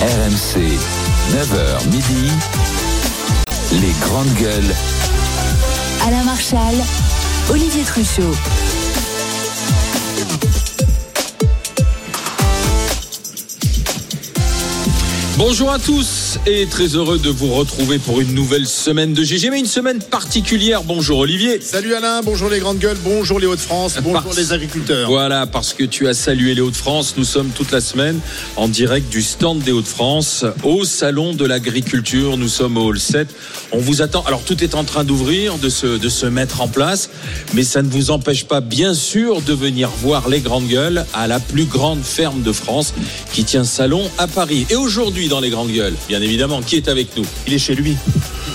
RMC, 9h midi, les grandes gueules. Alain Marchal, Olivier Truchot. Bonjour à tous et très heureux de vous retrouver pour une nouvelle semaine de GG, mais une semaine particulière. Bonjour Olivier. Salut Alain, bonjour les grandes gueules, bonjour les Hauts-de-France, bonjour les agriculteurs. Voilà, parce que tu as salué les Hauts-de-France, nous sommes toute la semaine en direct du stand des Hauts-de-France au Salon de l'Agriculture. Nous sommes au Hall 7. On vous attend. Alors tout est en train d'ouvrir, de se, de se mettre en place, mais ça ne vous empêche pas, bien sûr, de venir voir les grandes gueules à la plus grande ferme de France qui tient salon à Paris. Et aujourd'hui, dans les grandes gueules, bien évidemment, qui est avec nous? Il est chez lui.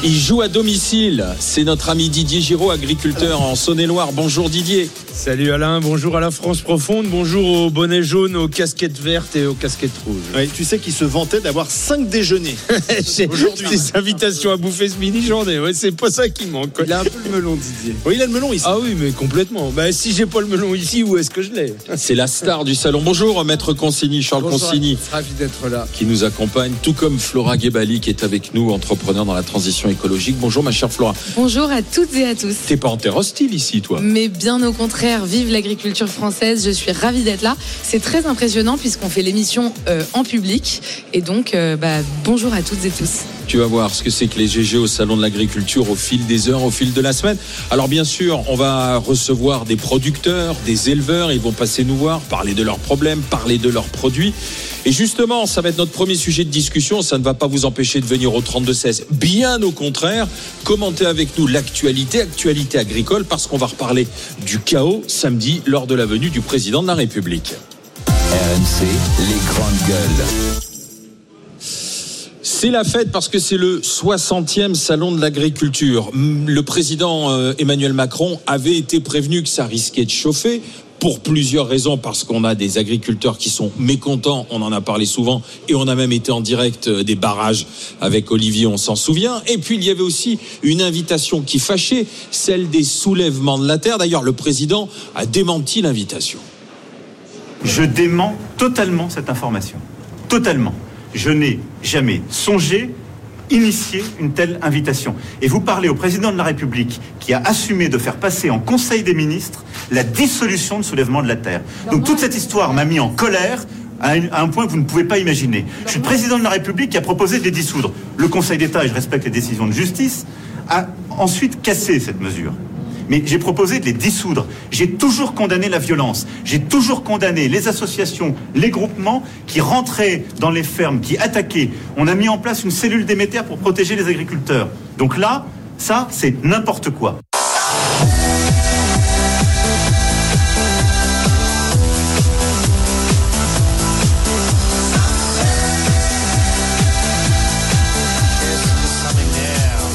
Il joue à domicile. C'est notre ami Didier Giraud, agriculteur en Saône-et-Loire. Bonjour Didier. Salut Alain, bonjour à la France profonde, bonjour aux bonnets jaunes, aux casquettes vertes et aux casquettes rouges. Ouais, tu sais qu'il se vantait d'avoir 5 déjeuners. J'ai Aujourd'hui. des invitations à bouffer ce midi, j'en ai. Ouais, c'est pas ça qui manque. quoi. Il a un peu le melon, Didier. Oui, il a le melon ici. Ah oui, mais complètement. Bah, si j'ai pas le melon ici, où est-ce que je l'ai? C'est la star du salon. Bonjour Maître Consigny, Charles Consigny, Ravi d'être là. qui nous accompagne, tout comme Flora Guébali qui est avec nous, entrepreneur dans la transition écologique. Bonjour ma chère Flora. Bonjour à toutes et à tous. T'es pas en terre hostile ici, toi Mais bien au contraire, vive l'agriculture française, je suis ravie d'être là. C'est très impressionnant puisqu'on fait l'émission euh, en public. Et donc, euh, bah, bonjour à toutes et tous. Tu vas voir ce que c'est que les GG au salon de l'agriculture au fil des heures, au fil de la semaine. Alors bien sûr, on va recevoir des producteurs, des éleveurs, ils vont passer nous voir, parler de leurs problèmes, parler de leurs produits. Et justement, ça va être notre premier sujet de discussion, ça ne va pas vous empêcher de venir au 32-16. Bien au contraire, commentez avec nous l'actualité, actualité agricole, parce qu'on va reparler du chaos samedi lors de la venue du président de la République. RMC, les grandes gueules. C'est la fête parce que c'est le 60e salon de l'agriculture. Le président euh, Emmanuel Macron avait été prévenu que ça risquait de chauffer pour plusieurs raisons, parce qu'on a des agriculteurs qui sont mécontents, on en a parlé souvent, et on a même été en direct euh, des barrages avec Olivier, on s'en souvient. Et puis il y avait aussi une invitation qui fâchait, celle des soulèvements de la terre. D'ailleurs, le président a démenti l'invitation. Je dément totalement cette information. Totalement. Je n'ai jamais songé initier une telle invitation. Et vous parlez au président de la République qui a assumé de faire passer en Conseil des ministres la dissolution de soulèvement de la Terre. Donc toute cette histoire m'a mis en colère à un, à un point que vous ne pouvez pas imaginer. Je suis le président de la République qui a proposé de les dissoudre. Le Conseil d'État, et je respecte les décisions de justice, a ensuite cassé cette mesure. Mais j'ai proposé de les dissoudre. J'ai toujours condamné la violence. J'ai toujours condamné les associations, les groupements qui rentraient dans les fermes, qui attaquaient. On a mis en place une cellule d'émetteurs pour protéger les agriculteurs. Donc là, ça, c'est n'importe quoi.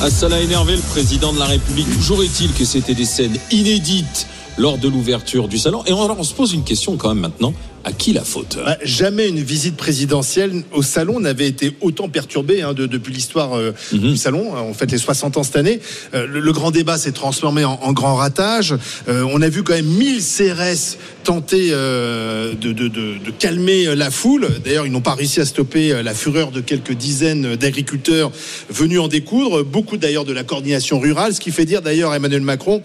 Ah, ça l'a énervé le président de la République. Toujours est-il que c'était des scènes inédites lors de l'ouverture du salon. Et on, se pose une question quand même maintenant. À qui la faute? Bah, jamais une visite présidentielle au salon n'avait été autant perturbée hein, de- depuis l'histoire euh, Mhm. du salon. On fête les 60 ans cette année. Euh, le, le grand débat s'est transformé en, en grand ratage. Euh, on a vu quand même 1000 CRS tenter de, de- de- de calmer la foule. D'ailleurs, ils n'ont pas réussi à stopper la fureur de quelques dizaines d'agriculteurs venus en découdre. Beaucoup d'ailleurs de la coordination rurale, ce qui fait dire d'ailleurs à Emmanuel Macron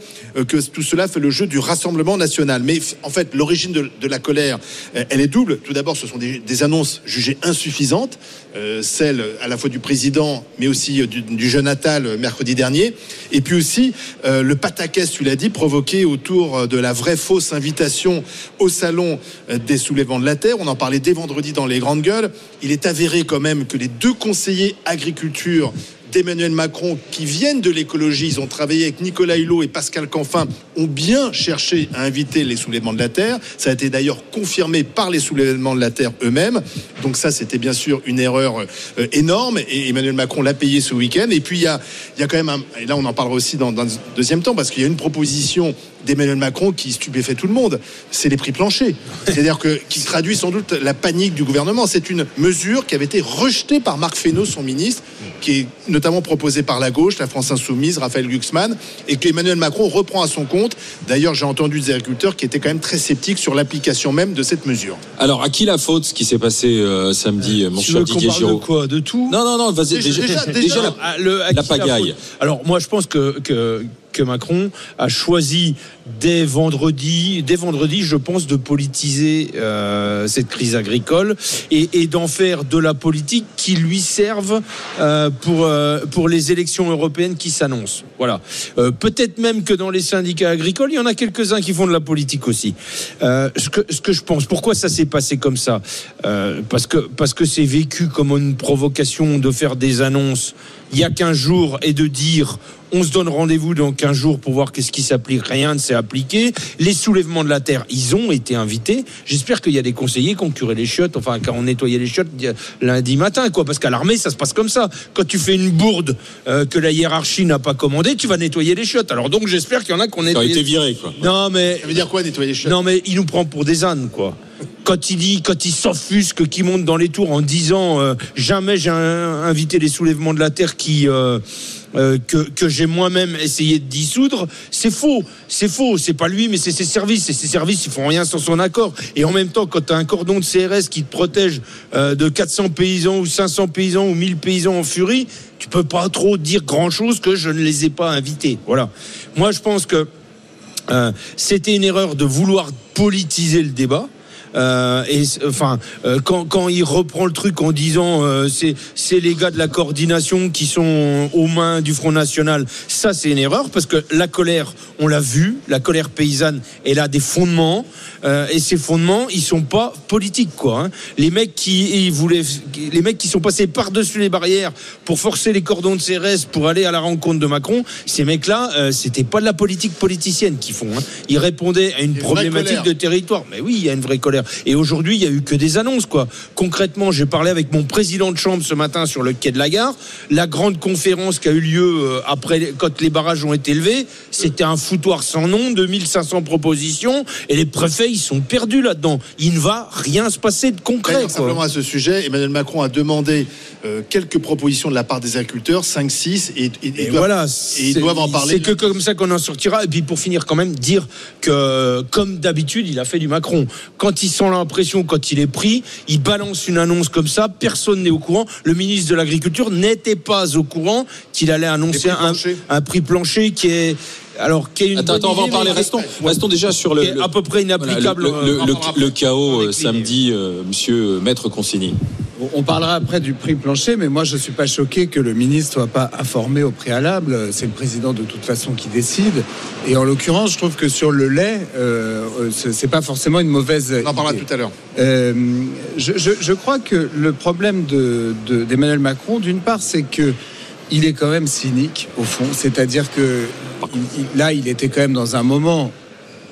que tout cela fait le jeu du Rassemblement national. Mais en fait, l'origine de, de la colère, elle est double. Tout d'abord, ce sont des, annonces jugées insuffisantes, euh, celles à la fois du président, mais aussi euh, du, jeune Attal euh, mercredi dernier. Et puis aussi euh, le pataquès, tu l'as dit, provoqué autour euh, de la vraie fausse invitation au salon euh, des soulèvements de la terre. On en parlait dès vendredi dans les grandes gueules. Il est avéré quand même que les deux conseillers agriculture d'Emmanuel Macron qui viennent de l'écologie, ils ont travaillé avec Nicolas Hulot et Pascal Canfin ont bien cherché à inviter les soulèvements de la terre. Ça a été d'ailleurs confirmé par les soulèvements de la terre eux-mêmes. Donc ça, c'était bien sûr une erreur euh, énorme et Emmanuel Macron l'a payé ce week-end. Et puis il y a, il y a quand même, un, et là on en parlera aussi dans, dans un deuxième temps, parce qu'il y a une proposition d'Emmanuel Macron qui stupéfait tout le monde. C'est les prix planchers. C'est-à-dire que qui traduit sans doute la panique du gouvernement. C'est une mesure qui avait été rejetée par Marc Fesneau, son ministre, qui est notamment proposée par la gauche, la France Insoumise, Raphaël Glucksmann, et qu'Emmanuel Macron reprend à son compte. D'ailleurs, j'ai entendu des agriculteurs qui étaient quand même très sceptiques sur l'application même de cette mesure. Alors, à qui la faute ce qui s'est passé euh, samedi, mon Tu cher Didier parle de Giraud quoi? De tout? Non, non, non, vas-y. Déjà- Déjà, déjà- déjà la- Ah, le- à la qui la pagaille. Alors moi je pense que, que que Macron a choisi dès vendredi, dès vendredi, je pense, de politiser euh, cette crise agricole et, d'en faire de la politique qui lui serve euh, pour euh, pour les élections européennes qui s'annoncent. Voilà. Peut-être même que dans les syndicats agricoles, il y en a quelques-uns qui font de la politique aussi. Ce que ce que je pense, pourquoi ça s'est passé comme ça? Parce que parce que c'est vécu comme une provocation de faire des annonces il y a 15 jours et de dire on se donne rendez-vous dans 15 jours pour voir qu'est-ce qui s'applique. Rien ne s'est appliqué. Les soulèvements de la terre, ils ont été invités. J'espère qu'il y a des conseillers qui ont curé les chiottes, enfin, qui ont nettoyé les chiottes euh, lundi matin, quoi. Parce qu'à l'armée, ça se passe comme ça. Quand tu fais une bourde euh, que la hiérarchie n'a pas commandée, tu vas nettoyer les chiottes. Alors donc, j'espère qu'il y en a qui ont Ça a nettoyé. été viré, quoi. Non, mais Ça veut dire quoi nettoyer les chiottes? Non, mais il nous prend pour des ânes, quoi. Quand il dit, quand il s'offusque, qu'il monte dans les tours en disant euh, jamais j'ai invité les soulèvements de la terre qui euh, euh, que, que j'ai moi-même essayé de dissoudre, c'est faux, c'est faux, c'est pas lui, mais c'est ses services, et ses services ils font rien sans son accord. Et en même temps, quand tu as un cordon de CRS qui te protège euh, de 400 paysans ou 500 paysans ou 1000 paysans en furie, tu peux pas trop dire grand-chose que je ne les ai pas invités. Voilà. Moi, je pense que euh, c'était une erreur de vouloir politiser le débat. Euh, et enfin, euh, quand, quand il reprend le truc en disant euh, c'est c'est les gars de la coordination qui sont aux mains du Front National, ça c'est une erreur parce que la colère, on l'a vu, la colère paysanne, elle a des fondements euh, et ces fondements, ils sont pas politiques quoi. hein. Les mecs qui ils voulaient, les mecs qui sont passés par dessus les barrières pour forcer les cordons de CRS pour aller à la rencontre de Macron, ces mecs-là, c'était pas de la politique politicienne qu'ils font. hein. Ils répondaient à une vraie problématique de territoire. Mais oui, il y a une vraie colère. Et aujourd'hui, il y a eu que des annonces, quoi. Concrètement, j'ai parlé avec mon président de chambre ce matin sur le quai de la gare. La grande conférence qui a eu lieu euh, après, quand les barrages ont été levés, c'était un foutoir sans nom, 2500 propositions, et les préfets, ils sont perdus là-dedans. Il ne va rien se passer de concret, quoi. Simplement à ce sujet, Emmanuel Macron a demandé euh, quelques propositions de la part des agriculteurs, 5-6, et, et- ils Et doivent- voilà, et ils doivent en parler. C'est que comme ça qu'on en sortira. Et puis pour finir, quand même, dire que, comme d'habitude, il a fait du Macron. Quand il sent l'impression, quand il est pris, il balance une annonce comme ça, personne n'est au courant. Le ministre de l'Agriculture n'était pas au courant qu'il allait annoncer un prix plancher qui est. Alors, qui est une Attends, bonne attends, on va en parler. Restons, restons déjà sur le, à peu près voilà, inapplicable. le, le- euh, le- le chaos euh, samedi, euh, monsieur euh, Maître Consigny. On parlera après du prix plancher, mais moi je ne suis pas choqué que le ministre soit pas informé au préalable. C'est le président de toute façon qui décide. Et en l'occurrence, je trouve que sur le lait, euh, c'est pas forcément une mauvaise. On en parlera idée. tout à l'heure. Euh, je, je- je crois que le problème de- de- d'Emmanuel Macron, d'une part, c'est que il est quand même cynique au fond. C'est-à-dire que là, il était quand même dans un moment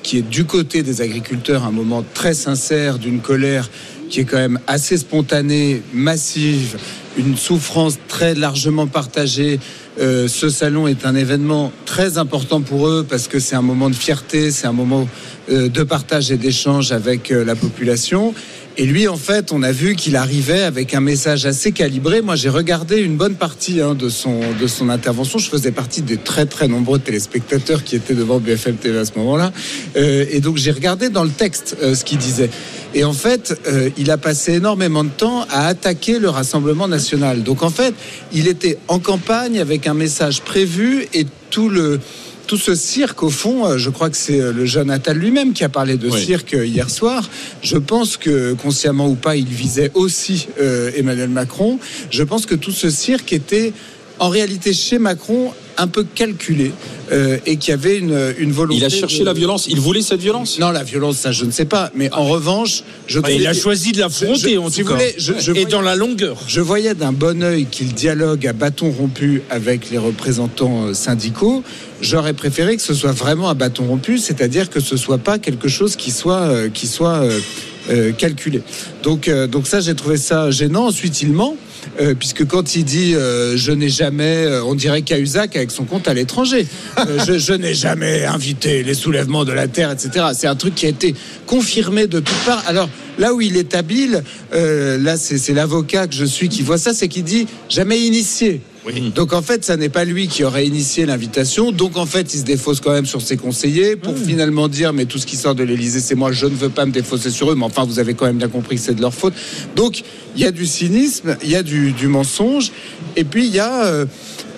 qui est du côté des agriculteurs, un moment très sincère d'une colère qui est quand même assez spontanée, massive, une souffrance très largement partagée. Euh, ce salon est un événement très important pour eux parce que c'est un moment de fierté, c'est un moment euh, de partage et d'échange avec euh, la population. Et lui, en fait, on a vu qu'il arrivait avec un message assez calibré. Moi, j'ai regardé une bonne partie hein, de, son, de son intervention. Je faisais partie des très, très nombreux téléspectateurs qui étaient devant BFM TV à ce moment-là. Euh, et donc, j'ai regardé dans le texte euh, ce qu'il disait. Et en fait, euh, il a passé énormément de temps à attaquer le Rassemblement national. Donc, en fait, il était en campagne avec un message prévu et tout le tout ce cirque, au fond, euh, je crois que c'est euh, le jeune Attal lui-même qui a parlé de Oui. cirque euh, hier soir. Je pense que, consciemment ou pas, il visait aussi euh, Emmanuel Macron. Je pense que tout ce cirque était en réalité, chez Macron, un peu calculé euh, et qui avait une, une volonté. Il a cherché de- la violence. Il voulait cette violence. Non, la violence, ça, je ne sais pas. Mais en revanche, je. Bah, il a choisi de l'affronter, en si tout vous cas. voulez, je- je Et voyais- dans la longueur. Je voyais d'un bon œil qu'il dialogue à bâton rompu avec les représentants euh, syndicaux. J'aurais préféré que ce soit vraiment à bâton rompu, c'est-à-dire que ce soit pas quelque chose qui soit euh, qui soit euh, euh, calculé. Donc euh, donc ça j'ai trouvé ça gênant. Ensuite il ment. Euh, puisque quand il dit euh, je n'ai jamais, euh, on dirait Cahuzac avec son compte à l'étranger. Je je n'ai jamais invité les soulèvements de la terre, etc. C'est un truc qui a été confirmé de toutes parts. Alors là où il est habile, là c'est c'est l'avocat que je suis qui voit ça, c'est qu'il dit jamais initié. Donc en fait, ça n'est pas lui qui aurait initié l'invitation. Donc en fait, il se défausse quand même sur ses conseillers pour finalement dire mais tout ce qui sort de l'Élysée, c'est moi. Je ne veux pas me défausser sur eux. Mais enfin, vous avez quand même bien compris que c'est de leur faute. Donc il y a du cynisme, il y a du, du mensonge, et puis il y a euh,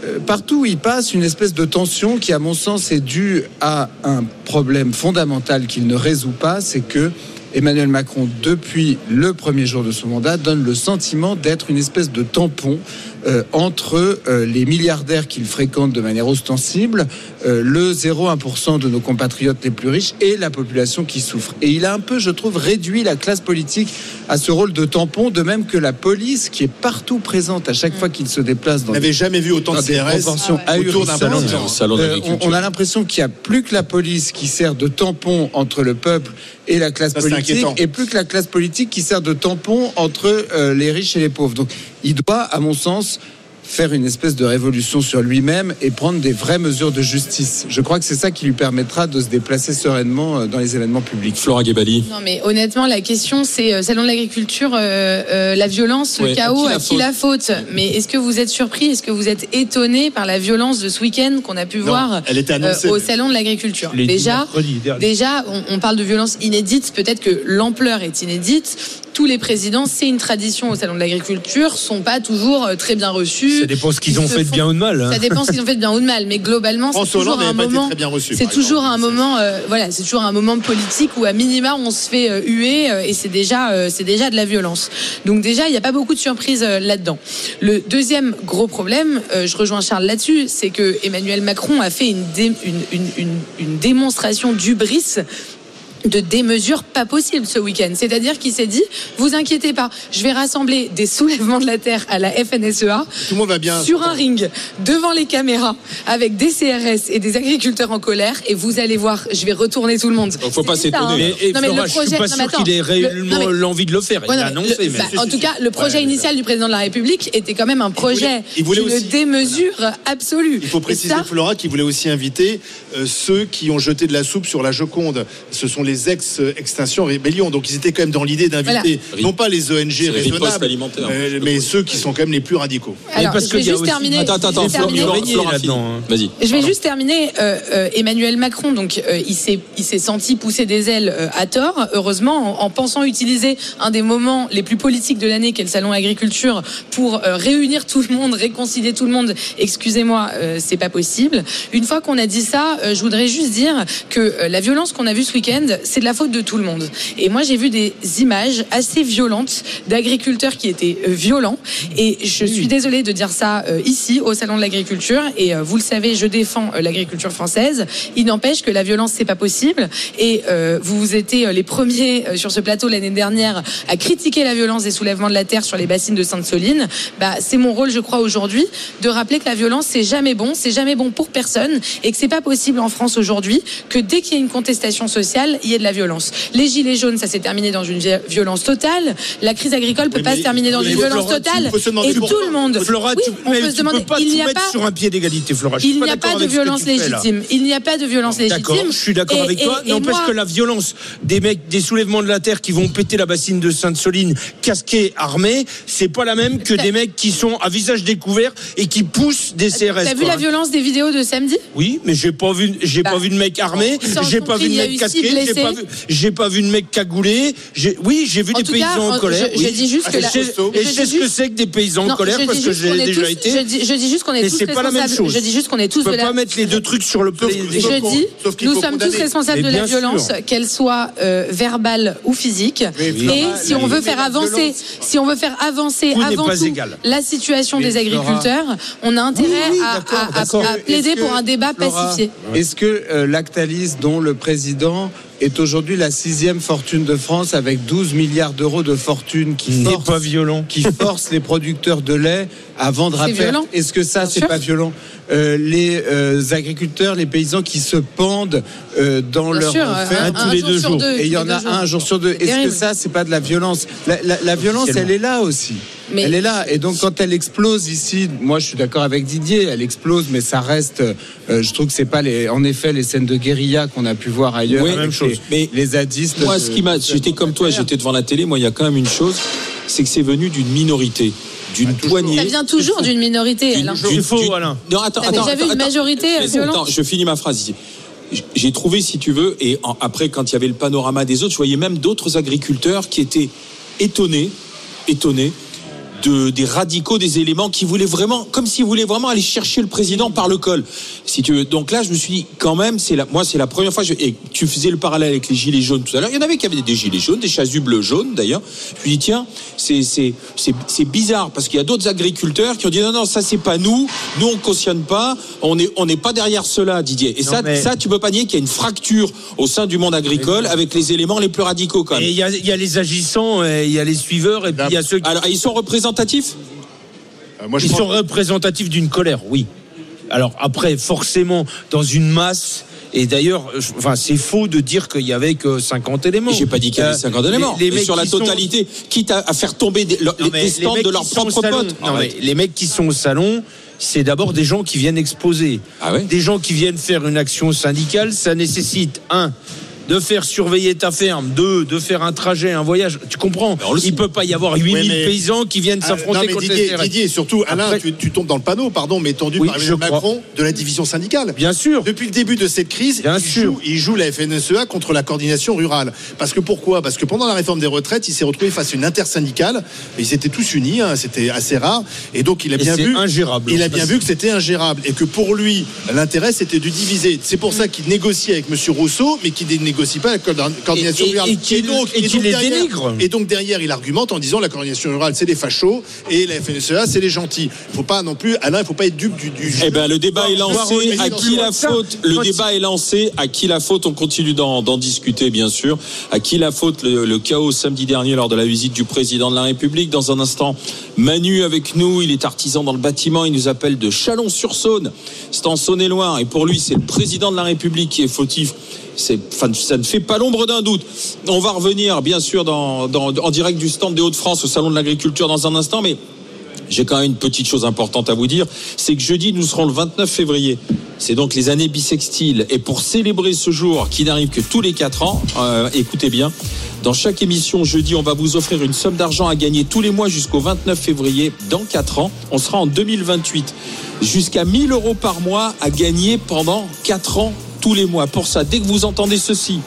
euh, partout où il passe une espèce de tension qui, à mon sens, est due à un problème fondamental qu'il ne résout pas, c'est que Emmanuel Macron, depuis le premier jour de son mandat, donne le sentiment d'être une espèce de tampon euh, entre euh, les milliardaires qu'il fréquente de manière ostensible, euh, le 0,1% de nos compatriotes les plus riches et la population qui souffre. Et il a un peu, je trouve, réduit la classe politique à ce rôle de tampon, de même que la police qui est partout présente à chaque fois qu'il se déplace dans On n'avait jamais vu autant de CRS proportions autour d'un. Salon Euh, on, d'agriculture. on a l'impression qu'il n'y a plus que la police qui sert de tampon entre le peuple et la classe Ça, politique, et plus que la classe politique qui sert de tampon entre euh, les riches et les pauvres. Donc, il doit, à mon sens, faire une espèce de révolution sur lui-même et prendre des vraies mesures de justice. Je crois que c'est ça qui lui permettra de se déplacer sereinement euh, dans les événements publics. Flora Gebali. Non, mais honnêtement, la question, c'est euh, Salon de l'agriculture, euh, euh, la violence, Ouais, le chaos, à à qui qui, la faute Mais est-ce que vous êtes surpris Est-ce que vous êtes étonné par la violence de ce week-end qu'on a pu Non, voir elle était euh, annoncée, au Salon de l'agriculture? Déjà. Déjà, on, on parle de violence inédite. Peut-être que l'ampleur est inédite. Tous les présidents, c'est une tradition au salon de l'agriculture, sont pas toujours euh, très bien reçus. Ça dépend ce qu'ils Ils ont fait de bien ou de mal. hein. Ça dépend ce qu'ils ont fait de bien ou de mal, mais globalement, c'est François toujours Hollande un n'avait pas été moment. très bien reçu, C'est toujours un moment, euh, voilà, c'est toujours un moment politique où à minima on se fait euh, huer euh, et c'est déjà, euh, c'est déjà de la violence. Donc déjà, il n'y a pas beaucoup de surprises euh, là-dedans. Le deuxième gros problème, euh, je rejoins Charles là-dessus, c'est que Emmanuel Macron a fait une, dé- une, une, une, une démonstration d'ubris de démesure pas possible ce week-end. C'est-à-dire qu'il s'est dit, vous inquiétez pas, je vais rassembler des soulèvements de la terre à la FNSEA Tout le monde va bien. sur un ring devant les caméras avec des CRS et des agriculteurs en colère et vous allez voir, je vais retourner tout le monde. Donc, faut pas s'étonner. hein. Non, mais Flora, le je suis projet- pas non, mais sûr qu'il ait le- réellement l'envie de le faire. Ouais, il a non, annoncé, le- mais bah, en tout cas, le projet initial du président de la République était quand même un projet il voulait aussi- démesure absolue. Il faut préciser, ça, Flora, qu'il voulait aussi inviter euh, ceux qui ont jeté de la soupe sur la Joconde. Ce sont les ex-extinction rébellion. Donc ils étaient quand même dans l'idée d'inviter Voilà. non pas les ONG raisonnables, euh, mais ceux qui sont quand même les plus radicaux. Alors, parce je vais juste aussi- terminer. Attends, attends, hein. Vas-y. Je vais juste terminer. euh, euh, Emmanuel Macron, donc euh, il s'est il s'est senti pousser des ailes euh, à tort. Heureusement, en, en pensant utiliser un des moments les plus politiques de l'année, qu'est le salon agriculture, pour euh, réunir tout le monde, réconcilier tout le monde. Excusez-moi, euh, c'est pas possible. Une fois qu'on a dit ça, euh, je voudrais juste dire que euh, la violence qu'on a vue ce week-end, c'est de la faute de tout le monde. Et moi, j'ai vu des images assez violentes d'agriculteurs qui étaient euh, violents. Et je suis désolée de dire ça euh, ici, au salon de l'agriculture. Et euh, vous le savez, je défends l'agriculture française. Il n'empêche que la violence, c'est pas possible. Et euh, vous étiez les premiers sur ce plateau l'année dernière à critiquer la violence des soulèvements de la terre sur les bassines de Sainte-Soline. Bah, c'est mon rôle, je crois, aujourd'hui, de rappeler que la violence, c'est jamais bon, c'est jamais bon pour personne, et que c'est pas possible en France aujourd'hui que dès qu'il y a une contestation sociale, de la violence. Les gilets jaunes, ça s'est terminé dans une vi- violence totale. La crise agricole peut Oui, pas se terminer dans une violence totale. Et tout le monde. Flora, Oui, tu, on peut se demander. peux pas il n'y a pas. sur un pied d'égalité, Flora. Il n'y a pas de violence légitime. Il n'y a pas de violence D'accord, légitime. je suis d'accord avec toi. N'empêche que la violence des mecs, des soulèvements de la terre qui vont péter la bassine de Sainte-Soline, casqués, armés, c'est pas la même que des mecs qui sont à visage découvert et qui poussent des CRS. T'as vu la violence des vidéos de samedi? Oui, mais j'ai pas vu, j'ai Bah, pas vu de mec armé, j'ai pas vu de mec casqué, j'ai. Pas vu, j'ai pas vu de mec cagoulé. Oui, j'ai vu En des cas, paysans en en- colère. je- je oui. dis juste que Et la- je je je sais ce que juste- c'est que des paysans en colère je parce que j'ai déjà tous- été. Je dis, je dis juste qu'on est Mais tous c'est pas la même responsables. chose. Je dis juste qu'on est tous de la. pas mettre les deux trucs sur le sauf- Je dis, nous sommes tous responsables de la violence, qu'elle soit euh, verbale ou physique. Mais Et si on veut faire avancer, si on veut faire avancer avant tout la situation des agriculteurs, on a intérêt à- plaider que- pour un débat pacifié. Est-ce que euh, Lactalis, dont le président est aujourd'hui la sixième fortune de France avec 12 milliards d'euros de fortune qui N'est force, pas violent. qui force les producteurs de lait à vendre à perte. Est-ce que ça, c'est pas violent? Euh, Les euh, agriculteurs, les paysans qui se pendent euh, dans Bien leur sûr, ferme tous les jour deux sur jours. deux, et il y en les a jours. un un jour sur deux. Est-ce que ça, c'est pas de la violence? La, la- la violence, elle est là aussi. Mais- Elle est là. Et donc, quand elle explose ici, moi, je suis d'accord avec Didier, elle explose, mais ça reste. euh, je trouve que c'est pas les, en effet, les scènes de guérilla qu'on a pu voir ailleurs. Oui, avec même chose. Les, Mais les zadistes. Moi, ce qui m'a, j'étais comme toi, j'étais devant la télé. Moi, il y a quand même une chose, c'est que c'est venu d'une minorité, d'une poignée. Ça vient toujours d'une minorité. Alain. d'une- C'est faux, Alain. Non, attends, attends, déjà vu attends, une majorité violente attends, je finis ma phrase ici. J'ai trouvé, si tu veux, et en- après, quand il y avait le panorama des autres, je voyais même d'autres agriculteurs qui étaient étonnés, étonnés de, des radicaux, des éléments qui voulaient vraiment, comme s'ils voulaient vraiment aller chercher le président par le col. Si tu veux. Donc là, je me suis dit, quand même, c'est la, moi, c'est la première fois, je- et tu faisais le parallèle avec les gilets jaunes tout à l'heure. Il y en avait qui avaient des gilets jaunes, des chasubles jaunes d'ailleurs. Je me suis dit, tiens, c'est, c'est, c'est, c'est bizarre parce qu'il y a d'autres agriculteurs qui ont dit, non, non, ça, c'est pas nous. Nous, on cautionne pas. On n'est on pas derrière cela, Didier. Et Non, ça, mais- ça, tu peux pas nier qu'il y a une fracture au sein du monde agricole avec les éléments les plus radicaux, quand même. Et il y, a- y a les agissants, il y a les suiveurs, et puis il y a ceux qui Alors, ils sont représentatifs? Euh, moi, je Ils pense- sont représentatifs d'une colère, oui. Alors après, forcément, dans une masse. Et d'ailleurs, enfin, c'est faux de dire qu'il y avait que 50 éléments. J'ai pas dit qu'il y avait Euh, 50 éléments. les- mecs sur la sont- totalité, quitte à, faire tomber des, leur- Non, les, stands de leurs propres salon- potes. non, mais les mecs qui sont au salon, c'est d'abord des gens qui viennent exposer. Ah ouais Des gens qui viennent faire une action syndicale, ça nécessite un de faire surveiller ta ferme, deux, de faire un trajet, un voyage. Tu comprends? Il peut pas y avoir 8000 Ouais, paysans qui viennent Ah, s'affronter contre Didier, les. Didier, surtout, Alain, Après- tu, tu tombes dans le panneau, pardon, mais tendu Oui, par Emmanuel crois. Macron de la division syndicale. Bien sûr. Depuis le début de cette crise, Bien il, sûr. Joue, il joue la FNSEA contre la coordination rurale. Parce que pourquoi? Parce que pendant la réforme des retraites, il s'est retrouvé face à une intersyndicale. Ils étaient tous unis, hein, c'était assez rare. Et donc il a Et bien vu, ingérable. il a bien vu que c'était ingérable et que pour lui, l'intérêt c'était de diviser. C'est pour ça qu'il négocie avec Monsieur Rousseau, mais qu'il ne négocie pas la coordination Et- et- rurale. et qu'il- et qu'il les derrière- dénigre. Et donc derrière, il argumente en disant la coordination rurale c'est les fachos et la FNSEA c'est les gentils. Il faut pas non plus, Alain, il faut pas être dupe du. du Eh ben, le débat est lancé. À qui la faute Le débat est lancé. À qui la faute? On continue d'en d'en discuter, bien sûr. À qui la faute? Le, le chaos samedi dernier lors de la visite du président de la République Dans un instant, Manu avec nous. Il est artisan dans le bâtiment. Il nous appelle de Chalon-sur-Saône. C'est en Saône-et-Loire. Et pour lui, c'est le président de la République qui est fautif. Ça ne fait pas l'ombre d'un doute. On va revenir, bien sûr, en direct du stand des Hauts-de-France au Salon de l'Agriculture dans un instant, mais j'ai quand même une petite chose importante à vous dire, c'est que jeudi, nous serons le 29 février. C'est donc les années bissextiles. Et pour célébrer ce jour qui n'arrive que tous les 4 ans, euh, écoutez bien, dans chaque émission jeudi, on va vous offrir une somme d'argent à gagner tous les mois jusqu'au 29 février. Dans 4 ans, on sera en 2028. Jusqu'à 1000 euros par mois à gagner pendant 4 ans tous les mois. Pour ça, dès que vous entendez ceci,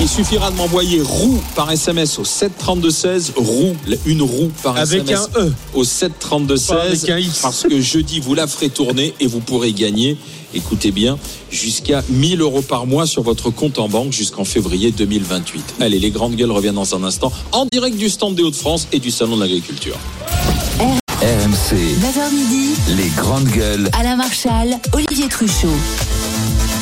il suffira de m'envoyer roue par SMS au 732-16, roue, une roue par Avec SMS un E. au 732-16 Pas avec un X. parce que jeudi vous la ferez tourner et vous pourrez gagner, écoutez bien, jusqu'à 1000 euros par mois sur votre compte en banque jusqu'en février 2028. Allez, les grandes gueules reviennent dans un instant en direct du stand des Hauts-de-France et du Salon de l'Agriculture. RMC, 9h midi, les grandes gueules. Alain Marchal, Olivier Truchot.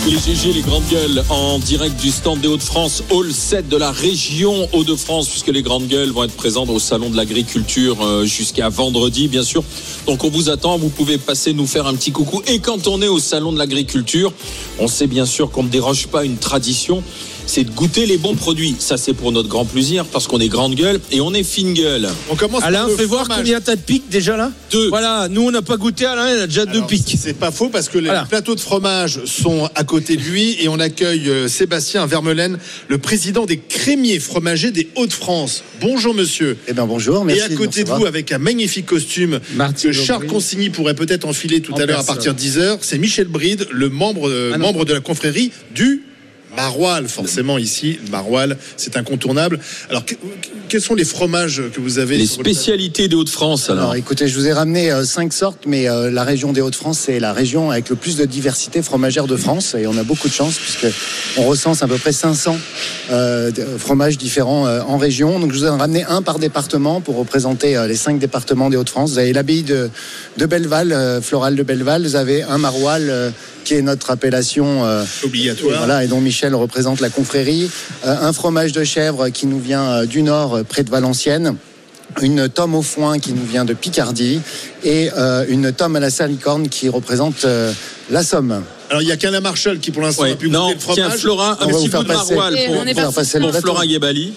Les GG, les grandes gueules, en direct du stand des Hauts-de-France, Hall 7 de la région Hauts-de-France, puisque les grandes gueules vont être présentes au Salon de l'Agriculture euh, jusqu'à vendredi, bien sûr. Donc on vous attend, vous pouvez passer nous faire un petit coucou. Et quand on est au Salon de l'Agriculture, on sait bien sûr qu'on ne déroge pas une tradition, c'est de goûter les bons produits. Ça, c'est pour notre grand plaisir parce qu'on est grande gueule et on est fine gueule. On commence Alain, fais voir combien t'as de pics déjà là Deux. Voilà, nous on n'a pas goûté, Alain, il a déjà deux pics. C'est pas faux parce que les Voilà. plateaux de fromage sont à côté de lui et on accueille euh, Sébastien Vermelaine, le président des crémiers fromagers des Hauts-de-France. Bonjour monsieur. Eh bien bonjour, merci. et à côté de vous, avec un magnifique costume Martine que Charles. Consigny pourrait peut-être enfiler tout En à l'heure à partir de 10h, c'est Michel Bride, le membre, euh, Ah membre de la confrérie du Maroilles. Forcément, ici, le Maroilles, c'est incontournable. Alors, que- quels sont les fromages que vous avez Les le- spécialités des Hauts-de-France, alors. Alors écoutez, je vous ai ramené euh, cinq sortes, mais euh, la région des Hauts-de-France, c'est la région avec le plus de diversité fromagère de France, et on a beaucoup de chance puisque on recense à peu près 500 euh, fromages différents euh, en région. Donc je vous ai ramené un par département pour représenter euh, les cinq départements des Hauts-de-France. Vous avez l'abbaye de, de Belleval, euh, florale de Belleval. Vous avez un maroilles euh, qui est notre appellation. euh, obligatoire. Voilà, et dont Michel représente la confrérie. Euh, un fromage de chèvre qui nous vient euh, du nord, euh, près de Valenciennes. Une tome au foin qui nous vient de Picardie. Et euh, une tome à la salicorne qui représente euh, la Somme. Alors, il y a qu'un Marshall qui, pour l'instant, Ouais, a pu non, goûter le fromage. tiens, Flora, On un va petit vous faire de maroilles pour, on est pour passer le pour. Flora Guébali.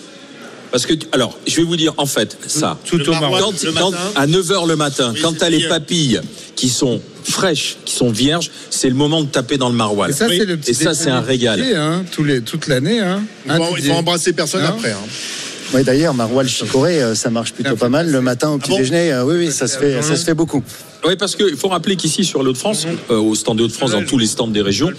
Parce que, alors, je vais vous dire, en fait, ça. Tout au maroilles. marron. Quand, le quand- matin. à 9h le matin, Oui, quand tu as les papilles qui sont fraîches, qui sont vierges, c'est le moment de taper dans le maroilles. Et ça, Oui. c'est le petit Et ça, c'est un régal. hein, tous les, toute l'année. Hein. Il faut, il faut embrasser personne Non. après. hein. Oui, d'ailleurs, maroilles chicorée, euh, ça marche plutôt Ah, pas mal. Le matin au petit bon déjeuner, euh, oui, oui, ça se fait, ça se fait beaucoup. Oui, parce qu'il faut rappeler qu'ici, sur l'Hauts de France, euh, au stand des Hauts-de-France, dans tous les stands des régions,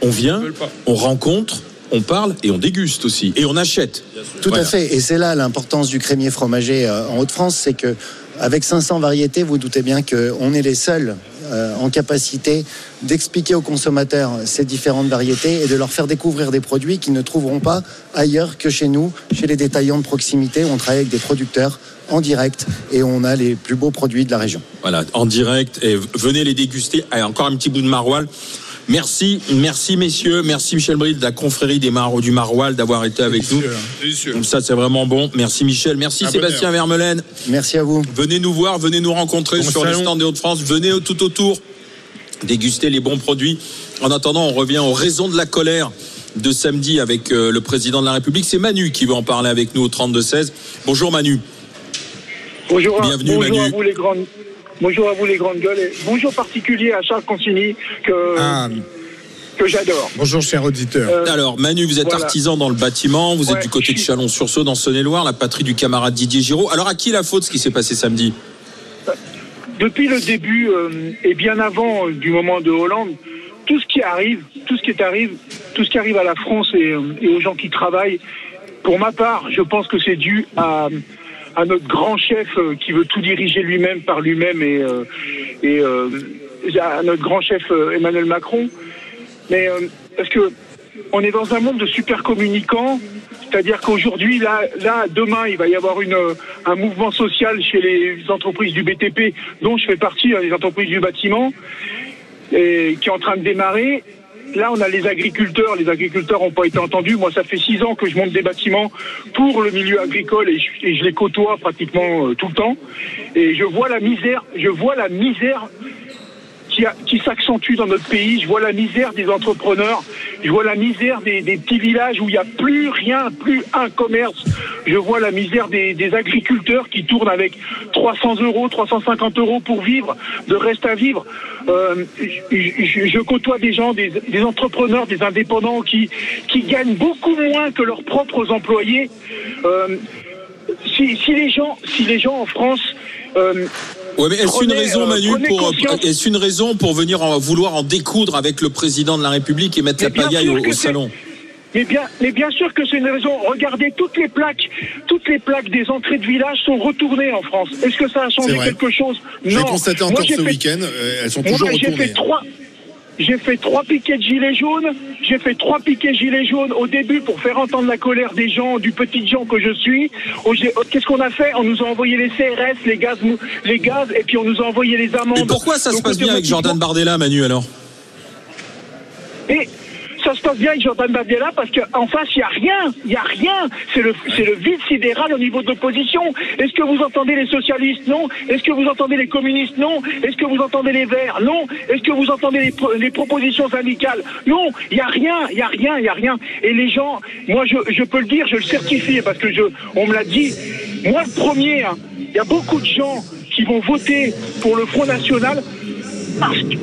on vient, on rencontre, on parle et on déguste aussi. Et on achète. Tout Voilà. à fait. Et c'est là l'importance du crémier fromager euh, en Haute-France, c'est que avec 500 variétés, vous doutez bien qu'on est les seuls euh, en capacité d'expliquer aux consommateurs ces différentes variétés et de leur faire découvrir des produits qu'ils ne trouveront pas ailleurs que chez nous, chez les détaillants de proximité. On travaille avec des producteurs en direct et on a les plus beaux produits de la région. Voilà, en direct. Et venez les déguster. Allez, encore un petit bout de maroilles. Merci, merci messieurs, merci Michel Bril de la confrérie des Mar du Maroilles d'avoir été avec nous. Délicieux. Donc ça c'est vraiment bon. Merci Michel, merci Sébastien Vermelaine. Merci à vous. Venez nous voir, venez nous rencontrer Bon sur les stands des Hauts-de-France. Venez au- tout autour déguster les bons produits. En attendant, on revient aux raisons de la colère de samedi avec euh, le président de la République. C'est Manu qui va en parler avec nous au 32-16. Bonjour Manu. Bonjour, à- Bienvenue, bonjour Manu. à vous les grandes. Bonjour à vous les grandes gueules et bonjour particulier à Charles Consigny que, Ah, que j'adore. bonjour, cher auditeur. Euh, Alors Manu, vous êtes voilà. artisan dans le bâtiment, vous êtes du côté de Chalon-sur-Saône dans Saône-et-Loire, la patrie du camarade Didier Giraud. Alors à qui la faute ce qui s'est passé samedi? Depuis le début euh, et bien avant euh, du moment de Hollande, tout ce qui arrive, tout ce qui est arrive, tout ce qui arrive à la France et, euh, et aux gens qui travaillent, pour ma part, je pense que c'est dû à, à notre grand chef euh, qui veut tout diriger lui-même par lui-même et, euh, et euh, à notre grand chef Emmanuel Macron. Mais parce que on est dans un monde de super communicants, c'est-à-dire qu'aujourd'hui, là, là, demain, il va y avoir une, un mouvement social chez les entreprises du BTP, dont je fais partie, hein, les entreprises du bâtiment, et, qui est en train de démarrer. Là, on a les agriculteurs. Les agriculteurs n'ont pas été entendus. Moi, ça fait six ans que je monte des bâtiments pour le milieu agricole et je, les côtoie pratiquement euh, tout le temps. Et je vois la misère. Je vois la misère qui, s'accentue dans notre pays. Je vois la misère des entrepreneurs. Je vois la misère des, petits villages où il n'y a plus rien, plus un commerce. Je vois la misère des, agriculteurs qui tournent avec 300 euros, 350 euros pour vivre, de reste à vivre. Euh, je, côtoie des gens, des, entrepreneurs, des indépendants qui, gagnent beaucoup moins que leurs propres employés. Euh, si, si les gens, si les gens en France euh, Ouais, mais est-ce une raison, euh, Manu, pour est-ce une raison pour venir en, vouloir en découdre avec le président de la République et mettre Mais la pagaille au, salon? Mais bien, mais bien sûr que c'est une raison. Regardez, toutes les plaques, toutes les plaques des entrées de village sont retournées en France. Est-ce que ça a changé quelque chose? J'ai Non. constaté Moi, encore j'ai ce fait- week-end, euh, elles sont Moi, toujours j'ai retournées. fait trois. J'ai fait trois piquets de gilets jaunes. J'ai fait trois piquets de gilets jaunes au début pour faire entendre la colère des gens, du petit gens que je suis. Qu'est-ce qu'on a fait? On nous a envoyé les CRS, les gaz, les gaz, et puis on nous a envoyé les amendes. Et pourquoi ça se passe bien avec Jordan Bardella, Manu, alors? Et ça se passe bien avec Jordan Bardella parce qu'en face, il n'y a rien. Il n'y a rien. C'est le, c'est le vide sidéral au niveau de l'opposition. Est-ce que vous entendez les socialistes? Non. Est-ce que vous entendez les communistes? Non. Est-ce que vous entendez les Verts? Non. Est-ce que vous entendez les, pro- les propositions syndicales? Non. Il n'y a rien. Il n'y a rien. Il n'y a rien. Et les gens, moi, je, je peux le dire, je le certifie parce que je, on me l'a dit. Moi, le premier, hein, il y a beaucoup de gens qui vont voter pour le Front National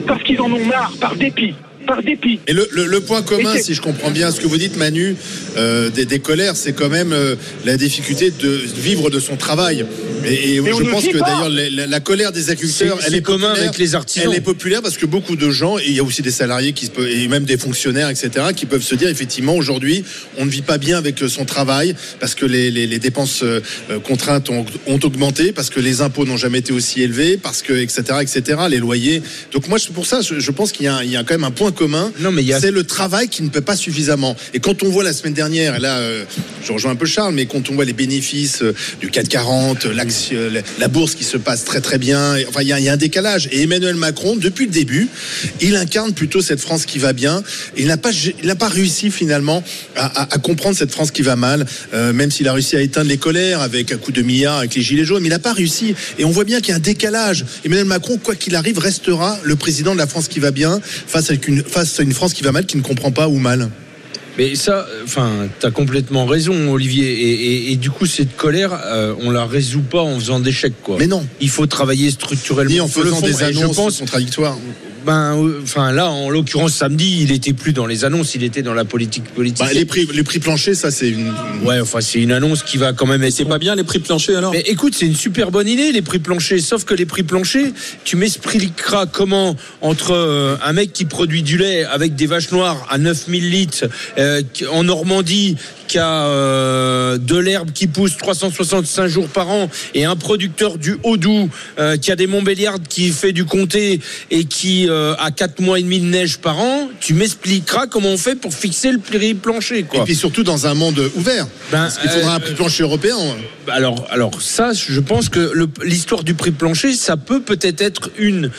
parce qu'ils en ont marre, par dépit. Par dépit. Et le, le- le point commun, si je comprends bien ce que vous dites, Manu, euh, des, des colères, c'est quand même euh, la difficulté de vivre de son travail. Et, je pense que d'ailleurs la, la- la colère des agriculteurs, elle est commun populaire. avec les artisans. Elle est populaire parce que beaucoup de gens, et il y a aussi des salariés qui se peuvent, et même des fonctionnaires, etc., qui peuvent se dire effectivement aujourd'hui, on ne vit pas bien avec son travail parce que les, les- les dépenses euh, contraintes ont, ont augmenté, parce que les impôts n'ont jamais été aussi élevés, parce que etc., etc., les loyers. Donc moi, c'est pour ça, je, je pense qu'il y a quand même un point commun. Non, mais il y a- c'est le travail qui ne peut pas suffisamment. Et quand on voit la semaine dernière, et là, euh, je rejoins un peu Charles, mais quand on voit les bénéfices euh, du 440, euh, la, bourse qui se passe très très bien, et- enfin, il y, a- il y a un décalage. Et Emmanuel Macron, depuis le début, il incarne plutôt cette France qui va bien. Il n'a pas, il n'a pas réussi finalement à, à- à comprendre cette France qui va mal, même s'il a réussi à éteindre les colères avec un coup de milliard, avec les gilets jaunes, mais il n'a pas réussi. Et on voit bien qu'il y a un décalage. Emmanuel Macron, quoi qu'il arrive, restera le président de la France qui va bien face à une, face à une France qui va mal, qui ne comprend pas où mal. Mais ça, enfin, t'as complètement raison, Olivier. Et, et- et du coup, cette colère, euh, on la résout pas en faisant des chèques, quoi. Mais non. Il faut travailler structurellement. Ni en faisant des je annonces pense, contradictoires. Ben, euh, enfin, là, en l'occurrence, samedi, il était plus dans les annonces, il était dans la politique politique. Bah, les prix, les prix planchers, ça c'est une. Ouais, enfin, c'est une annonce qui va quand même être. C'est pas bien les prix planchers alors Mais écoute, c'est une super bonne idée, les prix planchers. Sauf que les prix planchers, tu m'expliqueras comment, entre euh, un mec qui produit du lait avec des vaches noires à 9000 litres euh, en Normandie, qui a euh, de l'herbe qui pousse 365 jours par an, et un producteur du Haut-Doubs euh, qui a des Montbéliardes qui fait du comté et qui euh, a 4 mois et demi de neige par an, tu m'expliqueras comment on fait pour fixer le prix plancher. Et puis surtout dans un monde ouvert. Ben, Parce qu'il faudra un prix plancher européen. alors, alors ça, je pense que l'histoire du prix plancher, ça peut peut-être être une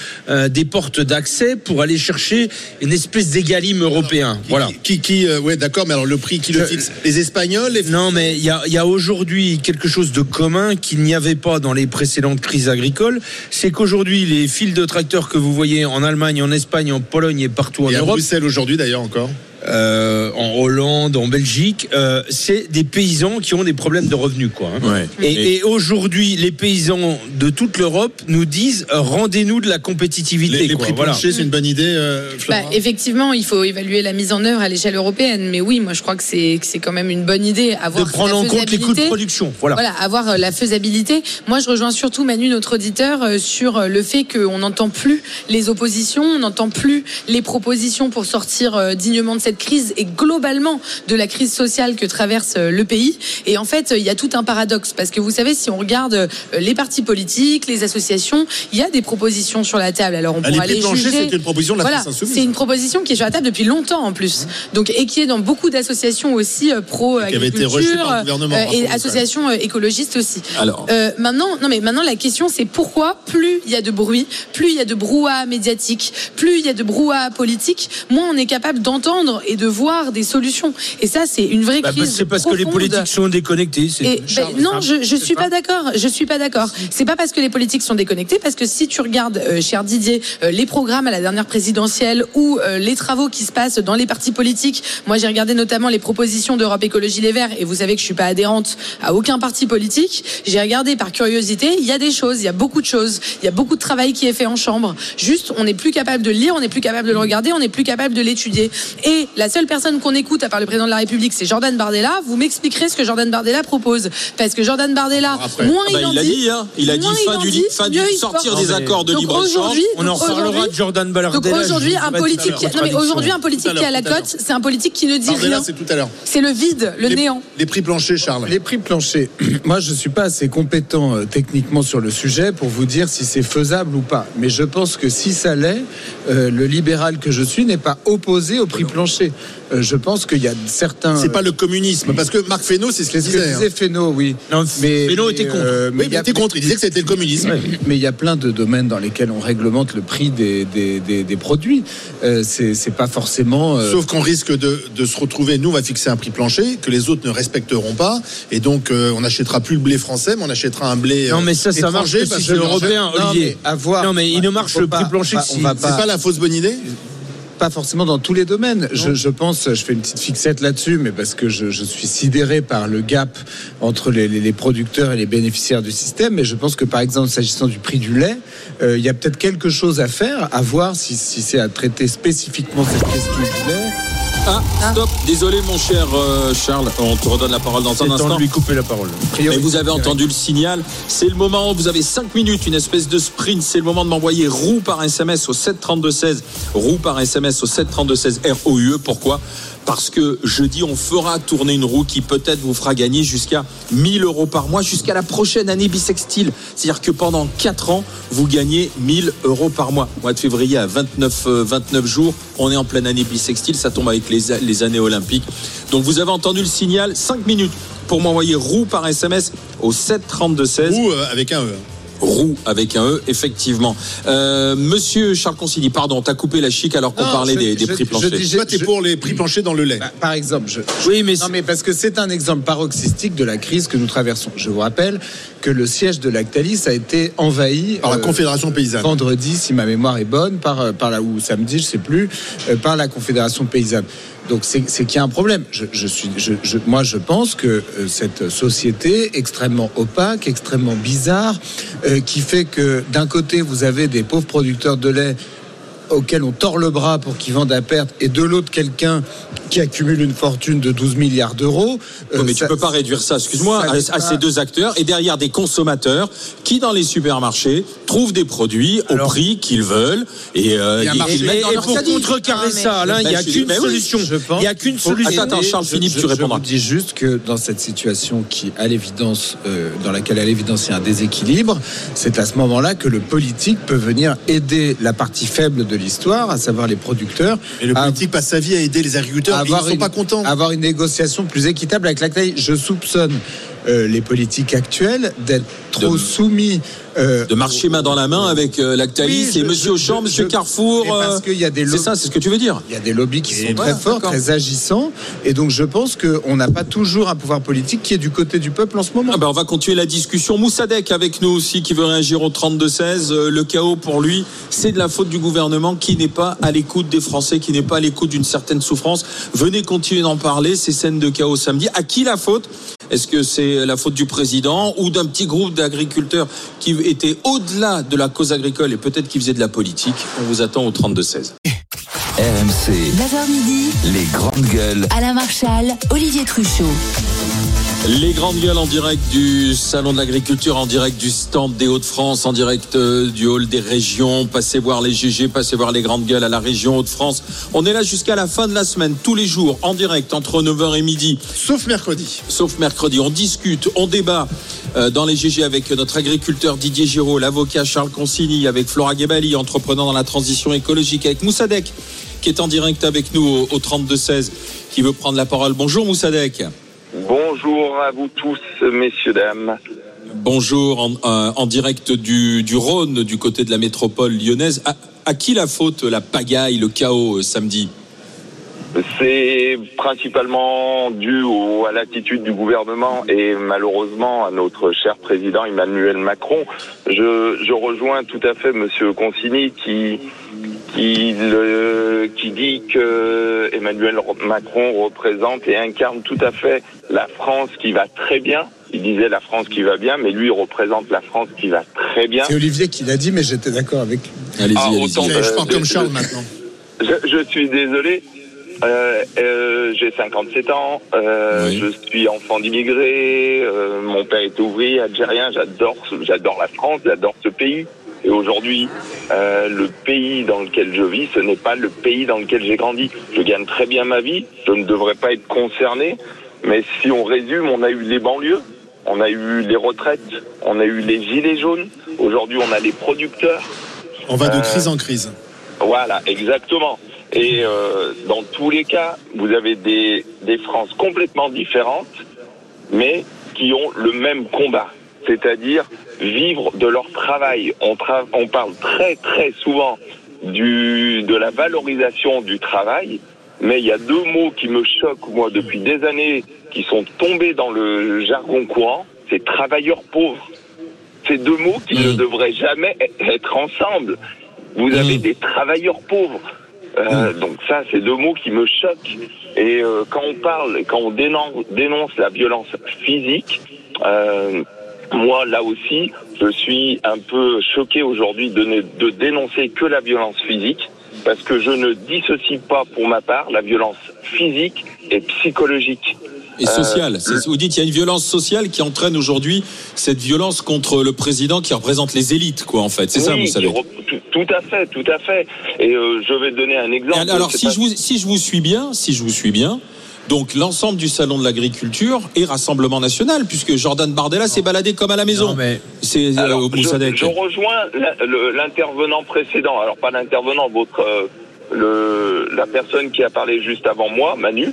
des portes d'accès pour aller chercher une espèce d'égalime européen. Voilà. Qui, qui, ouais, d'accord, mais alors le prix qui le fixe Les Espagnols, les Non, mais il y a, il y a aujourd'hui quelque chose de commun qu'il n'y avait pas dans les précédentes crises agricoles. C'est qu'aujourd'hui, les fils de tracteurs que vous voyez en Allemagne, en Espagne, en Pologne et partout en et à Europe, Bruxelles aujourd'hui d'ailleurs encore. Euh, en Hollande, en Belgique, euh, c'est des paysans qui ont des problèmes de revenus, quoi. hein. Ouais. Et, et aujourd'hui, les paysans de toute l'Europe nous disent euh, rendez-nous de la compétitivité. Les, les quoi. prix Voilà. c'est une bonne idée. euh, Bah, effectivement, il faut évaluer la mise en œuvre à l'échelle européenne. Mais oui, moi je crois que c'est quand même une bonne idée. De Avoir prendre la en compte les coûts de production. Voilà. Voilà, avoir euh, la faisabilité. Moi, je rejoins surtout Manu, notre auditeur, euh, sur le fait qu'on n'entend plus les oppositions, on n'entend plus les propositions pour sortir euh, dignement de cette crise et globalement de la crise sociale que traverse euh, le pays. Et en fait, euh, il y a tout un paradoxe parce que vous savez, si on regarde euh, les partis politiques, les associations, il y a des propositions sur la table. Alors on pourra les juger. une proposition de la Voilà, c'est une proposition qui est sur la table depuis longtemps en plus. Donc et qui est dans beaucoup d'associations aussi pro Et agriculture et rappelons-le, associations écologistes aussi. Alors. Euh, maintenant, non mais maintenant la question c'est pourquoi plus il y a de bruit, plus il y a de brouhaha médiatique, plus il y a de brouhaha politique, moins on est capable d'entendre et de voir des solutions. Et ça c'est une vraie Bah, bah, crise. c'est parce que les politiques sont déconnectés. Et, ben, non, je, je suis pas d'accord. Je suis pas d'accord. C'est pas parce que les politiques sont déconnectés, parce que si tu regardes, euh, cher Didier, euh, les programmes à la dernière présidentielle ou euh, les travaux qui se passent dans les partis politiques. Moi, j'ai regardé notamment les propositions d'Europe Écologie Les Verts, et vous savez que je suis pas adhérente à aucun parti politique. J'ai regardé par curiosité. Il y a des choses, il y a beaucoup de choses, il y a beaucoup de travail qui est fait en chambre. Juste, on n'est plus capable de lire, on n'est plus capable de le regarder, on n'est plus capable de l'étudier. Et la seule personne qu'on écoute, à part le président de la République, c'est Jordan Bardella. Vous m'expliquerez ce que Jordan Bardella propose, parce que Jordan Bardella, Après. moins Ah bah, il en il a dit, dit, hein. Il a dit fin du, dit, fin du mieux il sortir des accords de Donc libre échange. aujourd'hui, On en donc reparlera de Jordan donc Ballardella. aujourd'hui, un politique, qui- non mais aujourd'hui, un politique qui est à la cote, c'est un politique qui ne dit Bardella, rien. c'est tout à l'heure. C'est le vide, le Les- néant. Les prix planchers, Charles. Les prix planchers. Moi, je ne suis pas assez compétent euh, techniquement sur le sujet pour vous dire si c'est faisable ou pas. Mais je pense que si ça l'est, euh, le libéral que je suis n'est pas opposé au prix plancher. Marché. Euh, je pense qu'il y a certains. C'est pas le communisme, parce que Marc Fesneau, c'est ce qu'il que disait. hein. disait Fesneau, oui. Non, Mais- Fesneau mais, était contre. euh, Oui, mais il il y a- était contre. Il disait que c'était le communisme. Mais il y a plein de domaines dans lesquels on réglemente le prix des, des, des- des produits. Euh, c'est pas forcément. euh, Sauf qu'on risque de, de se retrouver, nous on va fixer un prix plancher que les autres ne respecteront pas, et donc euh, on n'achètera plus le blé français, mais on achètera un blé. Non, mais ça, ça marche étranger que si parce c'est que européen, Non, Olivier. mais à voir. Non, mais il ne marche le pas- prix plancher C'est pas la fausse bonne idée Pas forcément dans tous les domaines. Je, je pense, je fais une petite fixette là-dessus, mais parce que je, je suis sidéré par le gap entre les, les- les producteurs et les bénéficiaires du système. Mais je pense que, par exemple, s'agissant du prix du lait, euh, il y a peut-être quelque chose à faire, à voir si, si c'est à traiter spécifiquement cette question du lait. Ah, stop, désolé mon cher euh, Charles, on te redonne la parole dans un temps instant. de lui couper la parole. Mais vous avez entendu le signal. C'est le moment où vous avez 5 minutes, une espèce de sprint. C'est le moment de m'envoyer roue par SMS au 732-16. Roue par SMS au 732-16 R-O-U-E. Pourquoi? Parce que jeudi, on fera tourner une roue qui peut-être vous fera gagner jusqu'à 1000 euros par mois jusqu'à la prochaine année bisextile. C'est-à-dire que pendant 4 ans, vous gagnez 1000 euros par mois. Mois de février à 29, euh, 29 jours. On est en pleine année bisextile. Ça tombe avec les, les années olympiques. Donc vous avez entendu le signal. 5 minutes pour m'envoyer roue par SMS au 732-16. Ou euh, avec un E. Roue avec un E, effectivement. Euh, Monsieur Charles Consigny, pardon, t'as coupé la chic alors qu'on parlait je- des, des je- prix je planchers. dis- Toi, t'es je- pour les prix planchers dans le lait. Bah, par exemple, je, je- Oui, mais non, mais parce que c'est un exemple paroxystique de la crise que nous traversons. Je vous rappelle que le siège de Lactalis a été envahi Par la euh, Confédération paysanne. vendredi, si ma mémoire est bonne, par, euh, par là ou samedi, je sais plus, euh, par la Confédération paysanne. Donc c'est qu'il y a un problème. Je- moi, je pense que euh, cette société extrêmement opaque, extrêmement bizarre, euh, qui fait que d'un côté vous avez des pauvres producteurs de lait auxquels on tord le bras pour qu'ils vendent à perte, et de l'autre quelqu'un qui accumule une fortune de 12 milliards d'euros. Euh, mais ça- tu peux pas réduire ça, excuse-moi, à, n'est à pas- ces deux acteurs et derrière des consommateurs qui, dans les supermarchés, trouvent des produits au Alors- prix qu'ils veulent et euh, a Et, dans et leur pour contrecarrer ça, Alain, il n'y a Ben, je- qu'une solution. Je pense Il n'y a qu'une solution. Attends, Charles, Je- Philippe, je, tu je répondras. vous dis juste que dans cette situation qui, à l'évidence, euh, dans laquelle à l'évidence il y a un déséquilibre, c'est à ce moment-là que le politique peut venir aider la partie faible de l'histoire, à savoir les producteurs, Et le à- politique passe sa vie à aider les agriculteurs. et Ils ne sont une, pas contents. avoir une négociation plus équitable avec la CNAI. Je soupçonne euh, les politiques actuelles d'être trop De- soumis. euh, De marcher main dans la main avec euh, Lactalis Oui, et Monsieur Auchan, Monsieur Carrefour. Parce euh, qu'il y a des C'est ça, c'est ce que tu veux dire. Il y a des lobbies qui Et sont voilà, très forts, très agissants, et donc je pense qu'on n'a pas toujours un pouvoir politique qui est du côté du peuple en ce moment. Ah ben, on va continuer la discussion. Moussadek avec nous aussi qui veut réagir au 32-16. Euh, le chaos pour lui, c'est de la faute du gouvernement qui n'est pas à l'écoute des Français, qui n'est pas à l'écoute d'une certaine souffrance. Venez continuer d'en parler, ces scènes de chaos samedi. À qui la faute? Est-ce que c'est la faute du président ou d'un petit groupe d'agriculteurs qui étaient au-delà de la cause agricole et peut-être qui faisaient de la politique? On vous attend au 32-16. RMC, 9h midi, les grandes gueules. Alain Marchal, Olivier Truchot. Les grandes gueules en direct du Salon de l'Agriculture, en direct du stand des Hauts-de-France, en direct euh, du hall des régions. Passez voir les GG, passez voir les grandes gueules à la région Hauts-de-France. On est là jusqu'à la fin de la semaine, tous les jours, en direct, entre 9h et midi, Sauf mercredi. sauf mercredi. On discute, on débat euh, dans les GG avec notre agriculteur Didier Giraud, l'avocat Charles Consigny, avec Flora Gebali, entrepreneur dans la transition écologique, avec Moussadek, qui est en direct avec nous au, au 32-16, qui veut prendre la parole. Bonjour Moussadek. Bonjour à vous tous, messieurs, dames. Bonjour, en, euh, en direct du, du Rhône, du côté de la métropole lyonnaise. À, à qui la faute, la pagaille, le chaos euh, samedi? C'est principalement dû au- à l'attitude du gouvernement et malheureusement à notre cher président Emmanuel Macron. Je, je rejoins tout à fait Monsieur Consigny qui qui, le- qui dit que Emmanuel Macron représente et incarne tout à fait la France qui va très bien. Il disait la France qui va bien, mais lui il représente la France qui va très bien. C'est Olivier qui l'a dit, mais j'étais d'accord avec lui. Allez-y, Ah, allez-y. autant- Je Euh, parle comme Charles maintenant. Je, je suis désolé. Euh, euh, j'ai 57 ans, euh, Oui. je suis enfant d'immigrés, mon père est ouvrier algérien, j'adore j'adore la France, j'adore ce pays. Et aujourd'hui, le pays dans lequel je vis, ce n'est pas le pays dans lequel j'ai grandi. Je gagne très bien ma vie, je ne devrais pas être concerné, mais si on résume, on a eu les banlieues, on a eu les retraites, on a eu les gilets jaunes, aujourd'hui on a les producteurs. On va de crise en crise. Voilà, exactement. Et euh, dans tous les cas, vous avez des, des France complètement différentes, mais qui ont le même combat, c'est-à-dire vivre de leur travail. On, tra- on parle très très souvent du, de la valorisation du travail, mais il y a deux mots qui me choquent, moi, depuis des années, qui sont tombés dans le jargon courant, c'est travailleurs pauvres. Ces deux mots qui ne devraient jamais e- être ensemble. Vous avez des travailleurs pauvres. Euh, Donc ça, c'est deux mots qui me choquent. Et euh, quand on parle, quand on dénonce, la violence physique, euh, moi là aussi, je suis un peu choqué aujourd'hui de, de dénoncer que la violence physique, parce que je ne dissocie pas pour ma part la violence physique et psychologique. Et sociale. Euh, C'est- vous dites qu'il y a une violence sociale qui entraîne aujourd'hui cette violence contre le président qui représente les élites, quoi, en fait. C'est ça, vous savez. Tout, tout à fait, tout à fait. Et euh, je vais donner un exemple. Et alors, si pas- je, vous, si je vous suis bien, si je vous suis bien, donc l'ensemble du salon de l'agriculture est Rassemblement National, puisque Jordan Bardella s'est baladé comme à la maison. C'est euh, au je, Moussadec. je rejoins l'intervenant précédent. Alors pas l'intervenant, votre euh, le, la personne qui a parlé juste avant moi, Manu.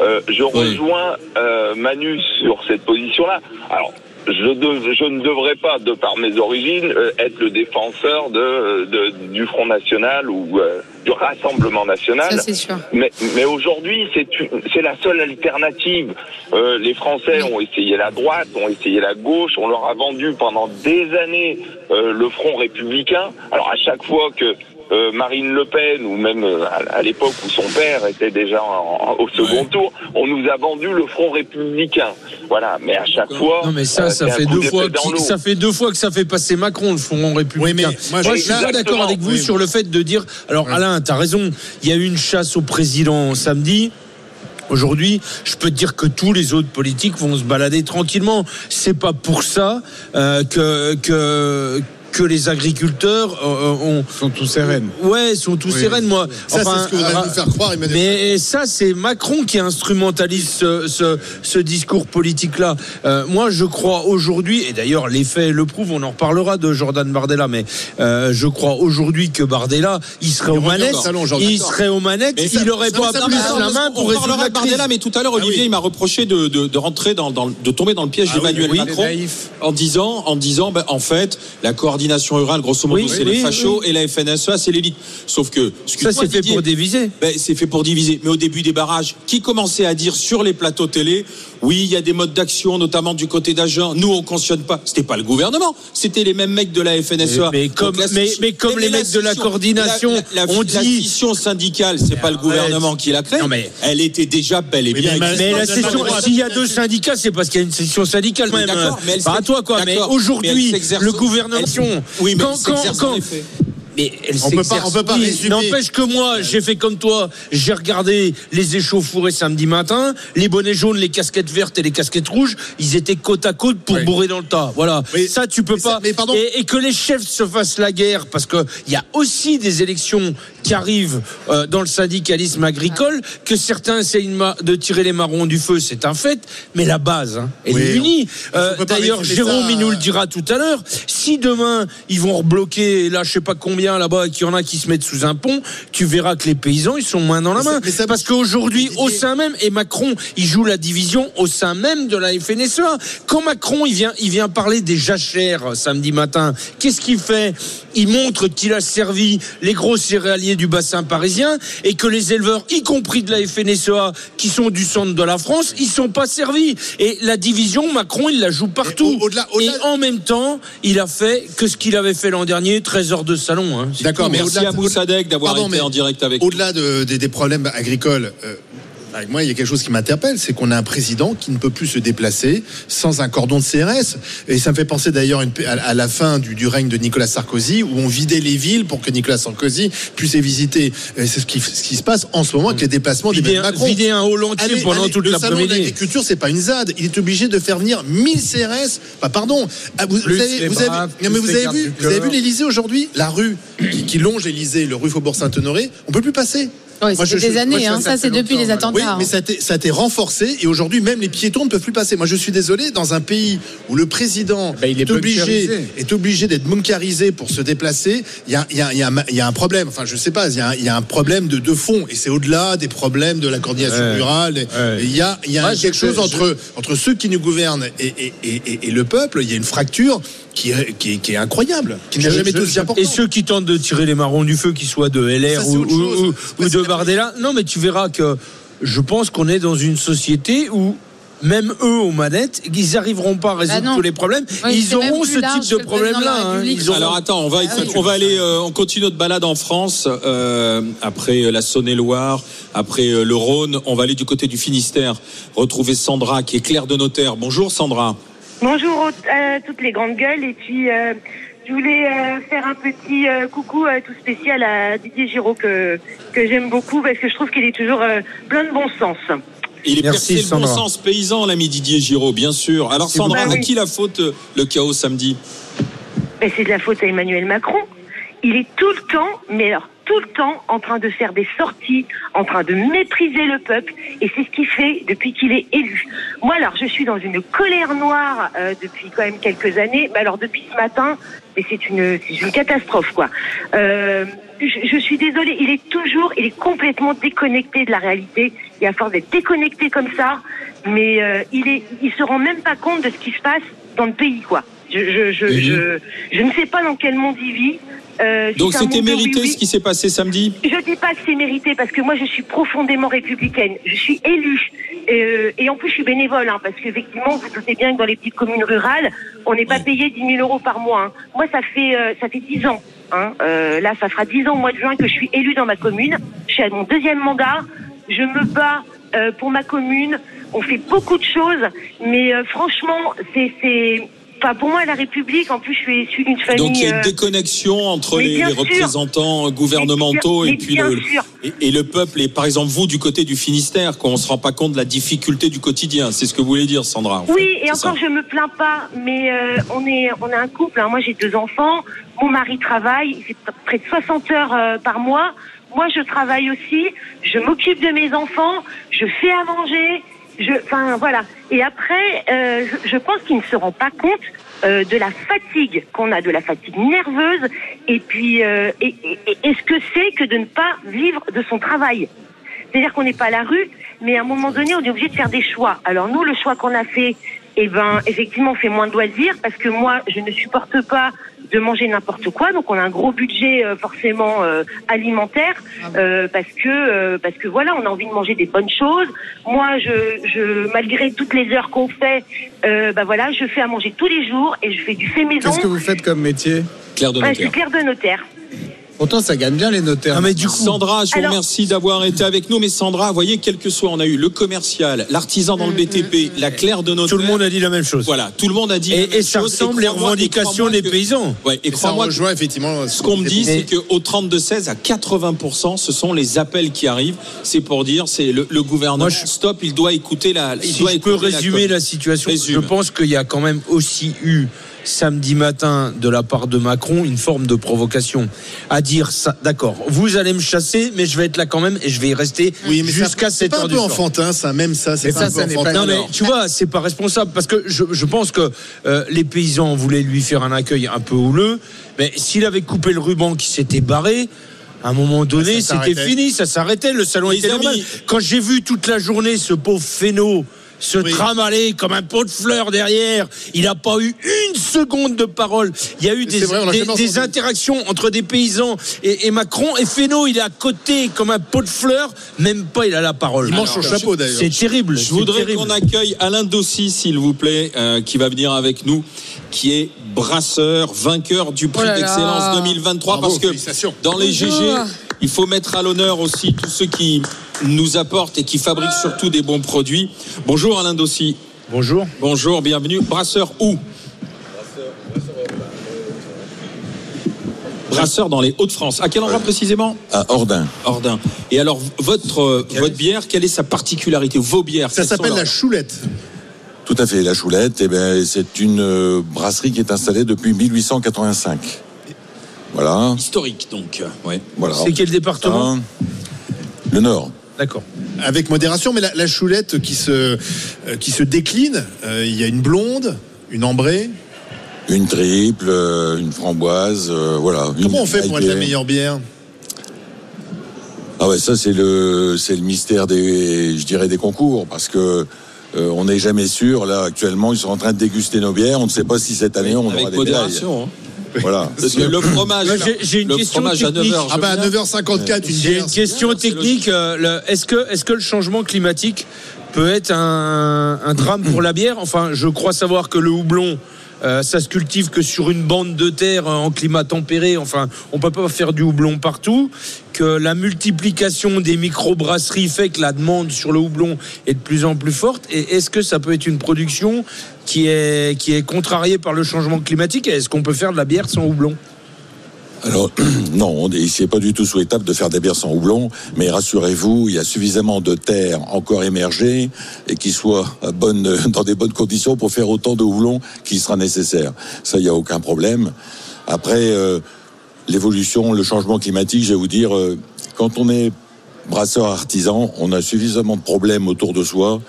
Euh, je rejoins euh, Manu sur cette position-là. Alors. Je, ne devrais pas, de par mes origines, euh, être le défenseur de, de- du Front National ou euh, du Rassemblement National. Ça, c'est sûr. Mais, mais aujourd'hui, c'est la seule alternative. Euh, les Français ont essayé la droite, ont essayé la gauche, on leur a vendu pendant des années euh, le Front républicain. Alors à chaque fois que euh, Marine Le Pen ou même euh, à, à l'époque où son père était déjà en- en- au second tour, on nous a vendu le Front républicain. Voilà, mais à chaque fois, Non mais ça, euh, ça fait deux fois, ça fait deux fois que ça fait passer Macron le Front républicain. moi, moi, je- je suis pas d'accord avec vous Oui. sur le fait de dire. Alors Alain, t'as raison. Il y a eu une chasse au président samedi. Aujourd'hui, je peux te dire que tous les autres politiques vont se balader tranquillement. C'est pas pour ça euh, que que que les agriculteurs euh, ont sont tous sereines. Ouais, sont tous Oui. sereines, moi. Ça, c'est ce que voudrait ra- nous faire croire Emmanuel Mais ça, c'est Macron qui instrumentalise ce, ce, ce discours politique-là. Euh, moi, je crois aujourd'hui, et d'ailleurs les faits le prouvent, on en reparlera de Jordan Bardella, mais euh, je crois aujourd'hui que Bardella, il serait aux manettes, au salon, il serait aux manettes, ça- il n'aurait ça- pas ça- plus ça- la main on pour résoudre la de Bardella, crise. mais tout à l'heure, Ah Olivier, oui. il m'a reproché de, de, de rentrer dans, dans- de tomber dans le piège Ah d'Emmanuel oui, Macron il est naïf. en disant, en disant, ben, en fait, la coordination rurale, grosso modo, Oui, c'est oui, les fachos oui. et la FNSEA, c'est l'élite. Sauf que, Ça, c'est fait pour diviser. ben, c'est fait pour diviser. Mais au début des barrages, qui commençait à dire sur les plateaux télé, oui, il y a des modes d'action, notamment du côté d'agents. Nous, on cautionne pas. C'était pas le gouvernement. C'était les mêmes mecs de la FNSEA. Mais- mais comme- Donc, la mais- scission- mais comme les mecs de la coordination la, la- la dit- scission syndicale, c'est pas le gouvernement qui l'a créée. Non, mais- Elle était déjà belle et bien. mais existante. Mais la session, s'il y a deux syndicats, c'est parce qu'il y a une session syndicale même. d'accord, mais elle Pas à s'ex- toi, quoi. Mais aujourd'hui, le gouvernement. elle- oui, mais quand, Mais elle On peut pas- on peut pas oui. résumer. N'empêche que moi, j'ai fait comme toi. J'ai regardé les échauffourées samedi matin. Les bonnets jaunes, les casquettes vertes et les casquettes rouges, ils étaient côte à côte pour Oui. bourrer dans le tas. Voilà. Mais- ça, tu peux mais ça- pas. mais pardon. Et, et que les chefs se fassent la guerre, parce que il y a aussi des élections qui arrivent euh, dans le syndicalisme agricole, que certains essayent de tirer les marrons du feu, c'est un fait. Mais la base, hein, elle Oui, est unie. on- Euh, D'ailleurs, Jérôme, ça, il nous le dira tout à l'heure. Si demain ils vont rebloquer, là, je sais pas combien là-bas, et qu'il y en a qui se mettent sous un pont, tu verras que les paysans ils sont moins dans la main. mais ça- Parce qu'aujourd'hui, au sein même, et Macron, il joue la division au sein même de la FNSEA. Quand Macron il vient, il vient parler des jachères euh, samedi matin, qu'est-ce qu'il fait? Il montre qu'il a servi les gros céréaliers du bassin parisien et que les éleveurs, y compris de la FNSEA, qui sont du centre de la France, ils sont pas servis. Et la division, Macron, il la joue partout. au- Et en même temps, il a fait que ce qu'il avait fait l'an dernier, 13 heures de salon. Hein. D'accord, mais Merci à de- Moussadek d'avoir été en direct avec nous. Au-delà de- des- des problèmes agricoles, euh, moi, il y a quelque chose qui m'interpelle, c'est qu'on a un président qui ne peut plus se déplacer sans un cordon de CRS. Et ça me fait penser d'ailleurs à, la fin du, du règne de Nicolas Sarkozy, où on vidait les villes pour que Nicolas Sarkozy puisse les visiter. C'est ce qui, ce qui se passe en ce moment avec les déplacements Vider un, Macron. vider un hall entier Allez, pendant allez, toute le salon de l'agriculture, c'est pas une ZAD. Il est obligé de faire venir 1000 CRS. Bah, pardon. Ah, vous, avez, non, mais vous vu, du vous avez corps. vu l'Élysée aujourd'hui, la rue qui, qui longe l'Élysée, le rue Faubourg Saint-Honoré, on peut plus passer. Ouais, Moi, ça fait je- des je- années, moi, hein, ça c'est depuis les attentats. Oui, hein. mais ça a, été, renforcé et aujourd'hui même les piétons ne peuvent plus passer. Moi je suis désolé, dans un pays où le président Bah, il est est, obligé, bunkerisé. est obligé d'être bunkarisé pour se déplacer, il y a, il y a- il y a un- il y a un problème. Enfin je sais pas, il y a un, il y a un problème de, de fond et c'est au-delà des problèmes de la coordination Ouais. rurale. Ouais. Il y a, il y a quelque chose entre, entre ceux qui nous gouvernent et, et- et- et- et le peuple. Il y a une fracture qui est, qui est, qui est incroyable, qui n'a Je- jamais je- été aussi importante. Et ceux qui tentent de tirer les marrons du feu, qu'ils soient de LR Ça, ou, de la- Bardella, non, mais tu verras que je pense qu'on est dans une société où même eux aux manettes, ils n'arriveront pas à résoudre Ah non. tous les problèmes. Oui, ils auront ce type de problème-là. hein. Auront- Alors attends, on va, Ah oui. on va aller, euh, on continue notre balade en France euh, après euh, la Saône-et-Loire, après euh, le Rhône. On va aller du côté du Finistère, retrouver Sandra qui est Claire de Notaire. Bonjour Sandra. Bonjour à toutes les grandes gueules et puis euh, je voulais euh, faire un petit euh, coucou euh, tout spécial à Didier Giraud que, que j'aime beaucoup parce que je trouve qu'il est toujours euh, plein de bon sens. Il est Merci, percé le bon sens paysan, l'ami Didier Giraud, bien sûr. Alors Sandra, à qui la faute le chaos samedi? Mais c'est de la faute à Emmanuel Macron. Il est tout le temps, mais alors tout le temps, en train de faire des sorties, en train de mépriser le peuple, et c'est ce qu'il fait depuis qu'il est élu. Moi, alors, je suis dans une colère noire euh, depuis quand même quelques années. Mais alors, depuis ce matin, mais c'est une, une catastrophe, quoi. Euh, je, je suis désolée, il est toujours, il est complètement déconnecté de la réalité. Il a force d'être déconnecté comme ça, mais euh, il est, il se rend même pas compte de ce qui se passe dans le pays, quoi. Je, je, je, je, je ne sais pas dans quel monde il vit. Euh, si Donc c'était mérité ce qui s'est passé samedi Je dis pas que c'est mérité parce que moi je suis profondément républicaine. Je suis élue Euh, et en plus je suis bénévole hein, parce qu'effectivement vous doutez bien que dans les petites communes rurales on n'est pas payé 10 000 euros par mois. hein. Moi ça fait euh, ça fait 10 ans. Hein. Euh, là ça fera 10 ans au mois de juin que je suis élue dans ma commune. Je suis à mon deuxième mandat. Je me bats euh, pour ma commune. On fait beaucoup de choses, mais euh, franchement c'est Enfin, pour moi, la République, en plus, je suis issue d'une famille. Donc il y a une euh, déconnexion entre les, représentants gouvernementaux et puis le, et, et le peuple. Et par exemple vous du côté du Finistère, qu'on se rend pas compte de la difficulté du quotidien. C'est ce que vous voulez dire, Sandra. fait. Oui, et encore, ça. je me plains pas, mais euh, on est on est un couple. hein. Moi, j'ai deux enfants. Mon mari travaille, il fait près de 60 heures euh, par mois. Moi, je travaille aussi. Je m'occupe de mes enfants. Je fais à manger. Je, enfin, voilà. Et après, euh, je, je pense qu'il ne se rend pas compte euh, de la fatigue qu'on a, de la fatigue nerveuse, et puis euh, et- et- et ce que c'est que de ne pas vivre de son travail. C'est-à-dire qu'on n'est pas à la rue, mais à un moment donné, on est obligé de faire des choix. Alors nous, le choix qu'on a fait, eh ben, effectivement, on fait moins de loisirs parce que moi, je ne supporte pas de manger n'importe quoi. Donc, on a un gros budget euh, forcément euh, alimentaire euh, parce que euh, parce que voilà, on a envie de manger des bonnes choses. Moi, je, je malgré toutes les heures qu'on fait, euh, bah voilà, je fais à manger tous les jours et je fais du fait maison. Qu'est-ce que vous faites comme métier? Claire de Ouais, je suis Notaire. clerc de notaire. Pourtant, ça gagne bien les notaires. Ah, mais du coup, Sandra, je vous remercie d'avoir été avec nous. Mais Sandra, vous voyez, quel que soit, on a eu le commercial, l'artisan dans le BTP, la Claire de Notaire. tout le monde a dit la même chose. Voilà, tout le monde a dit. la Et, même et ça chose. ressemble les et revendications crois-moi des que- paysans. Ouais, et Et ça crois-moi effectivement Ce qu'on me dit, c'est qu'au 32-16, à 80%, ce sont les appels qui arrivent. C'est pour dire, c'est le, le gouvernement. Moi, je- Stop, il doit écouter la. Il Si doit je peux résumer la situation, Résume. je pense qu'il y a quand même aussi eu samedi matin de la part de Macron une forme de provocation à dire ça d'accord vous allez me chasser mais je vais être là quand même et je vais y rester Oui, jusqu'à c'est cette pas heure un du peu soir. enfantin, ça, même ça, c'est pas ça, un peu ça pas- enfantin. Non mais tu vois, c'est pas responsable parce que je, je pense que euh, les paysans voulaient lui faire un accueil un peu houleux, mais s'il avait coupé le ruban qui s'était barré, à un moment donné, c'était fini, ça s'arrêtait, le salon Les était amis. normal. Quand j'ai vu toute la journée ce pauvre Féno se Oui. tramaler comme un pot de fleurs derrière, il n'a pas eu une seconde de parole. Il y a eu des, vrai, interactions entre des paysans et, et Macron. Et Féno, il est à côté comme un pot de fleurs, même pas il a la parole. Il mange son chapeau d'ailleurs. C'est terrible. Je voudrais qu'on accueille Alain Dossi, s'il vous plaît, euh, qui va venir avec nous, qui est brasseur, vainqueur du prix Oh d'excellence 2023, Bravo, parce que dans les GG, il faut mettre à l'honneur aussi tous ceux qui nous apportent et qui fabriquent surtout des bons produits. Bonjour Alain Dossi. Bonjour. Bonjour, bienvenue. Brasseur où? Brasseur dans les Hauts-de-France. À quel endroit précisément? À Ordin. Ordin. Et alors, votre, euh, votre bière, quelle est sa particularité? Vos bières Ça s'appelle la choulette. Tout à fait. La Choulette, eh ben, c'est une euh, brasserie qui est installée depuis 1885. Voilà. Historique, donc. Ouais. voilà. C'est quel département? Hein? Le Nord. D'accord. Avec modération, mais la, la choulette qui se, euh, qui se décline, euh, il y a une blonde, une ambrée. Une triple, euh, une framboise, euh, voilà. Une Comment on fait pour être la meilleure bière? Ah ouais, ça c'est le c'est le mystère des je dirais des concours parce que euh, on n'est jamais sûr. Là actuellement, ils sont en train de déguster nos bières. On ne sait pas si cette année on aura des modération. hein. Voilà. Parce que le fromage, j'ai- une le question fromage à technique. 9h. Ah bah à 9h54, une J'ai une question technique. euh, Est-ce que, est que le changement climatique peut être un, un drame pour la bière? Enfin, je crois savoir que le houblon, euh, ça se cultive que sur une bande de terre euh, en climat tempéré. Enfin, on peut pas faire du houblon partout. Que la multiplication des microbrasseries fait que la demande sur le houblon est de plus en plus forte. Et est-ce que ça peut être une production qui est, qui est contrariée par le changement climatique? Est-ce qu'on peut faire de la bière sans houblon? Alors non, on- c'est pas du tout souhaitable de faire des bières sans houblon, mais rassurez-vous, il y a suffisamment de terre encore émergée et qui bonne, dans des bonnes conditions pour faire autant de houblon qui sera nécessaire. Ça, il y a aucun problème. Après, euh, l'évolution, le changement climatique, je vais vous dire, euh, quand on est brasseur artisan, on a suffisamment de problèmes autour de soi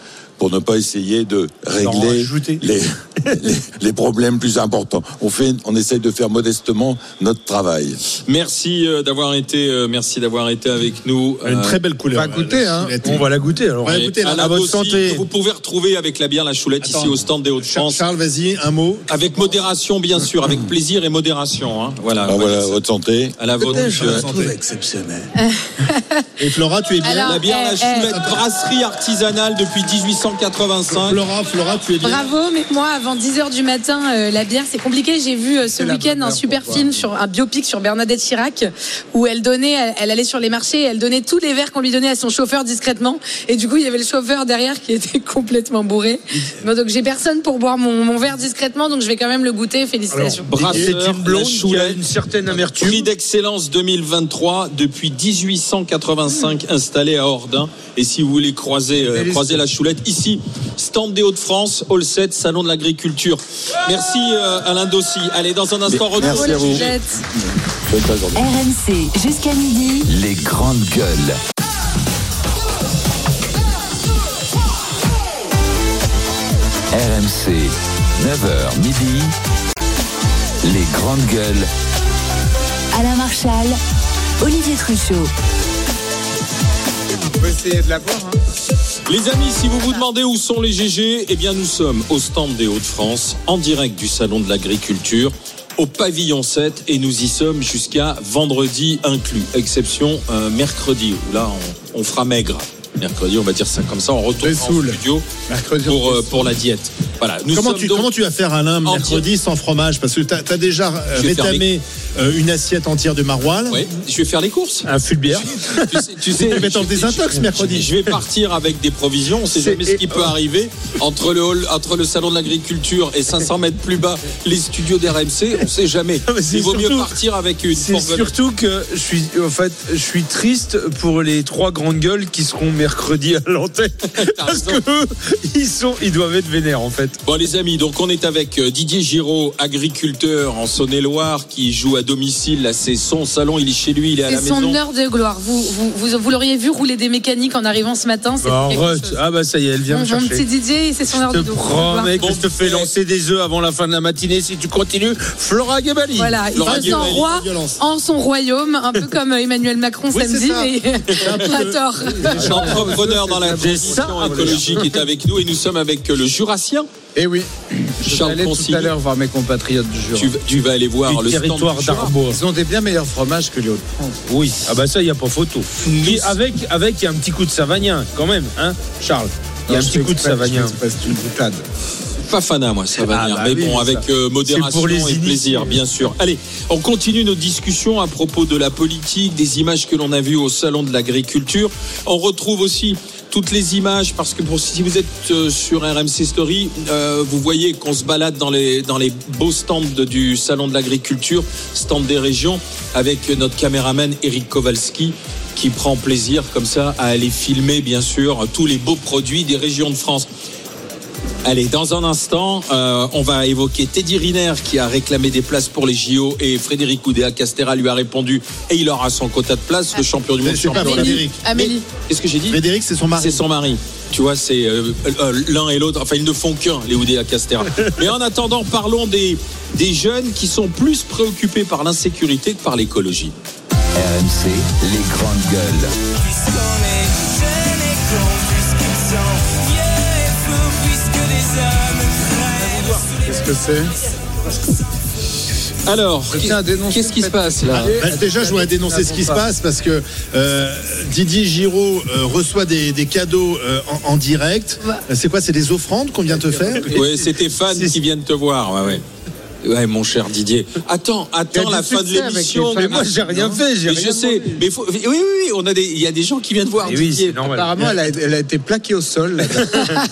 pour ne pas essayer de régler les, les, les problèmes plus importants. On fait, on essaye de faire modestement notre travail. Merci euh, d'avoir été, euh, merci d'avoir été avec nous. Une Euh, très belle couleur. Pas goûter, la hein. On va la goûter alors. Ouais, et écoutez, à à la votre aussi, santé. Vous pouvez retrouver avec la bière la choulette ici au stand des Hauts-de-France. Charles, vas-y, un mot. Avec modération, bien sûr, avec plaisir et modération. hein. Voilà. Ah, voilà, votre santé. À la vôtre. monsieur. exceptionnel. Et Flora, tu es bien. Alors, La bière La eh, Choulette, brasserie artisanale depuis 1885. Flora, Flora, tu es bien. Bravo, mais moi, avant 10h du matin, euh, la bière, c'est compliqué. J'ai vu euh, ce week-end un super film sur un biopic sur Bernadette Chirac, où elle donnait, elle, elle allait sur les marchés, et elle donnait tous les verres qu'on lui donnait à son chauffeur discrètement. Et du coup, il y avait le chauffeur derrière qui était complètement bourré. Bon, donc j'ai personne pour boire mon, mon verre discrètement, donc je vais quand même le goûter. Félicitations. Brasseur, C'est une blonde La qui a Choulette. une certaine amertume. Prix d'excellence 2023 depuis 1885 installé à Ordin. Et si vous voulez croiser, euh, croiser la choulette, ici, stand des Hauts-de-France, Hall 7, Salon de l'Agriculture. Merci euh, Alain Dossi. Allez, dans un instant, retour. Merci à vous. Jette. Bonne fin de journée. RMC jusqu'à midi. Les grandes gueules. RMC, 9h midi. Les grandes gueules. Alain Marchal, Olivier Truchot. On va essayer de la. Hein. Les amis, si vous vous demandez où sont les GG, eh bien nous sommes au stand des Hauts-de-France, en direct du Salon de l'Agriculture, au pavillon 7, et nous y sommes jusqu'à vendredi inclus, exception euh, mercredi, où là on, on fera maigre. Mercredi, on va dire ça comme ça, on retourne saoule. studio Mercredi, pour, on euh, pour la diète. Voilà, nous Comment tu, donc- comment tu vas faire Alain mercredi sans fromage? Parce que tu as, déjà euh, rétamé euh, une assiette entière de maroilles. Ouais, je vais faire les courses. Un fût de bière. tu sais, tu sais, je- désintox je- mercredi. Je vais partir avec des provisions. On sait C'est- jamais ce qui peut arriver entre le hall, entre le salon de l'agriculture et 500 mètres plus bas les studios d'RMC. On sait jamais. Il vaut mieux partir avec une C'est surtout que je suis, en fait, je suis triste pour les trois grandes gueules qui seront mercredi à l'antenne. Parce que eux, ils sont, ils doivent être vénères, en fait. Bon les amis, donc on est avec euh, Didier Giraud, agriculteur en Saône-et-Loire, qui joue à domicile. Là, c'est son salon, il est chez lui, il est à la C'est son maison. heure de gloire. Vous, vous, vous, vous l'auriez vu rouler des mécaniques en arrivant ce matin. Bah. Ah bah ça y est, elle vient Mon, me mon chercher. petit Didier, c'est son heure Je de te gloire. promets que Bon, je te fais lancer des œufs avant la fin de la matinée si tu continues. Flora Gabali. Voilà, il sent Guémel, roi en son royaume, un peu comme Emmanuel Macron Oui, c'est samedi, ça. mais à tort. L'entrepreneur dans la transition écologique est avec nous et nous sommes avec euh, le Jurassien. Eh oui. Je vais Charles aller tout à l'heure voir mes compatriotes du Jura. Tu, vas- tu vas aller voir Du le territoire d'Arbois. Ils ont des bien meilleurs fromages que les Hauts-de-France. Oui, ah bah ça, il n'y a pas photo. Puis avec, avec, il y a un petit coup de savagnin, quand même, hein, Charles. Il y a un petit coup de savagnin. C'est une boutade. Pas fanat, moi, ça va Ah, venir. bah Mais oui, bon, avec euh, modération c'est pour les et initiés. plaisir, bien sûr. Allez, on continue nos discussions à propos de la politique, des images que l'on a vues au salon de l'agriculture. On retrouve aussi toutes les images parce que si vous êtes euh, sur RMC Story, euh, vous voyez qu'on se balade dans les dans les beaux stands du salon de l'agriculture, stand des régions, avec notre caméraman Eric Kowalski qui prend plaisir comme ça à aller filmer bien sûr tous les beaux produits des régions de France. Allez, dans un instant, euh, on va évoquer Teddy Riner qui a réclamé des places pour les JO et Frédéric Oudéa Castera lui a répondu et il aura son quota de places, le champion du monde. C'est pas Frédéric. Amélie. Qu'est-ce que j'ai dit? Frédéric, c'est son mari. C'est son mari. Tu vois, c'est euh, euh, l'un et l'autre. Enfin, ils ne font qu'un, les Oudéa Castera. Mais en attendant, parlons des, des jeunes qui sont plus préoccupés par l'insécurité que par l'écologie. RMC, les grandes gueules. Qu'est-ce que c'est Alors, qu'est-ce qui se passe là Bah, déjà, je voudrais dénoncer ce qui se passe parce que euh, Didier Giraud euh, reçoit des, des cadeaux euh, en, en direct. C'est quoi C'est des offrandes qu'on vient te faire? Ouais, c'est tes fans qui viennent te voir. Ouais, ouais. Ouais, mon cher Didier. Attends, attends la fin de l'émission. Mais moi, j'ai rien fait, j'ai je sais. demandé. Mais faut- oui, oui, oui. On a des. Il y a des gens qui viennent voir Didier normal. Apparemment, elle a, elle a été plaquée au sol.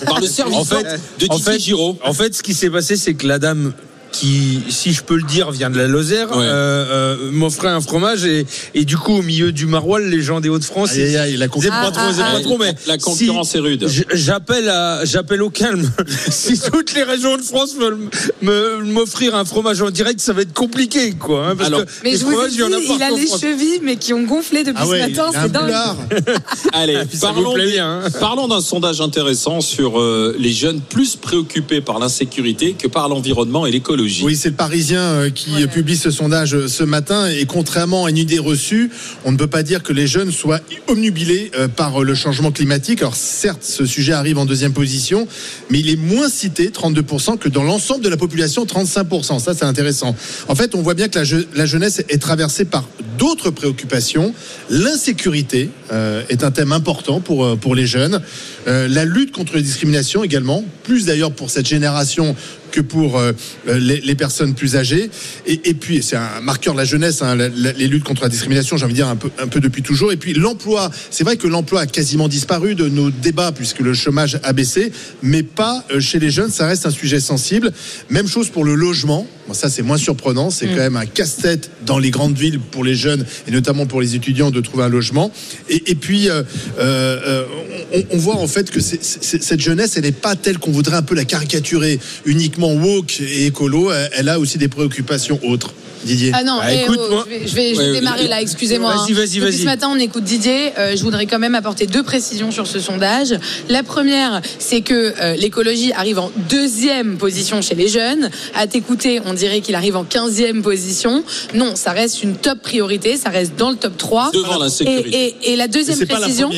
par le service En fait, de en Didier fait, Giraud. En fait, ce qui s'est passé, c'est que la dame qui, si je peux le dire, vient de la Lozère, Ouais. euh, euh, m'offrait un fromage et, et du coup, au milieu du maroilles, les gens des Hauts-de-France, pas trop, Ah, pas ah, trop, mais la concurrence est rude. J'appelle j'appelle au calme. si toutes les régions de France veulent me- m'offrir un fromage en direct, ça va être compliqué, quoi. hein, parce Alors, que Mais je vous ai dit, il y en a il les France. chevilles, mais qui ont gonflé depuis Ah ouais, ce matin, c'est dingue. Allez, parlons, bien, hein. parlons d'un sondage intéressant sur euh, les jeunes plus préoccupés par l'insécurité que par l'environnement et l'écologie. Oui, c'est le Parisien euh, qui Ouais. publie ce sondage euh, ce matin. Et contrairement à une idée reçue, on ne peut pas dire que les jeunes soient omnubilés euh, par le changement climatique. Alors certes, ce sujet arrive en deuxième position, mais il est moins cité, 32%, que dans l'ensemble de la population, 35%. Ça, c'est intéressant. En fait, on voit bien que la, je- la jeunesse est traversée par d'autres préoccupations. L'insécurité euh, est un thème important pour, pour les jeunes. Euh, la lutte contre les discriminations également, plus d'ailleurs pour cette génération que pour euh, les, les personnes plus âgées. Et, et puis, c'est un marqueur de la jeunesse, hein, la- la- les luttes contre la discrimination, j'ai envie de dire un peu, un peu depuis toujours. Et puis, l'emploi, c'est vrai que l'emploi a quasiment disparu de nos débats puisque le chômage a baissé, mais pas euh, chez les jeunes, ça reste un sujet sensible. Même chose pour le logement. Bon, ça, c'est moins surprenant. C'est quand même un casse-tête dans les grandes villes pour les jeunes et notamment pour les étudiants de trouver un logement. Et, et puis, euh, on, on voit en fait que cette jeunesse, elle n'est pas telle qu'on voudrait un peu la caricaturer, uniquement woke et écolo. Elle, a aussi des préoccupations autres. Didier. Ah non, Bah, eh, écoute, oh, moi- je vais, je vais- je vais Ouais, démarrer ouais. là, excusez-moi. Vas-y, hein. vas-y, vas-y. ce matin, on écoute Didier. Euh, je voudrais quand même apporter deux précisions sur ce sondage. La première, c'est que euh, l'écologie arrive en deuxième position chez les jeunes. À t'écouter, on dirait qu'il arrive en quinzième position. Non, ça reste une top priorité, ça reste dans le top 3. Devant l'insécurité. Et, et- et la deuxième Mais c'est pas la précision,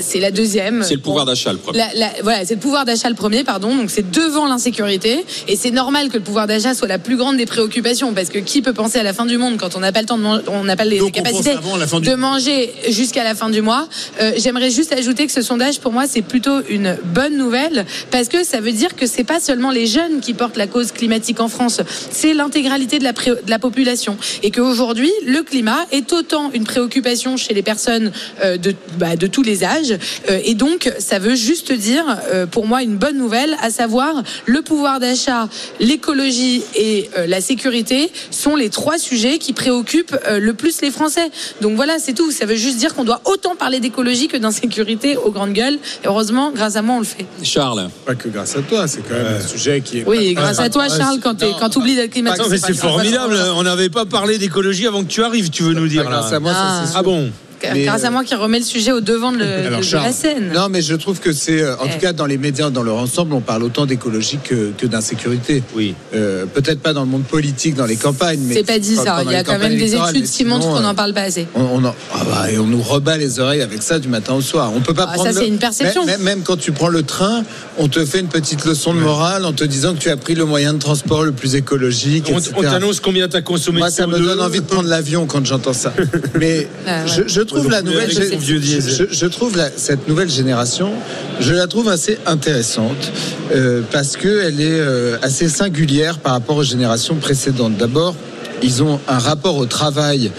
c'est la deuxième. C'est le pouvoir Bon. d'achat le premier. La- la- voilà, c'est le pouvoir d'achat le premier, pardon. Donc c'est devant l'insécurité. Et c'est normal que le pouvoir d'achat soit la plus grande des préoccupations. Parce que qui peut penser à la fin du monde quand on n'a pas le temps de manger, on n'a pas les Donc, on capacités pense avant la fin du de mois. manger jusqu'à la fin du mois. Euh, J'aimerais juste ajouter que ce sondage, pour moi, c'est plutôt une bonne nouvelle. Parce que ça veut dire que c'est pas seulement les jeunes qui portent la cause climatique en France. C'est l'intégralité de la, pré- de la population. Et qu'aujourd'hui, le climat est autant une préoccupation chez les personnes euh, de, bah, de tous les âges. Euh, et donc, ça veut juste dire, pour moi, une bonne nouvelle, à savoir le pouvoir d'achat, l'écologie et la sécurité sont les trois sujets qui préoccupent euh, le plus les Français. Donc voilà, c'est tout. Ça veut juste dire qu'on doit autant parler d'écologie que d'insécurité aux grandes gueules. Et heureusement, grâce à moi, on le fait. Charles. Pas que grâce à toi, c'est quand même un sujet qui est. Oui, pas- grâce pas- à toi, Charles, quand, tu oublies d'être climatique. Non, mais c'est formidable. On n'avait pas parlé d'écologie avant que tu arrives, tu veux nous dire. Grâce là. à moi, ça, Ah. Ah bon Grâce à euh, moi qui remet le sujet au devant de, le- Alors, de- de Charles. la scène. Non, mais je trouve que c'est, euh, en Eh. tout cas, dans les médias, dans leur ensemble, on parle autant d'écologie que, que d'insécurité. Oui. Euh, Peut-être pas dans le monde politique, dans les campagnes, mais C'est pas dit ça. Il y a quand même des études qui montrent qu'on euh, n'en parle pas assez. On, on en- ah bah, et on nous rebat les oreilles avec ça du matin au soir. On peut pas Ah, prendre. ça, le- c'est une perception. Même, même quand tu prends le train, on te fait une petite leçon de morale en te disant que tu as pris le moyen de transport le plus écologique. On, t'annonce combien t'as consommé Moi, ça me CO2. donne envie de prendre l'avion quand j'entends ça. Mais Ah, ouais. je, je trouve la nouvelle, je, trouve la- cette nouvelle génération, je la trouve assez intéressante euh, parce que elle est euh, assez singulière par rapport aux générations précédentes. D'abord, ils ont un rapport au travail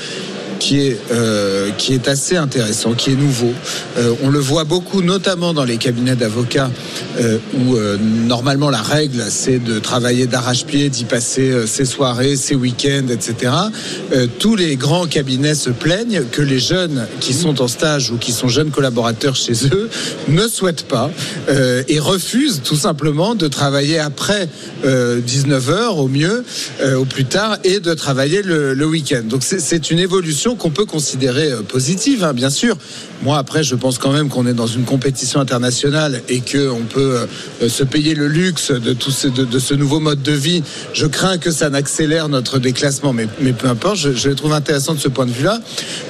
qui est, euh, qui est assez intéressant, qui est nouveau. Euh, on le voit beaucoup, notamment dans les cabinets d'avocats, euh, où normalement la règle, c'est de travailler d'arrache-pied, d'y passer ses soirées, ses week-ends, etc. Tous les grands cabinets se plaignent que les jeunes qui sont en stage ou qui sont jeunes collaborateurs chez eux ne souhaitent pas et refusent tout simplement de travailler après 19h au mieux, au plus tard, et de travailler le, le week-end. Donc c'est une évolution qu'on peut considérer euh, positive, hein, bien sûr. Moi, après, je pense quand même qu'on est dans une compétition internationale et qu'on peut euh, se payer le luxe de, tout ce, nouveau mode de vie. Je crains que ça n'accélère notre déclassement, mais, peu importe, je, je les trouve intéressants de ce point de vue-là.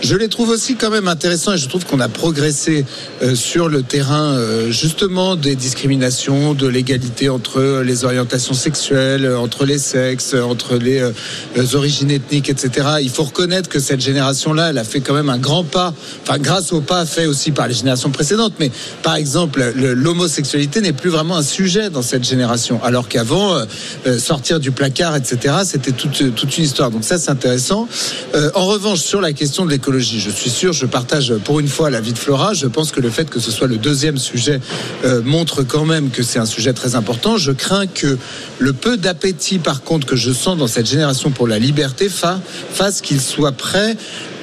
Je les trouve aussi quand même intéressants et je trouve qu'on a progressé euh, sur le terrain justement des discriminations, de l'égalité entre les orientations sexuelles, entre les sexes, entre les origines ethniques, etc. Il faut reconnaître que cette génération-là, elle a fait quand même un grand pas, enfin grâce au pas fait aussi par les générations précédentes. Mais par exemple, le- l'homosexualité n'est plus vraiment un sujet dans cette génération, alors qu'avant, euh, euh, sortir du placard, etc., c'était toute, une histoire. Donc ça, c'est intéressant. Euh, en revanche, sur la question de l'écologie, je suis sûr, je partage pour une fois l'avis de Flora. Je pense que le fait que ce soit le deuxième sujet montre quand même que c'est un sujet très important. Je crains que le peu d'appétit, par contre, que je sens dans cette génération pour la liberté fa- fasse qu'il soit prêt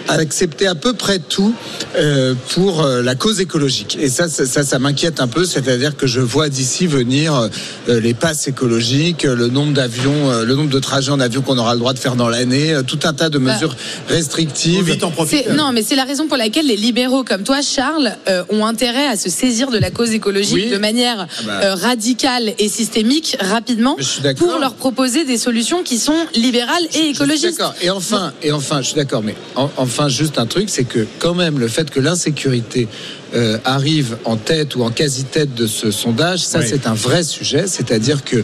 à accepter à peu près tout euh, pour euh, la cause écologique. Et ça, ça, ça, ça m'inquiète un peu, c'est-à-dire que je vois d'ici venir euh, les passes écologiques, le nombre d'avions, euh, le nombre de trajets en avion qu'on aura le droit de faire dans l'année, euh, tout un tas de Bah, mesures restrictives. C'est- Non, mais c'est la raison pour laquelle les libéraux comme toi, Charles, euh, ont intérêt à se saisir de la cause écologique Oui. de manière Ah bah. euh, radicale et systémique rapidement pour leur proposer des solutions qui sont libérales et Je suis écologistes. D'accord. Et enfin, et enfin, je suis d'accord, mais en- enfin, juste un truc, c'est que quand même le fait que l'insécurité euh, arrive en tête ou en quasi-tête de ce sondage, ça Oui. c'est un vrai sujet. C'est-à-dire que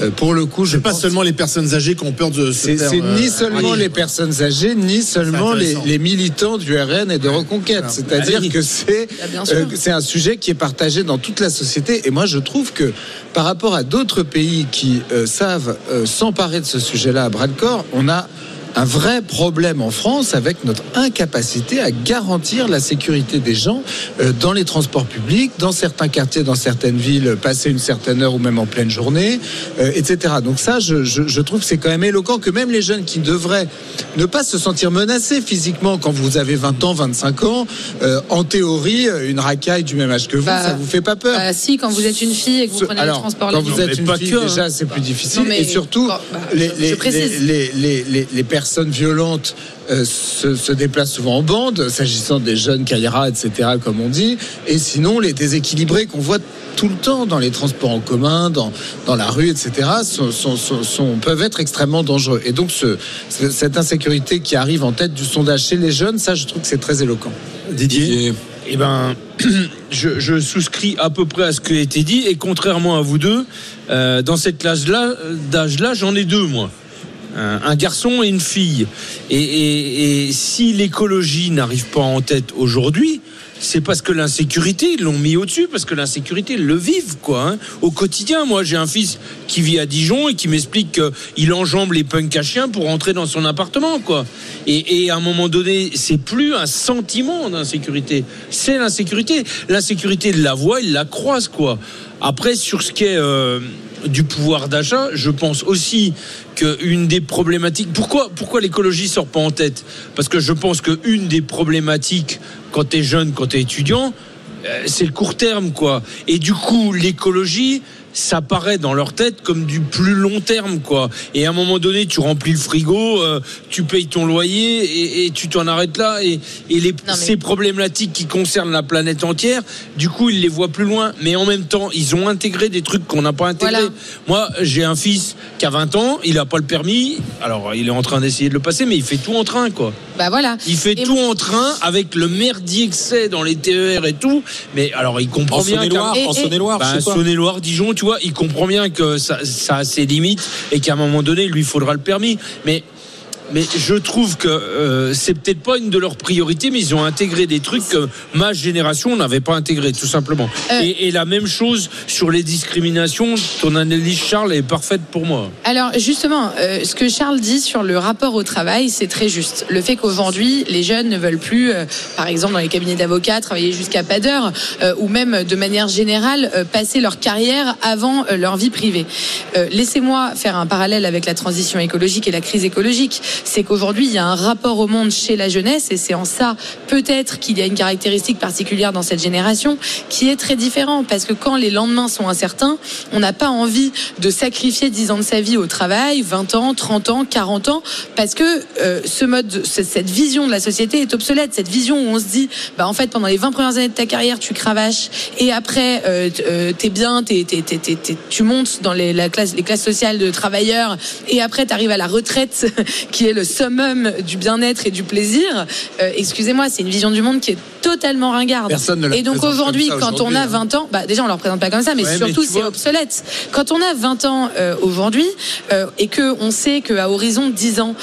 euh, pour le coup, je pas pense- seulement les personnes âgées qui ont peur de se c'est faire, c'est euh, ni seulement les personnes âgées, ni seulement les, militants du RN et de Reconquête. C'est-à-dire Ah que c'est Ah, euh, c'est un sujet qui est partagé dans toute la société. Et moi, je trouve que par rapport à d'autres pays qui euh, savent euh, s'emparer de ce sujet-là à bras le corps, on a un vrai problème en France avec notre incapacité à garantir la sécurité des gens euh, dans les transports publics, dans certains quartiers, dans certaines villes, passer une certaine heure ou même en pleine journée, euh, etc. Donc ça, je, je- je trouve que c'est quand même éloquent que même les jeunes qui devraient ne pas se sentir menacés physiquement quand vous avez 20 ans, 25 ans, euh, en théorie, euh, une racaille du même âge que vous, Bah, ça vous fait pas peur. Bah, si, quand vous êtes une fille et que vous prenez alors, les transports quand vous êtes une fille, déjà, c'est plus difficile. Non, mais- et surtout, Bah, les, les- je précise. les- les- les- les- les personnes violentes euh, se, se déplacent souvent en bande, s'agissant des jeunes Kaira, etc., comme on dit. Et sinon, les déséquilibrés qu'on voit tout le temps dans les transports en commun, dans, dans la rue, etc., sont, sont- sont- sont- peuvent être extrêmement dangereux. Et donc, ce- ce- cette insécurité qui arrive en tête du sondage chez les jeunes, ça, je trouve que c'est très éloquent. Didier Eh ben, je, je souscris à peu près à ce qui a été dit. Et contrairement à vous deux, euh, dans cette classe-là, d'âge-là, j'en ai deux, moi. Un, garçon et une fille. Et, si l'écologie n'arrive pas en tête aujourd'hui, c'est parce que l'insécurité, ils l'ont mis au-dessus, parce que l'insécurité, ils le vivent, quoi. hein. Au quotidien, moi, j'ai un fils qui vit à Dijon et qui m'explique qu'il enjambe les punks à chiens pour rentrer dans son appartement, quoi. Et, à un moment donné, c'est plus un sentiment d'insécurité, c'est l'insécurité. L'insécurité, il la voit, il la croise, quoi. Après, sur ce qui est euh, du pouvoir d'achat, je pense aussi qu'une des problématiques. Pourquoi, pourquoi l'écologie sort pas en tête? Parce que je pense qu'une des problématiques, quand tu es jeune, quand tu es étudiant, euh, c'est le court terme, quoi. Et du coup, l'écologie, ça paraît dans leur tête comme du plus long terme, quoi. Et à un moment donné, tu remplis le frigo, euh, tu payes ton loyer et, et tu t'en arrêtes là. Et, et les, ces problématiques qui concernent la planète entière, du coup, ils les voient plus loin. Mais en même temps, ils ont intégré des trucs qu'on n'a pas intégrés. Voilà. Moi, j'ai un fils qui a 20 ans, il n'a pas le permis. Alors, il est en train d'essayer de le passer, mais il fait tout en train, quoi. Bah voilà. Il fait tout en train avec le merdier que c'est dans les TER et tout. Mais alors, il comprend En bien. Saône-et-Loire, en Saône-et-Loire, Bah. Saône-et-Loire, Dijon, tu il comprend bien que ça, ça a ses limites et qu'à un moment donné, il lui faudra le permis. Mais mais je trouve que euh, c'est peut-être pas une de leurs priorités, mais ils ont intégré des trucs que ma génération n'avait pas intégré, tout simplement. Euh. Et, et la même chose sur les discriminations. Ton analyse, Charles, est parfaite pour moi. Alors justement, euh, ce que Charles dit sur le rapport au travail, c'est très juste. Le fait qu'aujourd'hui, les jeunes ne veulent plus, par exemple dans les cabinets d'avocats, travailler jusqu'à pas d'heure, ou même de manière générale, passer leur carrière avant leur vie privée. Laissez-moi faire un parallèle avec la transition écologique et la crise écologique. C'est qu'aujourd'hui, il y a un rapport au monde chez la jeunesse, et c'est en ça peut-être qu'il y a une caractéristique particulière dans cette génération qui est très différent, parce que quand les lendemains sont incertains, on n'a pas envie de sacrifier 10 ans de sa vie au travail, 20 ans, 30 ans, 40 ans, parce que euh, ce mode, ce- cette vision de la société est obsolète. Cette vision où on se dit, bah en fait, pendant les 20 premières années de ta carrière, tu cravaches, et après, euh, t- euh, t'es bien, t'es- t'es- t'es- t'es- tu montes dans les, la classe, les classes sociales de travailleurs, et après, tu arrives à la retraite, qui est le summum du bien-être et du plaisir. Euh, excusez-moi, c'est une vision du monde qui est totalement ringarde. Personne ne et donc aujourd'hui, quand on a hein. 20 ans, bah déjà on leur présente pas comme ça, mais Ouais, surtout c'est obsolète. Quand on a 20 ans euh, aujourd'hui euh, et que on sait qu'à horizon de 10 ans,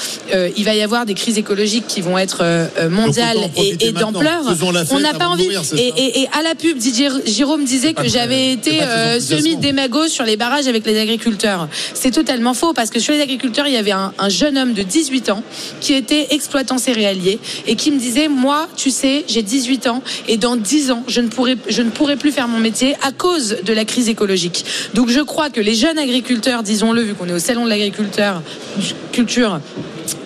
il va y avoir des crises écologiques qui vont être mondiales et, d'ampleur, on n'a pas envie. mourir, et, ça et- et à la pub, Didier Jérôme disait que j'avais été semi-démago sur les barrages avec les agriculteurs. C'est totalement faux parce que sur les agriculteurs, il y avait un, un jeune homme de 18 ans qui était exploitant céréalier et qui me disait Moi, tu sais, j'ai 18 ans et dans 10 ans, je ne, pourrai, je ne pourrai plus faire mon métier à cause de la crise écologique. Donc je crois que les jeunes agriculteurs, disons-le, vu qu'on est au salon de l'agriculteur, culture,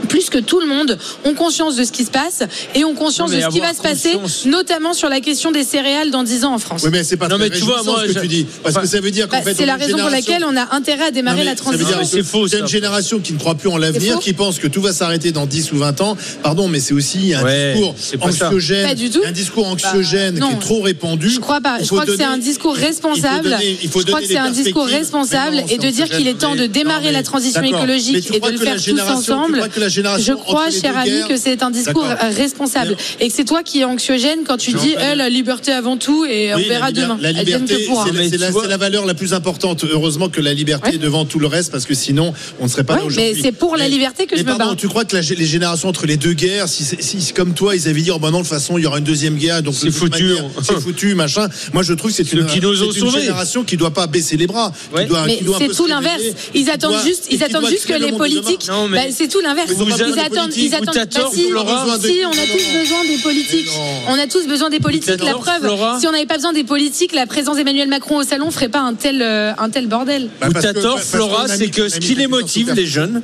plus que tout le monde ont conscience de ce qui se passe et ont conscience de ce qui va se passer, notamment sur la question des céréales dans 10 ans en France. Oui, mais c'est pas Non, très mais tu vois, moi, ce que je- tu dis. Parce que ça veut dire qu'en Bah, fait. c'est la raison pour laquelle on a intérêt à démarrer Non, la ça veut transition. C'est faux, C'est une génération qui ne croit plus en l'avenir, qui pense que tout va s'arrêter dans 10 ou 20 ans. Pardon, mais c'est aussi un Ouais, discours anxiogène. Pas du tout. Un discours anxiogène Bah, qui non. est trop répandu. Je crois pas. Je crois que c'est un discours responsable. donner- il faut Je crois que c'est un discours responsable et de dire qu'il est temps de anxiogène. démarrer la transition écologique et de le faire tous ensemble. Génération Je crois, cher ami, guerres- que c'est un discours D'accord. responsable et que c'est toi qui es anxiogène quand tu dis eh, la liberté avant tout et on verra la, demain. la liberté, c'est la, Mais la- la valeur la plus importante. Heureusement que la liberté est devant tout le reste, parce que sinon, on ne serait pas Ouais, là aujourd'hui. mais c'est pour la Mais- liberté que mais je me pardon, bats. Tu crois que les générations entre les deux guerres, si, si comme toi, ils avaient dit, oh ben non, de toute façon, il y aura une deuxième guerre, donc C'est foutu, hein. c'est foutu, machin. Moi, je trouve que c'est une, génération qui doit pas baisser les bras. Ouais. Mais qui doit un c'est tout se l'inverse. Ils attendent juste, ils attendent juste que les politiques. Mais- Bah, c'est tout l'inverse. Ils ont Ils besoin de attendent, ils attendent. Ou Bah, si, Flora. si, on a tous besoin des politiques. On a tous besoin des politiques. La preuve, Flora. si on n'avait pas besoin des politiques, la présence d'Emmanuel Macron au salon ferait pas un tel, euh, un tel bordel. Bah, que- tort, Flora, c'est que ce qui les motive, les jeunes,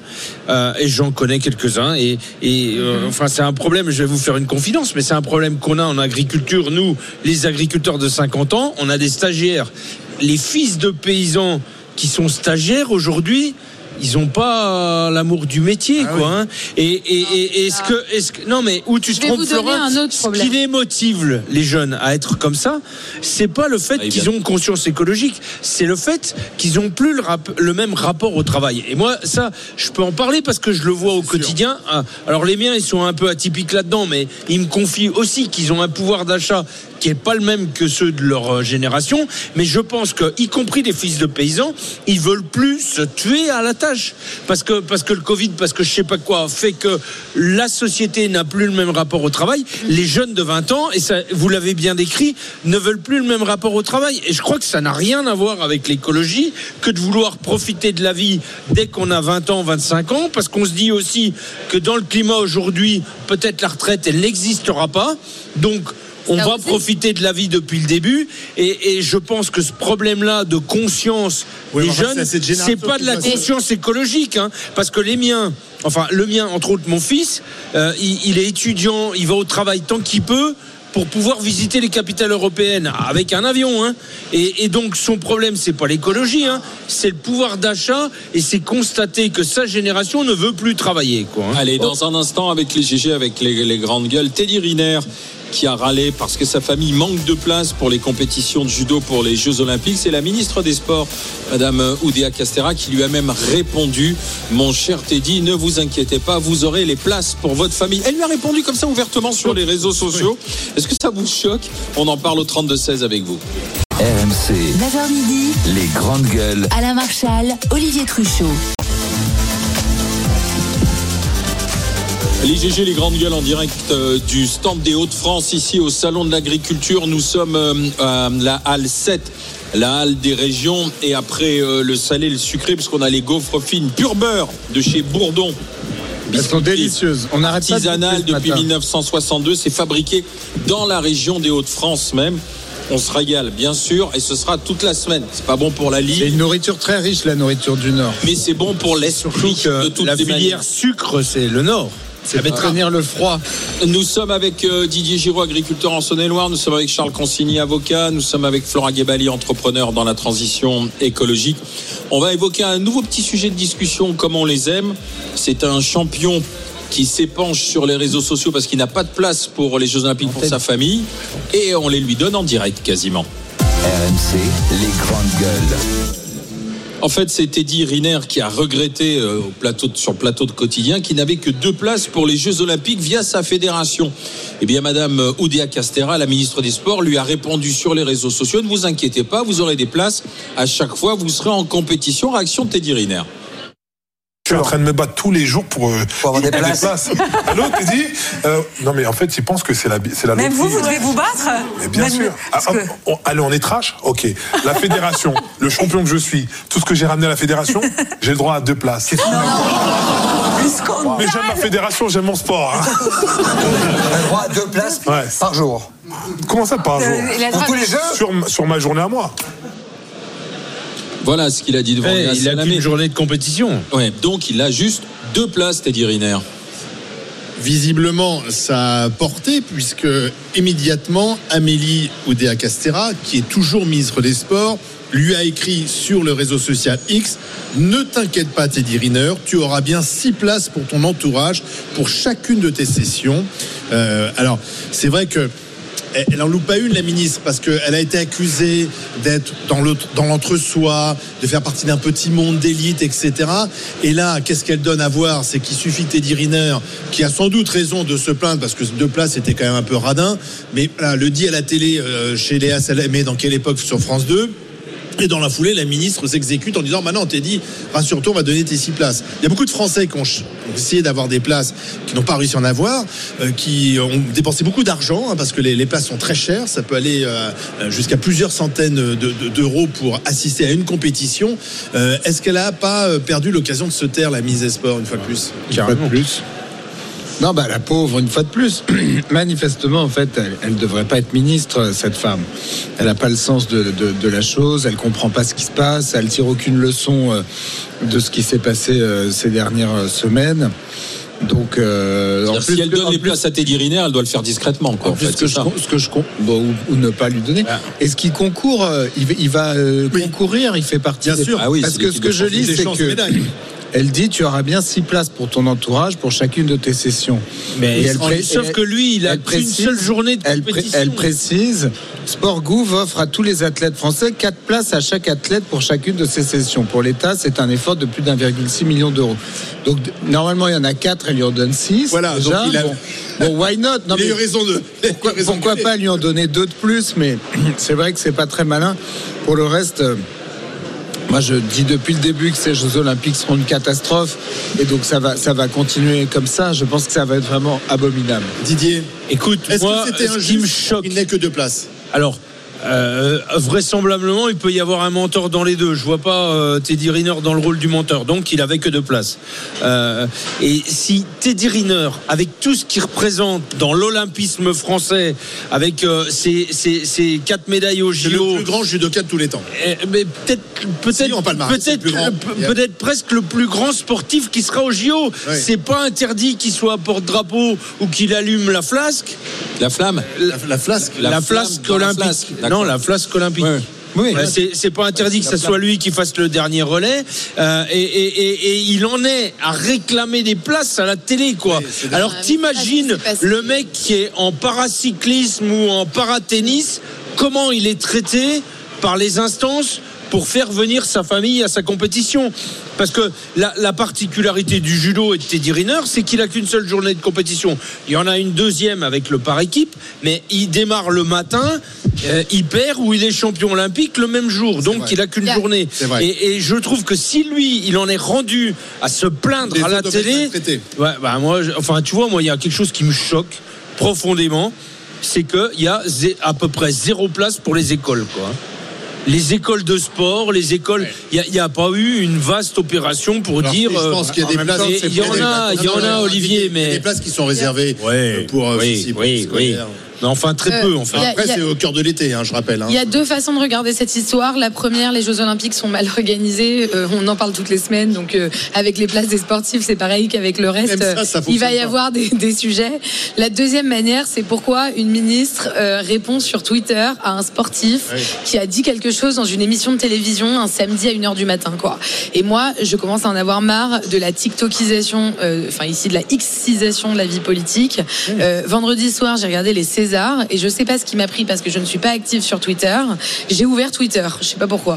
euh, et j'en connais quelques-uns, et, et euh, enfin c'est un problème, je vais vous faire une confidence, mais c'est un problème qu'on a en agriculture, nous, les agriculteurs de 50 ans, on a des stagiaires. Les fils de paysans qui sont stagiaires aujourd'hui, ils n'ont pas euh, l'amour du métier, Ah quoi. hein. Et, et, et- est-ce que, est-ce que, non, mais où tu te Je trompes, Flora, un autre ce qui les motive, les jeunes, à être comme ça, c'est pas le fait Ah, il qu'ils ont conscience écologique, c'est le fait qu'ils ont plus le, rap- le même rapport au travail. Et moi, ça, je peux en parler parce que je le vois au quotidien. Ah, Alors les miens, ils sont un peu atypiques là-dedans, mais ils me confient aussi qu'ils ont un pouvoir d'achat qui est pas le même que ceux de leur euh, génération. Mais je pense que, y compris des fils de paysans, ils veulent plus se tuer à la tâche parce que parce le Covid, parce que je sais pas quoi, fait que la société n'a plus le même rapport au travail. Les jeunes de 20 ans, et ça, vous l'avez bien décrit, ne veulent plus le même rapport au travail. Et je crois que ça n'a rien à voir avec l'écologie que de vouloir profiter de la vie dès qu'on a 20 ans, 25 ans, parce qu'on se dit aussi que dans le climat aujourd'hui, peut-être la retraite, elle n'existera pas. Donc, on va aussi. profiter de la vie depuis le début. Et, et je pense que ce problème-là de conscience Oui, des jeunes, c'est pas de la conscience écologique. hein, parce que les miens, enfin le mien, entre autres mon fils, euh, il, il est étudiant, il va au travail tant qu'il peut pour pouvoir visiter les capitales européennes avec un avion. hein. Et, et donc son problème, c'est pas l'écologie, hein, c'est le pouvoir d'achat et c'est constater que sa génération ne veut plus travailler. Quoi, hein. Allez, dans un instant, avec les GG, avec les, les grandes gueules, Teddy Riner qui a râlé parce que sa famille manque de place pour les compétitions de judo pour les Jeux Olympiques. C'est la ministre des Sports, Madame Oudéa Castera, qui lui a même répondu Mon cher Teddy, ne vous inquiétez pas, vous aurez les places pour votre famille. Elle lui a répondu comme ça ouvertement sur les réseaux sociaux. Est-ce que ça vous choque? On en parle au 32-16 avec vous. RMC, 9h midi, les grandes gueules. Alain Marchal, Olivier Truchot. Les GG, les grandes gueules en direct euh, du stand des Hauts-de-France, ici au Salon de l'Agriculture. Nous sommes euh, à la halle 7, la halle des régions. Et après euh, le salé le sucré, puisqu'on a les gaufres fines pur beurre de chez Bourdon. Elles sont délicieuses. On arrête pas de depuis matin. 1962. C'est fabriqué dans la région des Hauts-de-France même. On se régale, bien sûr, et ce sera toute la semaine. C'est pas bon pour la C'est ligne, une nourriture très riche, la nourriture du Nord. mais c'est bon pour l'esprit de toutes la filière manières. sucre, c'est le Nord. Ça va tenir le froid. Nous sommes avec euh, Didier Giraud, agriculteur en Saône-et-Loire. Nous sommes avec Charles Consigny, avocat. Nous sommes avec Flora Guébali, entrepreneur dans la transition écologique. On va évoquer un nouveau petit sujet de discussion, comme on les aime. C'est un champion qui s'épanche sur les réseaux sociaux parce qu'il n'a pas de place pour les Jeux Olympiques pour sa famille. Et on les lui donne en direct quasiment. RMC, les grandes gueules. En fait, c'est Teddy Riner qui a regretté euh, sur plateau de quotidien qu'il n'avait que deux places pour les Jeux Olympiques via sa fédération. Eh bien, Madame euh, Oudéa Castera, la ministre des Sports, lui a répondu sur les réseaux sociaux Ne vous inquiétez pas, vous aurez des places à chaque fois, vous serez en compétition. Réaction de Teddy Riner. Je suis en train de me battre tous les jours pour, euh, avoir des places. Allô, Teddy Euh, Non, mais en fait, ils pensent que c'est la, c'est la Même vous, vous devez vous battre Mais bien Même- sûr. Ah, que- hop, on- allez, on est trash Ok. La fédération, le champion que je suis, tout ce que j'ai ramené à la fédération, j'ai le droit à deux places. Mais j'aime ma fédération, j'aime mon sport. hein. On a le droit à deux places Ouais. par jour. Comment ça par jour Euh, il Pour droit- tous les jeux sur, sur ma journée à moi. Voilà ce qu'il a dit devant Eh, Léa il a qu'une journée de compétition. Ouais, donc il a juste deux places, Teddy Riner. Visiblement, ça a porté puisque immédiatement Amélie Oudéa Castera, qui est toujours ministre des Sports, lui a écrit sur le réseau social X Ne t'inquiète pas, Teddy Riner, tu auras bien six places pour ton entourage pour chacune de tes sessions. Euh, alors, c'est vrai que elle n'en loupe pas une, la ministre, parce qu'elle a été accusée d'être dans l'entre-soi, de faire partie d'un petit monde d'élite, etc. Et là, qu'est-ce qu'elle donne à voir? C'est qu'il suffit Teddy Riner, qui a sans doute raison de se plaindre, parce que deux places c'était quand même un peu radin, mais voilà, le dit à la télé euh, chez Léa Salamé, dans quelle époque sur France 2 et dans la foulée, la ministre s'exécute en disant Maintenant, t'es dit, rassure-toi, on va donner tes six places. Il y a beaucoup de Français qui ont, essayé d'avoir des places, qui n'ont pas réussi à en avoir, euh, qui ont dépensé beaucoup d'argent, hein, parce que les, les places sont très chères. Ça peut aller euh, jusqu'à plusieurs centaines de- de- d'euros pour assister à une compétition. Euh, Est-ce qu'elle n'a pas euh, perdu l'occasion de se taire, la mise des sports, une fois de plus? Une fois de plus. Non, bah la pauvre, une fois de plus. Manifestement, en fait, elle ne devrait pas être ministre, cette femme. Elle n'a pas le sens de, de- de la chose, elle comprend pas ce qui se passe, elle tire aucune leçon euh, de ce qui s'est passé euh, ces dernières euh, semaines. Donc, euh, en plus- si elle donne en les plus- places à Teddy Riner, elle doit le faire discrètement. Quoi, en en plus, fait, que, je, ce que je bon, ou, ou ne pas lui donner. Et ce qui concourt, il, va- il va euh, concourir, il fait partie. Bien des- sûr. Ah oui, Parce que ce que je lis, c'est que médailles. Elle dit tu auras bien six places pour ton entourage pour chacune de tes sessions. Mais elle pré- sauf elle- que lui, il a qu'une précise- seule journée de Elle, pré- elle précise Sport Gouv offre à tous les athlètes français quatre places à chaque athlète pour chacune de ses sessions. Pour l'État, c'est un effort de plus d'1,6 million d'euros. Donc normalement, il y en a quatre, elle lui en donne six. Voilà, déjà. donc il a- bon, bon, why not? Non, Il a mais eu raison de. pourquoi, raison pas lui en donner deux de plus? Mais c'est vrai que c'est pas très malin. Pour le reste. Moi, je dis depuis le début que ces Jeux Olympiques seront une catastrophe, et donc ça va, ça va continuer comme ça. Je pense que ça va être vraiment abominable. Didier, Écoute, est-ce moi, que c'était ce qui me choque, Il n'est que deux places. Alors, euh, vraisemblablement, il peut y avoir un mentor dans les deux. Je vois pas euh, Teddy Riner dans le rôle du mentor, donc il avait que deux places. Euh, et si Teddy Riner, avec tout ce qu'il représente dans l'olympisme français, avec euh, ses, ses- ses quatre médailles au C'est le JO, plus grand judoka de tous les temps. eh, mais peut-être, peut-être, Si, en palmarès, c'est le peut-être, euh, peut-être presque le plus grand sportif qui sera au JO. Ouais. C'est pas interdit qu'il soit à porte-drapeau ou qu'il allume la flasque. La flamme La, la flasque. La, La flasque olympique. Non, la flasque olympique. Ouais. Oui. Ouais, c'est, c'est pas interdit que ce soit lui qui fasse le dernier relais euh, et, et- et- et il en est à réclamer des places à la télé quoi. Alors t'imagines le mec qui est en paracyclisme ou en paratennis, comment il est traité par les instances pour faire venir sa famille à sa compétition. Parce que la, la particularité du judo et de Teddy Riner, c'est qu'il a qu'une seule journée de compétition. Il y en a une deuxième avec le par équipe, mais il démarre le matin, euh, il perd ou il est champion olympique le même jour. Donc il a qu'une Yeah. journée. Et, et je trouve que si lui, il en est rendu à se plaindre Les à la télé. Ouais, bah moi, je- enfin, tu vois, moi, il y a quelque chose qui me choque profondément, c'est qu'il y a à peu près zéro place pour les écoles, quoi. Les écoles de sport, les écoles, il n'y a, pas eu une vaste opération pour Alors, dire. je pense qu'il y a euh, des places, Il y en a, il y en a, Olivier, il y a mais. des places qui sont réservées Ouais, pour euh, oui, oui, les oui. Enfin, très Euh, peu, en fait. il y a- Après, c'est au cœur de l'été, hein, je rappelle. hein. Il y a deux façons de regarder cette histoire. La première, les Jeux Olympiques sont mal organisés. Euh, on en parle toutes les semaines. Donc, euh, avec les places des sportifs, c'est pareil qu'avec le reste. Même ça, ça il va y pas. avoir des, des sujets. La deuxième manière, c'est pourquoi une ministre euh, répond sur Twitter à un sportif qui a dit quelque chose dans une émission de télévision un samedi à 1h du matin. quoi. Et moi, je commence à en avoir marre de la TikTokisation, enfin ici de la Xisation de la vie politique. Vendredi soir, j'ai regardé les Et je sais pas ce qui m'a pris parce que je ne suis pas active sur Twitter. J'ai ouvert Twitter, je sais pas pourquoi.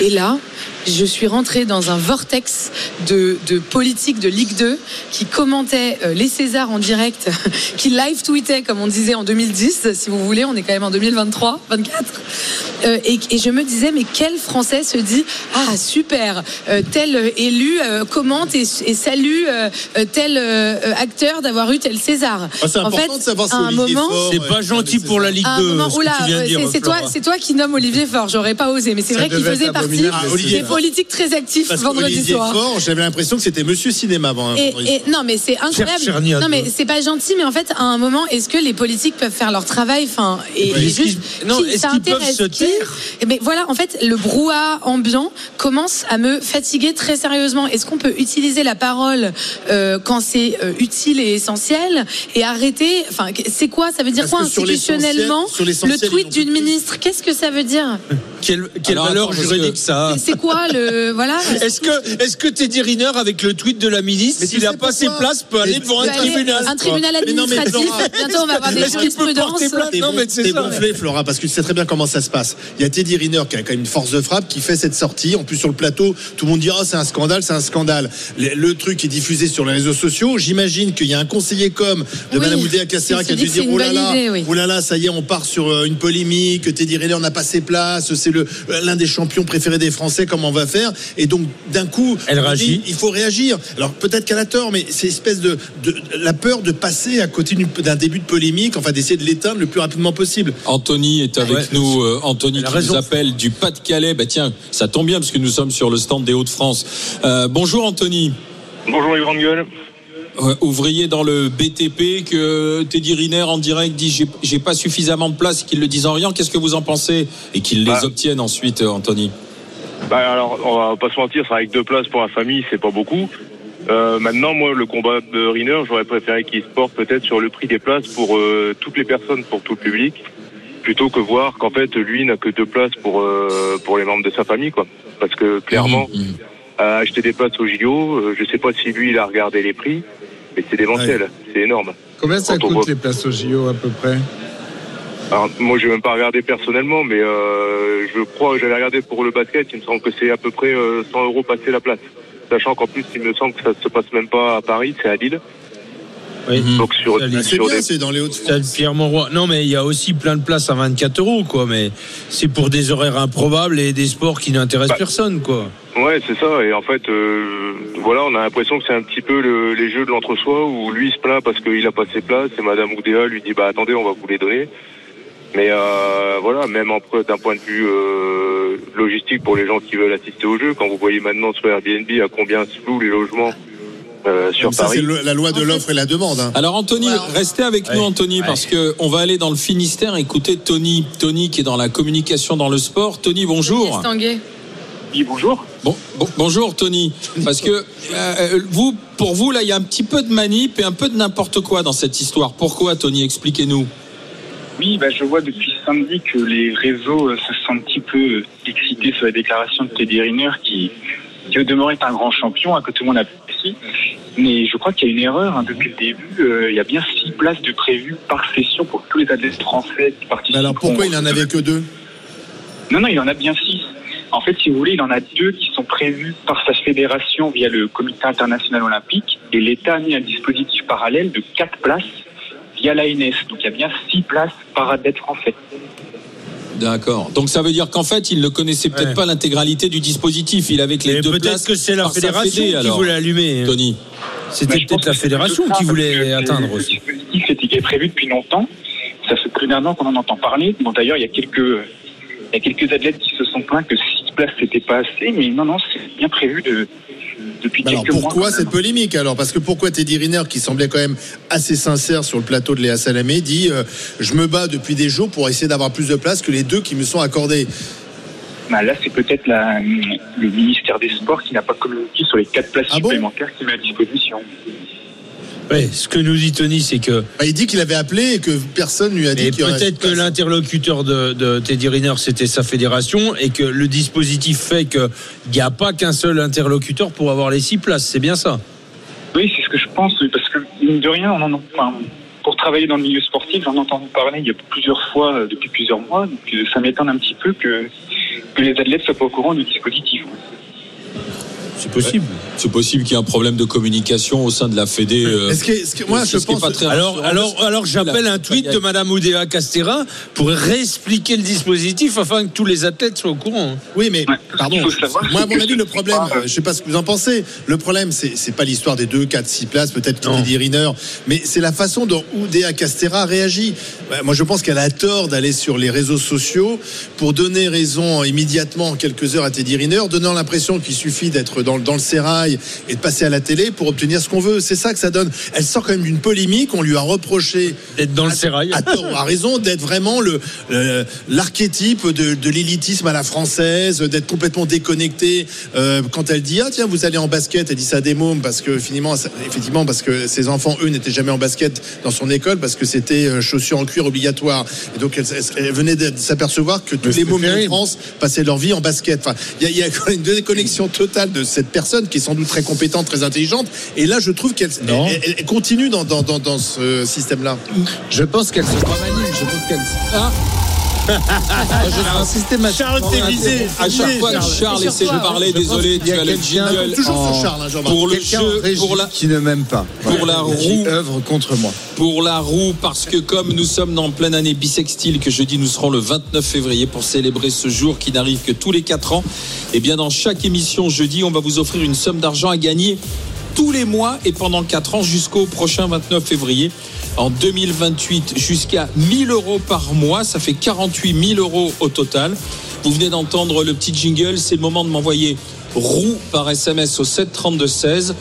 Et là, je suis rentrée dans un vortex de, de politique de Ligue 2 qui commentait euh, les Césars en direct, qui live tweetait comme on disait en 2010, si vous voulez, on est quand même en 2023, 24. Euh, et, et je me disais, mais quel Français se dit Ah, super, euh, tel élu euh, commente et, et salue tel acteur d'avoir eu tel César. Ah, c'est en important fait, de savoir si à un Olivier moment, C'est pas gentil pour la Ligue à un 2. moment, ce que oula, tu viens de euh, dire, c'est- toi, Flora. c'est toi qui nomme Olivier Fort. J'aurais pas osé, mais c'est vrai qu'il faisait partie Ah, Olivier politiques très actifs Parce vendredi soir. Faure, j'avais l'impression que c'était Monsieur Cinéma avant. Et, et- non, mais c'est incroyable. Non, mais c'est pas gentil, mais en fait, à un moment, est-ce que les politiques peuvent faire leur travail Enfin, et, Ouais. et Est-ce juste, qu'ils- non, qui- est-ce ça qu'ils peuvent intéresse se taire Eh ben voilà, en fait, le brouhaha ambiant commence à me fatiguer très sérieusement. Est-ce qu'on peut utiliser la parole euh, quand c'est euh, utile et essentiel et arrêter Enfin, c'est quoi? Ça veut dire Parce quoi institutionnellement Le tweet d'une ministre, qu'est-ce que ça veut dire? Quelle, quelle Alors, valeur juridique que- ça? A C'est quoi le voilà Est-ce que, est-ce que Teddy Riner, avec le tweet de la ministre, s'il n'a pas ses places, peut aller devant un tribunal un tribunal Mais non, mais administratif. Bientôt, on va avoir des Est-ce qu'il peut jurisprudences. Non, mais c'est gonflé, Flora, parce que tu sais très bien comment ça se passe. Il y a Teddy Riner qui a quand même une force de frappe, qui fait cette sortie. En plus, sur le plateau, tout le monde dit Oh, c'est un scandale, c'est un scandale. Le, truc est diffusé sur les réseaux sociaux. J'imagine qu'il y a un conseiller com de Madame Oudéa Castera qui a dû dire Oh là là, oh là là, ça y est, on part sur euh, une polémique. Teddy Riner n'a pas ses places. C'est le euh, l'un des champions préférés des Français. Comment on va faire Et donc, d'un coup, Elle dit, il faut réagir. Alors peut-être qu'elle a tort, mais c'est espèce de, de la peur de passer à côté d'un début de polémique, enfin d'essayer de l'éteindre le plus rapidement possible. Anthony est avec Ouais. nous. euh, Anthony qui raison. nous appelle du Pas-de-Calais. Bah tiens, ça tombe bien parce que nous sommes sur le stand des Hauts-de-France. Euh, bonjour Anthony. Bonjour les grandes gueules. Ouvrier dans le BTP que Teddy Riner en direct dit j'ai- pas suffisamment de place qu'il le dise en rien. Qu'est-ce que vous en pensez et qu'il les Bah. obtienne ensuite, euh, Anthony? Bah alors, on va pas se mentir, c'est avec deux places pour la famille, c'est pas beaucoup. Euh, maintenant, moi, le combat de Riner, j'aurais préféré qu'il se porte peut-être sur le prix des places pour euh, toutes les personnes, pour tout le public, plutôt que voir qu'en fait, lui n'a que deux places pour euh, pour les membres de sa famille, quoi. Parce que clairement, mhm. à acheter des places au JO, euh, je sais pas si lui il a regardé les prix, mais c'est démentiel, c'est énorme. Combien ça Quand coûte voit- les places au JO à peu près? Alors, moi, je vais même pas regarder personnellement, mais euh, je crois que j'avais regardé pour le basket. Il me semble que c'est à peu près euh, 100 euros passer la place. Sachant qu'en plus, il me semble que ça se passe même pas à Paris, c'est à Lille. Oui. Donc sur, C'est sur bien, des... c'est dans les Stade Hauts-de-France. Pierre Monroy. Non, mais il y a aussi plein de places à 24 euros, quoi. Mais c'est pour des horaires improbables et des sports qui n'intéressent Bah. personne, quoi. Ouais, c'est ça. Et en fait, euh, voilà, on a l'impression que c'est un petit peu le- les jeux de l'entre-soi où lui se plaint parce qu'il a pas ses places et Madame Oudéa lui dit bah attendez, on va vous les donner. Mais euh, voilà, même d'un point de vue euh, logistique pour les gens qui veulent assister au jeu, quand vous voyez maintenant sur Airbnb à combien se louent les logements euh, sur Ça, c'est Paris. le- la loi de l'offre et la demande. hein. Alors Anthony, restez avec nous Anthony parce que on va aller dans le Finistère écouter Tony. Tony qui est dans la communication dans le sport. Tony, bonjour. Oui, bonjour. Bon, bon- bonjour Tony, parce que euh, vous, pour vous là, il y a un petit peu de manip et un peu de n'importe quoi dans cette histoire. Pourquoi Tony? Expliquez-nous. Oui, bah, je vois depuis samedi que les réseaux euh, se sentent un petit peu euh, excités sur la déclaration de Teddy Riner qui, qui au demeurant est un grand champion, hein, que tout le monde apprécie. Mais je crois qu'il y a une erreur. hein. Depuis le début, euh, il y a bien six places de prévues par session pour tous les athlètes français qui participent. Mais alors pourquoi il en avait que deux? Non, non, il en a bien six. En fait, si vous voulez, il en a deux qui sont prévus par sa fédération via le Comité international olympique. Et l'État a mis un dispositif parallèle de quatre places via l'ANS. Donc il y a bien six places par athlète français. D'accord. Donc ça veut dire qu'en fait, il ne connaissait peut-être pas l'intégralité du dispositif. Il avait que les deux peut-être places. que c'est la fédération fédé, qui voulait allumer. hein. Tony. C'était peut-être la fédération qui voulait atteindre Le aussi. dispositif était prévu depuis longtemps. Ça fait plus d'un an qu'on en entend parler. Bon, d'ailleurs, il y a quelques, il y a quelques athlètes qui se sont plaints que six places c'était pas assez, mais non, non, c'est bien prévu de, depuis Bah alors quelques pourquoi cette polémique alors? Parce que pourquoi Teddy Riner, qui semblait quand même assez sincère sur le plateau de Léa Salamé, dit euh, Je me bats depuis des jours pour essayer d'avoir plus de place que les deux qui me sont accordés. Bah, là, c'est peut-être le ministère des Sports qui n'a pas communiqué sur les quatre places Ah bon? supplémentaires qu'il met à disposition. Ouais, ce que nous dit Tony, c'est que Bah, il dit qu'il avait appelé et que personne lui a dit qu'il peut-être que l'interlocuteur de, de Teddy Riner, c'était sa fédération, et que le dispositif fait qu'il n'y a pas qu'un seul interlocuteur pour avoir les six places. C'est bien ça? Oui, c'est ce que je pense, parce que mine de rien, on en, enfin, pour travailler dans le milieu sportif, j'en ai entendu parler il y a plusieurs fois euh, depuis plusieurs mois, donc euh, ça m'étonne un petit peu que, que les athlètes soient pas au courant du dispositif. C'est possible. C'est possible qu'il y ait un problème de communication au sein de la Fédé. euh, Est-ce que, est-ce que- moi, je ce pense. pas très Alors, alors, alors j'appelle un tweet de Madame Oudéa Castera pour réexpliquer le dispositif afin que tous les athlètes soient au courant. Oui, mais pardon. Moi, à mon avis, le problème, euh, je sais pas ce que vous en pensez. Le problème, c'est c'est pas l'histoire des deux, quatre, six places, peut-être Teddy Riner, mais c'est la façon dont Oudéa Castera réagit. Moi, je pense qu'elle a tort d'aller sur les réseaux sociaux pour donner raison immédiatement en quelques heures à Teddy Riner, donnant l'impression qu'il suffit d'être dans, dans le sérail et de passer à la télé pour obtenir ce qu'on veut. C'est ça que ça donne. Elle sort quand même d'une polémique. On lui a reproché D'être dans le sérail. à tort à raison d'être vraiment le l'archétype de, de l'élitisme à la française, d'être complètement déconnecté. Euh, quand elle dit ah tiens vous allez en basket, elle dit ça à des mômes parce que finalement effectivement parce que ses enfants eux n'étaient jamais en basket dans son école parce que c'était euh, chaussures en cuir obligatoire. Et donc elle, venait de s'apercevoir que tous les mômes de France passaient leur vie en basket. Enfin il y y a une déconnexion totale de cette personne qui est sans doute très compétente, très intelligente. Et là je trouve qu'elle elle- elle- elle continue dans, dans, dans, dans ce système là. Je pense qu'elle se. Je pense qu'elle. Ah. Charles, t'es visé. À chaque fois que Charles. Essaie de parler, Je pense désolé, tu a as le jingle. Toujours en- sur Charles, hein, Jean-Marc. Pour le en jeu, pour la, qui ne m'aime pas. Pour la Qui roue. œuvre contre moi. pour la roue parce que comme nous sommes dans pleine année bisextile que jeudi nous serons le 29 février pour célébrer ce jour qui n'arrive que tous les 4 ans et bien dans chaque émission jeudi on va vous offrir une somme d'argent à gagner tous les mois et pendant 4 ans jusqu'au prochain 29 février en 2028 jusqu'à 1000 euros par mois ça fait 48 000 euros au total vous venez d'entendre le petit jingle c'est le moment de m'envoyer roue par SMS au 732 16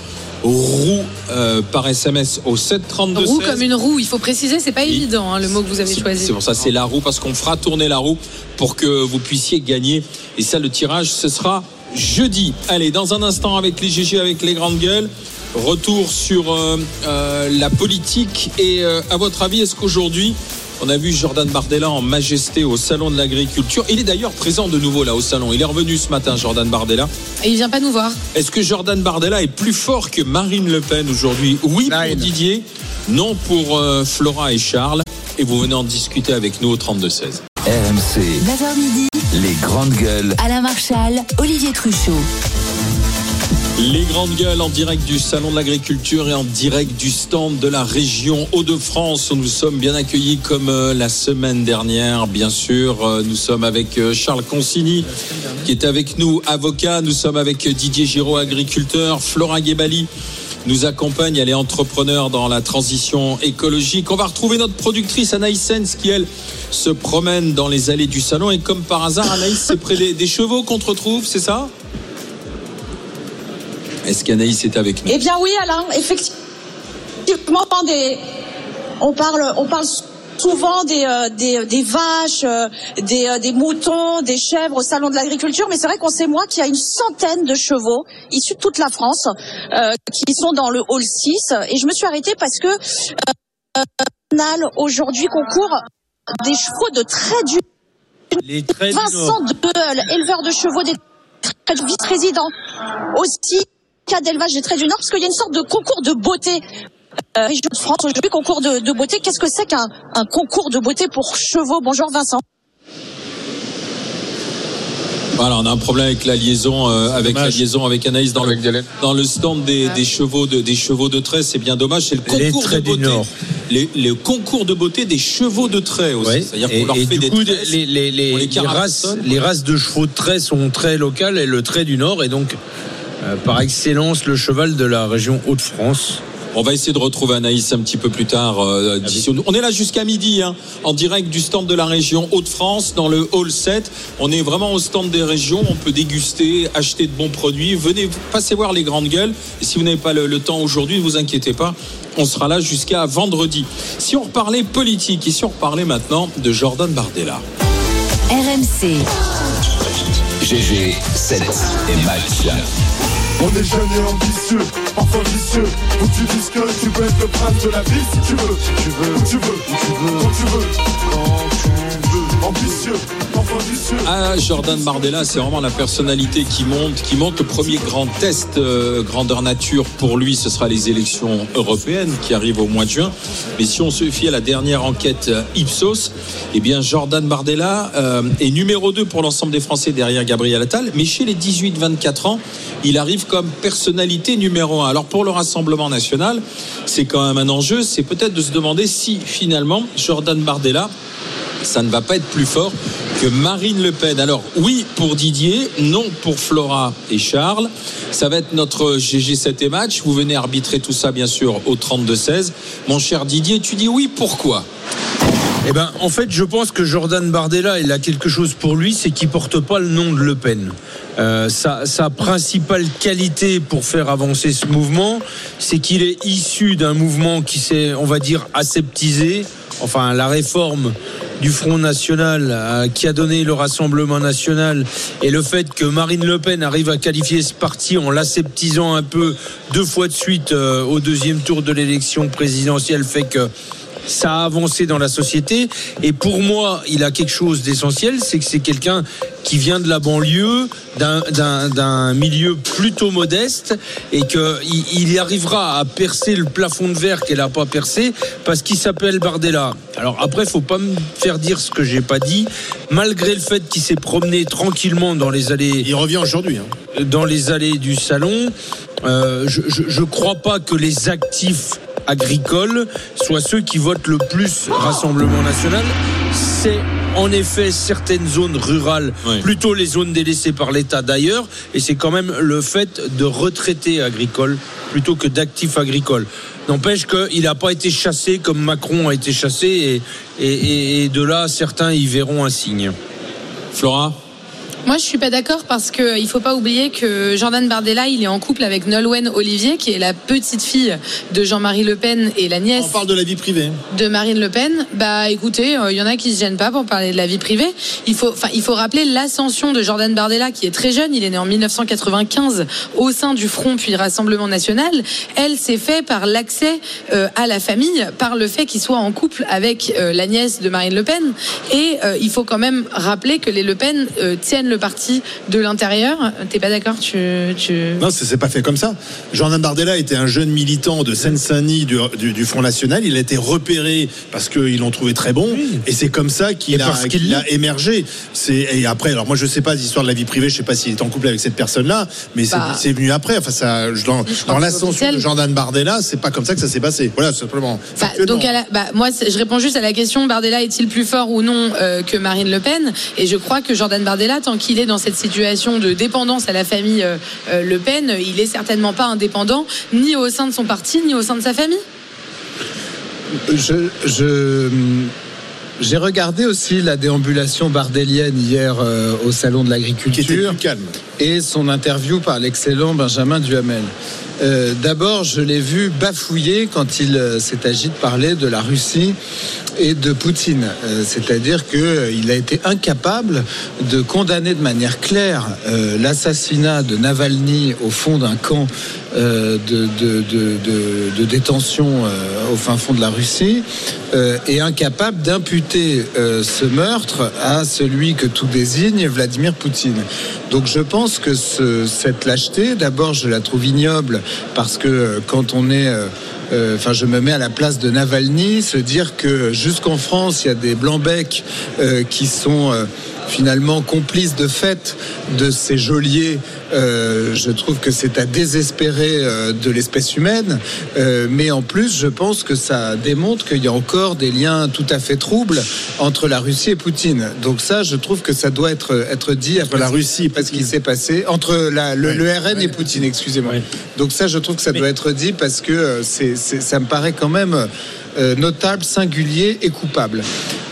roue euh, par SMS au 732 Roue 16 comme une roue, il faut préciser, c'est pas évident hein, le mot que vous avez choisi. C'est pour ça, c'est la roue, parce qu'on fera tourner la roue pour que vous puissiez gagner. Et ça, le tirage, ce sera jeudi. Allez, dans un instant, avec les GG, avec les grandes gueules, retour sur euh, euh, la politique. Et euh, à votre avis, est-ce qu'aujourd'hui, on a vu Jordan Bardella en majesté au Salon de l'Agriculture? Il est d'ailleurs présent de nouveau là au Salon. Il est revenu ce matin, Jordan Bardella. Et il vient pas nous voir. Est-ce que Jordan Bardella est plus fort que Marine Le Pen aujourd'hui? Oui pour. Didier, non pour euh, Flora et Charles. Et vous venez en discuter avec nous au 32-16. RMC, 9h midi, les grandes gueules. Alain Marchal, Olivier Truchot. Les grandes gueules en direct du Salon de l'Agriculture et en direct du stand de la région Hauts-de-France nous sommes bien accueillis comme euh, la semaine dernière. Bien sûr, Euh, nous sommes avec euh, Charles Consigny qui est avec nous, avocat. Nous sommes avec Didier Giraud, agriculteur. Flora Guébali nous accompagne. Elle est entrepreneur dans la transition écologique. On va retrouver notre productrice Anaïs Sens qui, elle, se promène dans les allées du salon. Et comme par hasard, Anaïs, c'est près des, des chevaux qu'on te retrouve, c'est ça? Est-ce qu'Anaïs est avec nous? Eh bien oui, Alain, effectivement, des, on parle, on parle souvent des, euh, des, des vaches, euh, des, euh, des moutons, des chèvres au salon de l'agriculture, mais c'est vrai qu'on sait moi qu'il y a une centaine de chevaux issus de toute la France euh, qui sont dans le hall 6, et je me suis arrêtée parce que euh, euh, aujourd'hui concourt des chevaux de très dur. Les traits du Vincent. Deul, éleveur de chevaux des traits du vice-président. Aussi, cas d'élevage des traits du Nord, parce qu'il y a une sorte de concours de beauté. Euh, région de France, aujourd'hui, concours de, de beauté. Qu'est-ce que c'est qu'un un concours de beauté pour chevaux? Bonjour Vincent. Voilà, on a un problème avec la liaison, euh, avec la liaison avec Anaïs dans le, dans le stand des, des chevaux de des chevaux de trait. C'est bien dommage. C'est le Les concours de traits du beauté. Nord. Les, les concours de beauté des chevaux de trait aussi. Ouais. C'est-à-dire qu'on leur et fait du des coup, tresses, les, les, les, on les les races, les races de chevaux de trait sont très locales et le trait du Nord est donc par excellence le cheval de la région Hauts-de-France. On va essayer de retrouver Anaïs un petit peu plus tard. euh, d'ici- on est là jusqu'à midi, hein, en direct du stand de la région Hauts-de-France, dans le Hall 7. On est vraiment au stand des régions. On peut déguster, acheter de bons produits. Venez, passez voir les grandes gueules. Et si vous n'avez pas le, le temps aujourd'hui, ne vous inquiétez pas. On sera là jusqu'à vendredi. Si on reparlait politique, et si on reparlait maintenant de Jordan Bardella? RMC, GG, 7 et match. On est jeune et ambitieux, enfin vicieux. Où tu dises que tu peux être le prince de la ville si tu veux. Tu veux, tu veux, tu veux, quand tu veux, quand tu veux. Ambitieux. Ah, Jordan Bardella, c'est vraiment la personnalité qui monte, qui monte. Le premier grand test euh, grandeur nature pour lui, ce sera les élections européennes qui arrivent au mois de juin. Mais si on se fie à la dernière enquête euh, Ipsos, eh bien Jordan Bardella euh, est numéro 2 pour l'ensemble des Français derrière Gabriel Attal. Mais chez les 18-24 ans, il arrive comme personnalité numéro 1. Alors pour le Rassemblement national, c'est quand même un enjeu. C'est peut-être de se demander si finalement Jordan Bardella ça ne va pas être plus fort que Marine Le Pen. Alors oui pour Didier, non pour Flora et Charles. Ça va être notre GG7 et match. Vous venez arbitrer tout ça bien sûr au 32-16. Mon cher Didier, tu dis oui, pourquoi? Eh ben, en fait, je pense que Jordan Bardella, il a quelque chose pour lui, c'est qu'il porte pas le nom de Le Pen. Euh, sa, sa principale qualité pour faire avancer ce mouvement, c'est qu'il est issu d'un mouvement qui s'est, on va dire, aseptisé. Enfin, la réforme du Front National euh, qui a donné le Rassemblement National et le fait que Marine Le Pen arrive à qualifier ce parti en l'aseptisant un peu deux fois de suite euh, au deuxième tour de l'élection présidentielle fait que ça a avancé dans la société. Et pour moi, il a quelque chose d'essentiel, c'est que c'est quelqu'un qui vient de la banlieue, d'un- d'un d'un milieu plutôt modeste, et qu'il il arrivera à percer le plafond de verre qu'elle n'a pas percé, parce qu'il s'appelle Bardella. Alors après, faut pas me faire dire ce que j'ai pas dit. Malgré le fait qu'il s'est promené tranquillement dans les allées... Il revient aujourd'hui. hein. Dans les allées du salon, euh, je, je crois pas que les actifs agricoles soient ceux qui votent le plus Rassemblement national. C'est en effet certaines zones rurales, plutôt les zones délaissées par l'État d'ailleurs, et c'est quand même le fait de retraités agricoles plutôt que d'actifs agricoles. N'empêche qu'il n'a pas été chassé comme Macron a été chassé, et- et de là, certains y verront un signe. Flora? Moi, je suis pas d'accord parce que il faut pas oublier que Jordan Bardella, il est en couple avec Nolwenn Olivier, qui est la petite fille de Jean-Marie Le Pen et la nièce On parle de la vie privée. de Marine Le Pen. Bah, écoutez, euh, il y en a qui se gênent pas pour parler de la vie privée. Il faut, enfin, il faut rappeler l'ascension de Jordan Bardella, qui est très jeune. Il est né en 1995 au sein du Front puis Rassemblement National. Elle s'est fait par l'accès euh, à la famille, par le fait qu'il soit en couple avec euh, la nièce de Marine Le Pen. Et euh, il faut quand même rappeler que les Le Pen euh, tiennent le parti de l'intérieur. T'es pas d'accord Tu, tu... Non, c'est pas fait comme ça. Jordan Bardella était un jeune militant de Seine-Saint-Denis du, du- du Front National. Il a été repéré parce qu'ils l'ont trouvé très bon. Et c'est comme ça qu'il a, qu'il a émergé. C'est- Et après, alors moi je sais pas l'histoire de la vie privée, je sais pas s'il est en couple avec cette personne-là, mais c'est Bah. c'est venu après. Enfin, ça, dans, l'ascension de Jordan Bardella, c'est pas comme ça que ça s'est passé. Voilà, simplement. Bah, donc, à la- bah, moi, je réponds juste à la question Bardella est-il plus fort ou non euh, que Marine Le Pen? Et je crois que Jordan Bardella, tant qu'il est dans cette situation de dépendance à la famille euh, euh, Le Pen, il est certainement pas indépendant, ni au sein de son parti, ni au sein de sa famille. Je, je- j'ai regardé aussi la déambulation bardélienne hier euh, au salon de l'agriculture et son interview par l'excellent Benjamin Duhamel. Euh, D'abord, je l'ai vu bafouiller quand il euh, s'est agi de parler de la Russie et de Poutine. Euh, C'est-à-dire qu'il a été incapable de condamner de manière claire l'assassinat de Navalny au fond d'un camp de, de- détention euh, au fin fond de la Russie euh, et incapable d'imputer euh, ce meurtre à celui que tout désigne, Vladimir Poutine. Donc je pense que ce- cette lâcheté, d'abord je la trouve ignoble parce que euh, quand on est... euh, euh, Enfin, je me mets à la place de Navalny, se dire que jusqu'en France, il y a des blancs-becs euh, qui sont euh, finalement complice de fait de ces geôliers. Euh, je trouve que c'est à désespérer euh, de l'espèce humaine. Euh, mais en plus, je pense que ça démontre qu'il y a encore des liens tout à fait troubles entre la Russie et Poutine. Donc ça, je trouve que ça doit être, être dit après la Russie, parce qu'il s'est passé entre la- le, le RN et Poutine, excusez-moi. Donc ça, je trouve que ça doit être dit parce que c'est, ça me paraît quand même notable, singulier et coupable.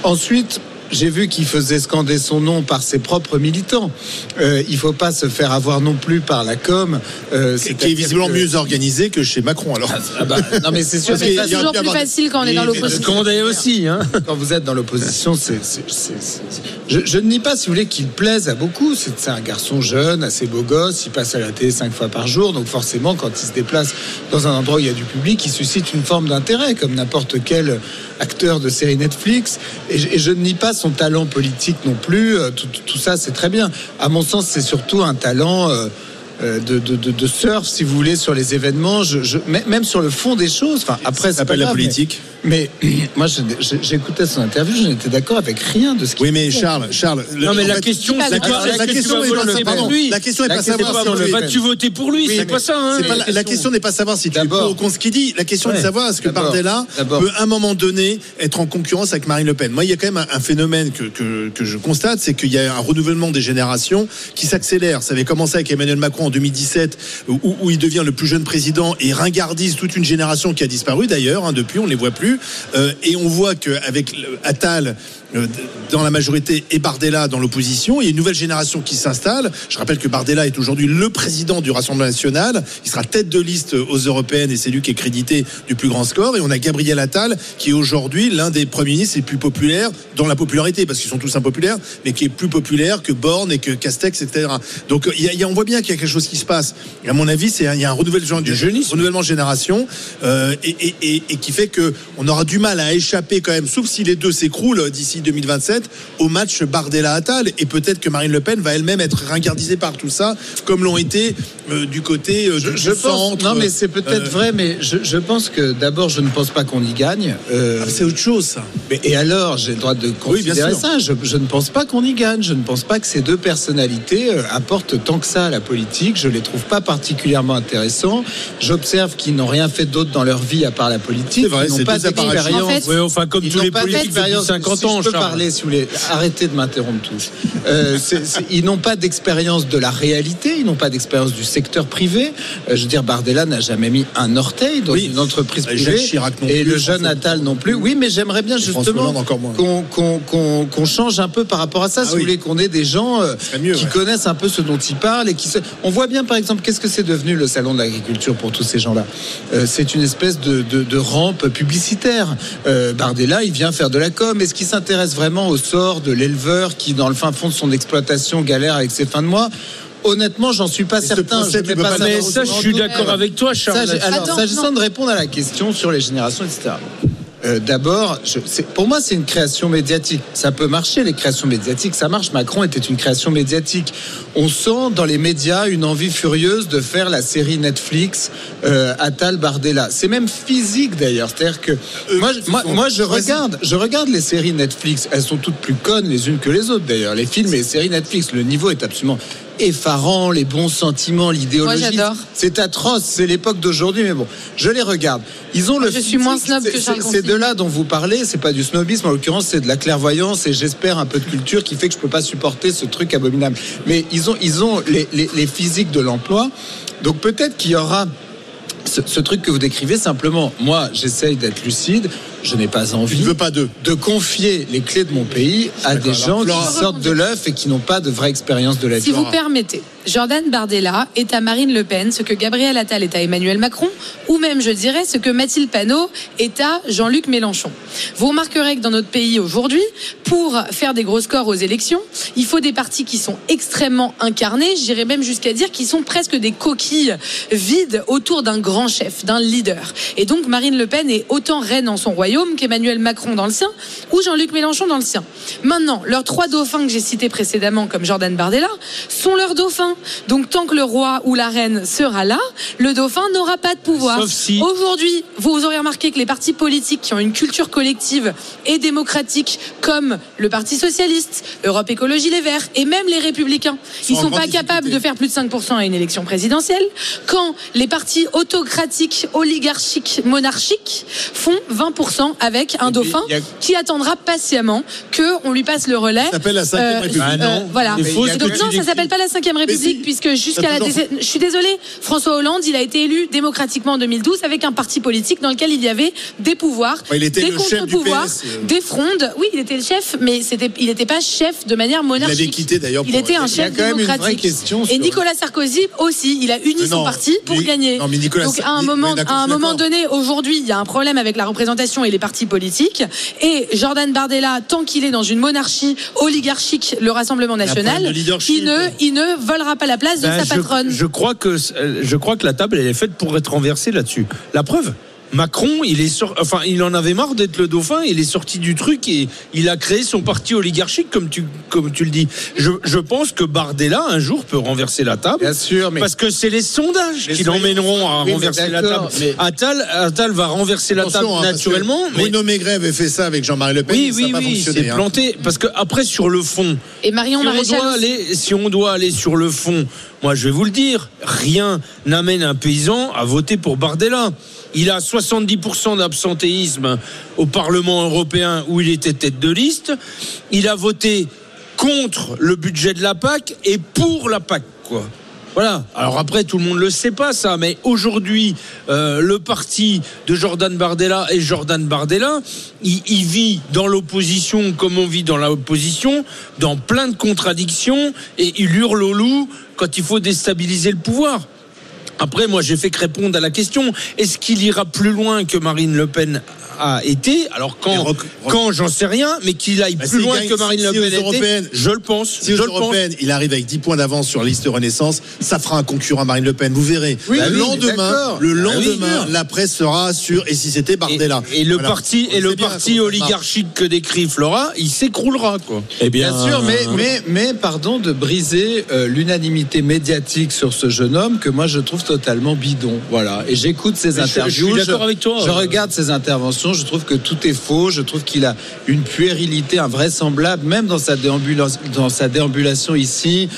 Ensuite. J'ai vu qu'il faisait scander son nom par ses propres militants. Euh, il faut pas se faire avoir non plus par la com. euh, Qui est visiblement que- mieux organisé que chez Macron alors. Ah bah, non mais c'est sûr. C'est toujours plus facile quand on est dans l'opposition. aussi. Hein. Quand vous êtes dans l'opposition, c'est. c'est- c'est- c'est- Je, je ne nie pas, si vous voulez, qu'il plaise à beaucoup. C'est c'est un garçon jeune, assez beau gosse. Il passe à la télé cinq fois par jour. Donc forcément, quand il se déplace dans un endroit où il y a du public, il suscite une forme d'intérêt, comme n'importe quel acteur de série Netflix. Et, je- et je ne nie pas son talent politique non plus. Euh, Tout, tout ça, c'est très bien. À mon sens, c'est surtout un talent. euh, euh, de, de, de, de surf, si vous voulez, sur les événements, je, je- même sur le fond des choses. Enfin, après, c'est s'appelle la mais- politique. Mais, moi, j'écoutais son interview, je n'étais d'accord avec rien de ce qu'il Oui, mais. Charles, Charles. le- Non, mais la question, la, c'est pas la- question n'est pas savoir. pour lui La question n'est La pas question, savoir c'est si tu Vas-tu voter pour lui? C'est pas ça, hein la, la question n'est pas de savoir si tu es pour ou contre ce qu'il dit. La question est de savoir est-ce que. Bardella peut à un moment donné être en concurrence avec Marine Le Pen. Moi, il y a quand même un, phénomène que, je constate, c'est qu'il y a un renouvellement des générations qui s'accélère. Ça avait commencé avec Emmanuel Macron en 2017, où, où il devient le plus jeune président et ringardise toute une génération qui a disparu d'ailleurs. hein, depuis, on ne les voit plus. Euh, et on voit qu'avec Attal euh, dans la majorité et Bardella dans l'opposition, il y a une nouvelle génération qui s'installe. Je rappelle que Bardella est aujourd'hui le président du Rassemblement national. Il sera tête de liste aux européennes et c'est lui qui est crédité du plus grand score. Et on a Gabriel Attal qui est aujourd'hui l'un des premiers ministres les plus populaires dans la popularité, parce qu'ils sont tous impopulaires, mais qui est plus populaire que Borne et que Castex, etc. Donc il y a- il y a- on voit bien qu'il y a quelque chose qui se passe. Et à mon avis, c'est il y a un renouvellement, du renouvellement de génération euh, et, et- et- et qui fait que on aura du mal à échapper quand même, sauf si les deux s'écroulent d'ici 2027, au match Bardella-Attal. Et peut-être que Marine Le Pen va elle-même être ringardisée par tout ça, comme l'ont été euh, du côté euh, Je, du je pense, non mais c'est peut-être Euh, vrai, mais je, je pense que d'abord je ne pense pas qu'on y gagne. Euh, c'est autre chose ça. mais- et alors j'ai le droit de Oui, bien considérer ça. Je, je ne pense pas qu'on y gagne. Je ne pense pas que ces deux personnalités apportent tant que ça à la politique. Je les trouve pas particulièrement intéressants. J'observe qu'ils n'ont rien fait d'autre dans leur vie à part la politique. C'est vrai, ils n'ont pas. D'expérience. En fait- Ouais, enfin, comme Ils tous n'ont les pas politiques depuis d'expérience. 50 si ans, je peux Charles. parler, si vous voulez, arrêtez de m'interrompre tous. Euh, ils n'ont pas d'expérience de la réalité, ils n'ont pas d'expérience du secteur privé. Euh, je veux dire, Bardella n'a jamais mis un orteil dans Oui. une entreprise Et Jacques privée. Chirac non et plus, le jeune Attal non plus. Oui, mais j'aimerais bien justement qu'on change un peu par rapport à ça, Ah si oui. vous voulez, qu'on ait des gens euh, mieux, qui ouais. connaissent un peu ce dont ils parlent et qui se... On voit bien, par exemple, qu'est-ce que c'est devenu le salon de l'agriculture pour tous ces gens-là? Euh, c'est une espèce de, de- de rampe publicitaire. Euh, Bardella, il vient faire de la com. Est-ce qu'il s'intéresse vraiment au sort de l'éleveur qui, dans le fin fond de son exploitation, galère avec ses fins de mois? Honnêtement, j'en suis pas ce certain. procès, Je mets pas Mais ça, je suis d'accord avec toi, Charles. S'agissant de répondre à la question sur les générations, etc. Euh, D'abord, pour moi, c'est une création médiatique. Ça peut marcher, les créations médiatiques. Ça marche. Macron était une création médiatique. On sent dans les médias une envie furieuse de faire la série Netflix euh, Attal Bardella. C'est même physique d'ailleurs. C'est-à-dire que moi, je- moi, moi, je regarde, je regarde les séries Netflix. Elles sont toutes plus connes les unes que les autres d'ailleurs. Les films et les séries Netflix, le niveau est absolument effarant. Les bons sentiments, l'idéologie. Moi, j'adore. C'est atroce. C'est l'époque d'aujourd'hui, mais bon, je les regarde. Ils ont le. je suis moins snob que Charles c'est- Conti. C'est de là dont vous parlez. C'est pas du snobisme. En l'occurrence, c'est de la clairvoyance et j'espère un peu de culture qui fait que je peux pas supporter ce truc abominable. Mais ils ont, ils ont les, les- les physiques de l'emploi. Donc peut-être qu'il y aura ce, ce truc que vous décrivez simplement. Moi, j'essaye d'être lucide. Je n'ai pas envie veux pas de confier les clés de mon pays à des gens qui sortent de l'œuf et qui n'ont pas de vraie expérience de la vie. Si vous permettez, Jordan Bardella est à Marine Le Pen ce que Gabriel Attal est à Emmanuel Macron, ou même, je dirais, ce que Mathilde Panot est à Jean-Luc Mélenchon. Vous remarquerez que dans notre pays aujourd'hui, pour faire des gros scores aux élections, il faut des partis qui sont extrêmement incarnés, j'irais même jusqu'à dire qu'ils sont presque des coquilles vides autour d'un grand chef, d'un leader. Et donc Marine Le Pen est autant reine en son royaume qu'Emmanuel Macron dans le sien, ou Jean-Luc Mélenchon dans le sien. Maintenant, leurs trois dauphins que j'ai cités précédemment, comme Jordan Bardella, sont leurs dauphins. Dauphin. Donc tant que le roi ou la reine sera là, le dauphin n'aura pas de pouvoir. Si- Aujourd'hui, vous aurez remarqué que les partis politiques qui ont une culture collective et démocratique, comme le Parti socialiste, Europe Écologie Les Verts et même les Républicains, ils sont pas capables de faire plus de 5% à une élection présidentielle. Quand les partis autocratiques, oligarchiques, monarchiques font 20% avec un dauphin a- qui attendra patiemment que on lui passe le relais. Ça s'appelle la cinquième République. Ah non. voilà. Et donc non, ça s'appelle pas la cinquième République puisque jusqu'à la je suis désolée, François Hollande, il a été élu démocratiquement en 2012 avec un parti politique dans lequel il y avait des pouvoirs, Ouais, il était des contre-pouvoirs, euh. des frondes. Oui, il était le chef, mais c'était, il n'était pas chef de manière Il monarchique. avait quitté d'ailleurs. Il était un Il y a chef même une démocratique. Et Nicolas Sarkozy aussi, il a uni son parti pour gagner. non, mais Nicolas Donc à un moment, à un moment donné, aujourd'hui, il y a un problème avec la représentation et les partis politiques. Et Jordan Bardella, tant qu'il est dans une monarchie oligarchique, le Rassemblement national, il ne, il ne volera pas la place de Ben, sa je- patronne. Je, crois que euh, je crois que la table elle est faite pour être renversée là-dessus. La preuve. Macron, il est sor- enfin, il en avait marre d'être le dauphin. Il est sorti du truc et il a créé son parti oligarchique, comme tu, comme tu le dis. Je, je pense que Bardella un jour peut renverser la table. Bien sûr, mais Parce que c'est les sondages Mais qui l'emmèneront à Oui, renverser la table. mais- Attal, Attal va renverser la table hein, naturellement. mais Bruno Maigret avait fait ça avec Jean-Marie Le Pen. oui, ça oui, n'a pas oui, fonctionné. c'est hein. planté. Parce que après, sur le fond, Et Marion si on, Maréchal doit aussi. aller, si on doit aller sur le fond, moi je vais vous le dire, rien n'amène un paysan à voter pour Bardella. Il a 70% d'absentéisme au Parlement européen où il était tête de liste. Il a voté contre le budget de la PAC et pour la PAC, quoi. Voilà. Alors après, tout le monde le sait pas ça, mais aujourd'hui, euh, le parti de Jordan Bardella et Jordan Bardella, il, il vit dans l'opposition comme on vit dans l'opposition, dans plein de contradictions, et il hurle au loup quand il faut déstabiliser le pouvoir. Après, moi, j'ai fait que répondre à la question est-ce qu'il ira plus loin que Marine Le Pen a été? Alors quand, quand j'en sais rien, mais qu'il aille Bah, plus loin gagne- que Marine Le si Pen a été, européennes- je le pense. Si aux je le pense. européennes, il arrive avec 10 points d'avance sur la liste Renaissance, ça fera un concurrent à Marine Le Pen. Vous verrez. Oui, le oui, lendemain, le Ah oui, lendemain, la presse sera sur. Et si c'était Bardella. et le Voilà. parti On et le parti oligarchique que décrit Flora, il s'écroulera quoi. Eh Bien sûr, mais, mais, mais pardon de briser euh, l'unanimité médiatique sur ce jeune homme que moi je trouve totalement bidon. Voilà. Et j'écoute ses Mais je- je interviews. suis d'accord avec toi. Je regarde ses interventions. Je trouve que tout est faux. Je trouve qu'il a une puérilité invraisemblable, même dans sa, déambulation, dans sa déambulation ici.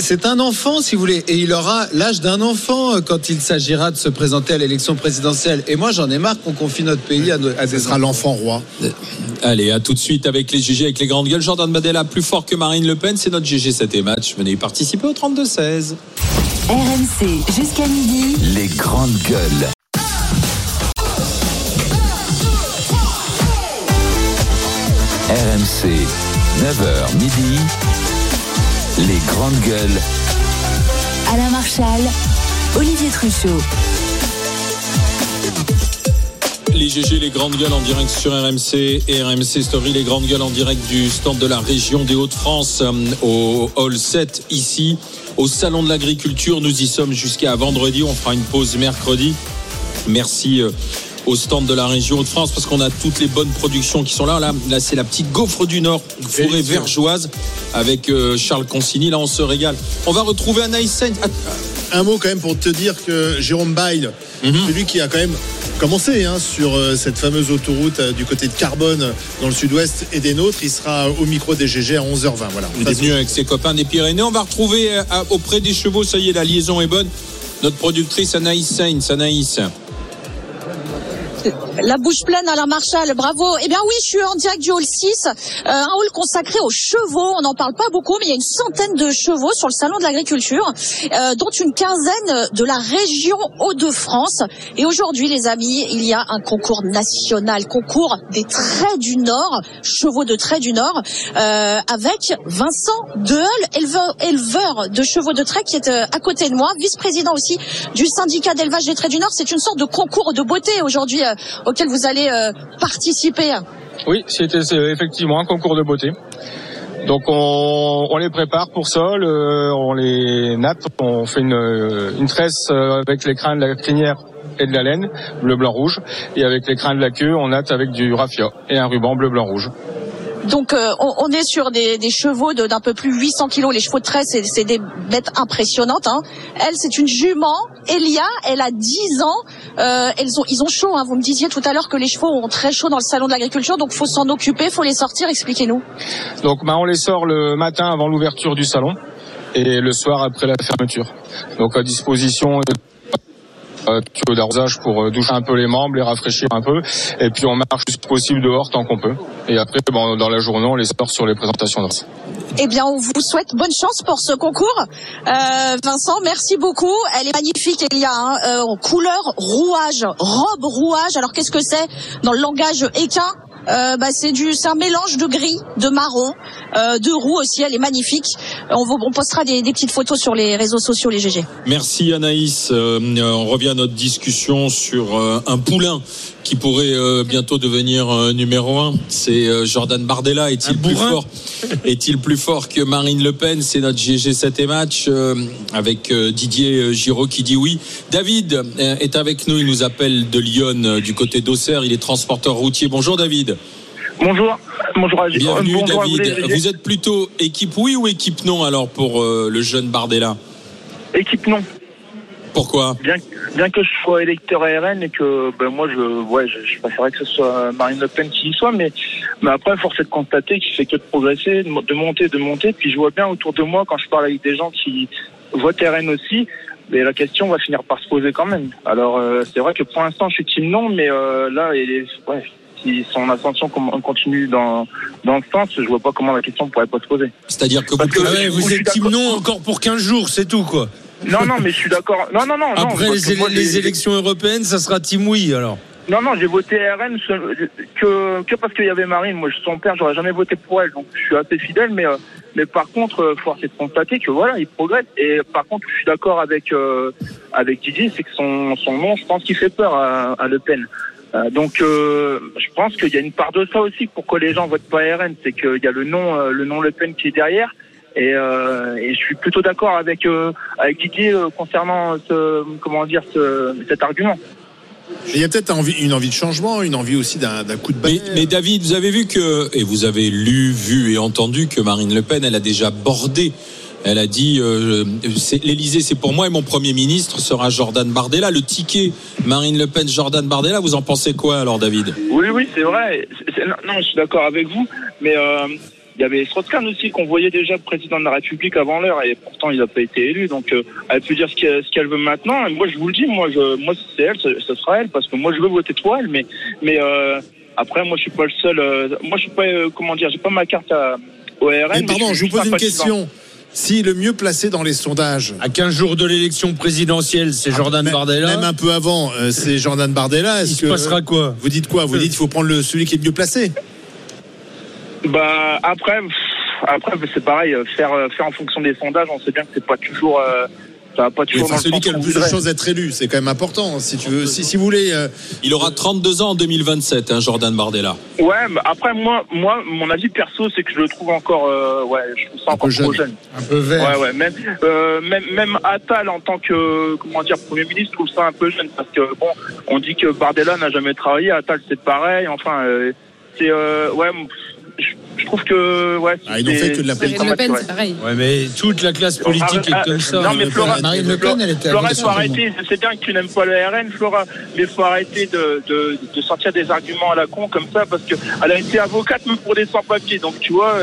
C'est un enfant, si vous voulez, et il aura l'âge d'un enfant euh, quand il s'agira de se présenter à l'élection présidentielle. Et moi, j'en ai marre qu'on confie notre pays à, nos- à Ce sera l'enfant roi. Allez, à tout de suite avec les GG, avec les grandes gueules. Jordan Bardella plus fort que Marine Le Pen, c'est notre GG 7 et match. Venez y participer au 32-16. RMC jusqu'à midi. Les grandes gueules. RMC, 9h midi. Les grandes gueules. Alain Marchal, Olivier Truchot. Les GG, les grandes gueules en direct sur RMC et RMC Story, les grandes gueules en direct du stand de la région des Hauts-de-France euh, au Hall 7 ici au Salon de l'Agriculture. Nous y sommes jusqu'à vendredi. On fera une pause mercredi. Merci euh, au stand de la région Hauts-de-France parce qu'on a toutes les bonnes productions qui sont là. Là, là c'est la petite gaufre du Nord, forêt vergeoise avec euh, Charles Consigny. Là, on se régale. On va retrouver Anaïs Saint. Ah, Un mot quand même pour te dire que Jérôme Bail, Mhm. c'est lui qui a quand même commencé hein, sur euh, cette fameuse autoroute euh, du côté de Carbone dans le sud-ouest et des nôtres. Il sera au micro des GG à 11h20. Voilà. Il est avec ses copains des Pyrénées. On va retrouver euh, auprès des chevaux, ça y est, la liaison est bonne. Notre productrice Anaïs Sainz. Anaïs. La bouche pleine à la Marshall, bravo. Eh bien oui, je suis en direct du hall 6, euh, un hall consacré aux chevaux. On n'en parle pas beaucoup, mais il y a une centaine de chevaux sur le salon de l'agriculture, euh, dont une quinzaine de la région Hauts-de-France. Et aujourd'hui, les amis, il y a un concours national, concours des traits du Nord, chevaux de traits du Nord, euh, avec Vincent Deheul, éleveur, éleveur de chevaux de trait, qui est euh, à côté de moi, vice-président aussi du syndicat d'élevage des traits du Nord. C'est une sorte de concours de beauté aujourd'hui euh, auquel vous allez euh, participer. Oui, c'était c'est effectivement un concours de beauté. Donc on, les prépare pour ça, on les nappe, on fait une, euh, une tresse euh, avec les crins de la crinière et de la laine, bleu, blanc, rouge, et avec les crins de la queue, on natte avec du raffia et un ruban bleu, blanc, rouge. Donc euh, on, on est sur des, des chevaux de- d'un peu plus 800 kilos. Les chevaux de trait, c'est des bêtes impressionnantes. Hein. Elle, c'est une jument. Elia, elle a 10 ans. Euh, elles ont, ils ont chaud. Hein. Vous me disiez tout à l'heure que les chevaux ont très chaud dans le salon de l'agriculture, donc faut s'en occuper, faut les sortir. Expliquez-nous. Donc bah, on les sort le matin avant l'ouverture du salon et le soir après la fermeture. Donc à disposition tuyau d'arrosage pour euh, doucher un peu les membres, les rafraîchir un peu, et puis on marche plus possible dehors tant qu'on peut. Et après, bon, dans la journée, on les sort sur les présentations d'os. Eh bien, on vous souhaite bonne chance pour ce concours. Euh, Vincent, merci beaucoup. Elle est magnifique, Elia. Hein, euh, en couleur rouage, robe rouage. Alors, qu'est-ce que c'est dans le langage équin? Euh, bah, c'est du, c'est un mélange de gris, de marron, euh, de roux aussi. Elle est magnifique. On, vous- on postera des, des petites photos sur les réseaux sociaux, les GG. Merci Anaïs. Euh, on revient à notre discussion sur euh, un poulain qui pourrait euh, bientôt devenir euh, numéro un. C'est euh, Jordan Bardella. Est-il plus fort Est-il plus fort que Marine Le Pen? C'est notre GG 7 et match euh, avec euh, Didier Giraud qui dit oui. David est avec nous. Il nous appelle de Lyon euh, du côté d'Auxerre. Il est transporteur routier. Bonjour David. Bonjour. Bonjour à Bienvenue bonjour à vous, David. GG. Vous êtes plutôt équipe oui ou équipe non alors pour euh, le jeune Bardella? Équipe non. Pourquoi? Bien, bien que je sois électeur RN et que ben moi je ouais je, je préférerais que ce soit Marine Le Pen qui y soit mais mais après force est de constater qu'il fait que de progresser de, mo- de monter de monter puis je vois bien autour de moi quand je parle avec des gens qui votent RN aussi mais la question va finir par se poser quand même alors euh, c'est vrai que pour l'instant je suis team non mais euh, là il est, ouais, si son ascension continue dans dans ce sens je vois pas comment la question pourrait pas se poser C'est-à-dire que Parce que Ah ouais, vous êtes non encore pour 15 jours, c'est tout quoi. non non mais je suis d'accord non non non non Après parce les, moi, élections européennes, ça sera team oui alors. Non, non, j'ai voté RN que, que parce qu'il y avait Marine. Moi, son père, j'aurais jamais voté pour elle. Donc, je suis assez fidèle. Mais, euh, mais par contre, euh, force est de constater que voilà, il progresse. Et par contre, je suis d'accord avec, euh, avec Didier, c'est que son, son nom, je pense qu'il fait peur à, à Le Pen. Euh, donc, euh, je pense qu'il y a une part de ça aussi pour que les gens votent pas RN. C'est qu'il y a le nom, euh, le nom Le Pen qui est derrière. Et, euh, et je suis plutôt d'accord avec, euh, avec Didier euh, concernant ce, comment dire, ce, cet argument. Il y a peut-être envie- une envie de changement, une envie aussi d'un d'un coup de balai. Mais, mais David, vous avez vu que, et vous avez lu, vu et entendu que Marine Le Pen, elle a déjà bordé. Elle a dit, euh, c'est- l'Élysée, c'est pour moi et mon Premier ministre sera Jordan Bardella. Le ticket Marine Le Pen, Jordan Bardella, vous en pensez quoi alors, David? Oui, oui, c'est vrai. Non, non, je suis d'accord avec vous, mais euh, il y avait Strauss-Kahn aussi qu'on voyait déjà président de la République avant l'heure et pourtant il n'a pas été élu. Donc euh, elle peut dire ce qu'elle veut maintenant. Et moi, je vous le dis, moi, je, moi, si c'est elle, ce, ce sera elle parce que moi, je veux voter pour elle. Mais, mais euh, après, moi, je suis pas le seul. euh, moi, je suis pas, euh, comment dire, j'ai pas ma carte à, au RN. Mais pardon, je vous pose une question. Si le mieux placé dans les sondages. À 15 jours de l'élection présidentielle, c'est Jordan même, Bardella. Même un peu avant, euh, c'est Jordan Bardella. Est-ce Il se passera quoi? Vous dites quoi? Vous dites qu'il faut prendre le, celui qui est le mieux placé Bah après, après c'est pareil. euh, Faire, euh, faire en fonction des sondages, on sait bien que c'est pas toujours. euh, ça va pas toujours le celui sens qui a le plus de chances d'être élu, c'est quand même important. Si tu veux, si, si vous voulez, euh, Il aura 32 ans en 2027, hein, Jordan Bardella. Ouais, mais après moi, moi, mon avis perso, c'est que je le trouve encore, euh, ouais, je trouve ça encore trop jeune. Un peu vert. Ouais, ouais, même, euh, même, même Attal en tant que, comment dire, premier ministre, je trouve ça un peu jeune parce que bon, on dit que Bardella n'a jamais travaillé, Attal c'est pareil, enfin, euh, c'est, euh, ouais, je, trouve que, ouais, Ah, ils n'ont fait que de la Marine Le Pen, c'est pareil. Ouais, mais toute la classe politique Ah, est comme ça. Non, mais Flora, Marine Le Pen, elle était à Flora, l'élection, faut arrêter. Je sais bien que tu n'aimes pas le RN, Flora, mais faut arrêter de, de, de sortir des arguments à la con comme ça parce que elle a été avocate même pour des sans-papiers. Donc, tu vois,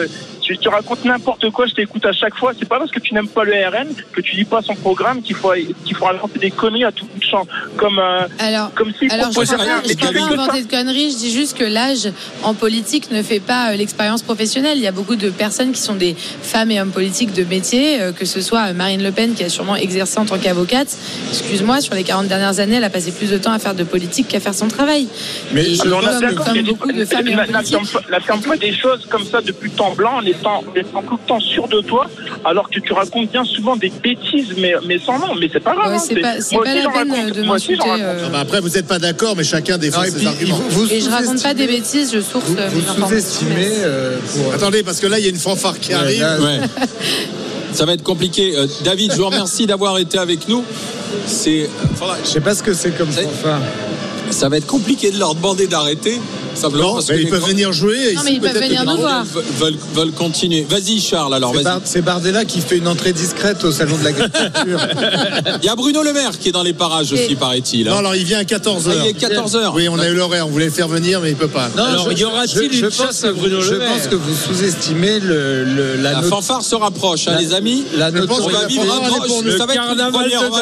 tu, tu racontes n'importe quoi, je t'écoute à chaque fois. C'est pas parce que tu n'aimes pas le RN que tu lis pas son programme qu'il faut, qu'il faut raconter des conneries à tout bout de champ. Comme, euh, Alors, comme s'il alors je ne rien. pas, pas inventer de conneries. Je dis juste que l'âge en politique ne fait pas euh, l'expérience professionnelle. Il y a beaucoup de personnes qui sont des femmes et hommes politiques de métier, euh, que ce soit Marine Le Pen qui a sûrement exercé en tant qu'avocate. Excuse-moi, sur les 40 dernières années, elle a passé plus de temps à faire de politique qu'à faire son travail. Mais Et Alors, on a comme, beaucoup de femmes et hommes politiques. des choses comme ça de but en blanc en étant, en étant tout le temps sûr de toi, alors que tu racontes bien souvent des bêtises, mais, mais sans nom. Mais c'est pas grave. Ouais, hein, c'est pas- moi pas aussi, la j'en peine raconte. de Moi aussi, j'en m'insulter, raconte. euh, ah bah après vous n'êtes pas d'accord, mais chacun défend ses arguments. vous- vous Et je raconte pas des bêtises, je source Vous, euh, sous-estimez euh, pour. Attendez, parce que là il y a une fanfare qui Ouais, arrive. là, Ouais. Ça va être compliqué. Euh, David, je vous remercie d'avoir été avec nous. C'est, Je sais pas ce que c'est comme fanfare. ça va être compliqué de leur demander d'arrêter Simplement Non, parce mais que ils peuvent venir jouer. et Non, mais ils peuvent venir nous voir. veulent, veulent- continuer. Vas-y Charles, alors C'est vas-y. Bar- C'est Bardella qui fait une entrée discrète au salon de l'agriculture. Il y a Bruno Le Maire qui est dans les parages aussi, Et- paraît-il. hein. Non, alors il vient à 14h. Ah, il est 14h. Oui, on a eu l'horaire, on voulait le faire venir, mais il peut pas. Non, Alors, y aura-t-il je une pense chasse à que- Bruno Je Le Maire pense que vous sous-estimez le, le- la, La note- fanfare se rapproche, hein, La- les amis. la Je On va vivre fanfare,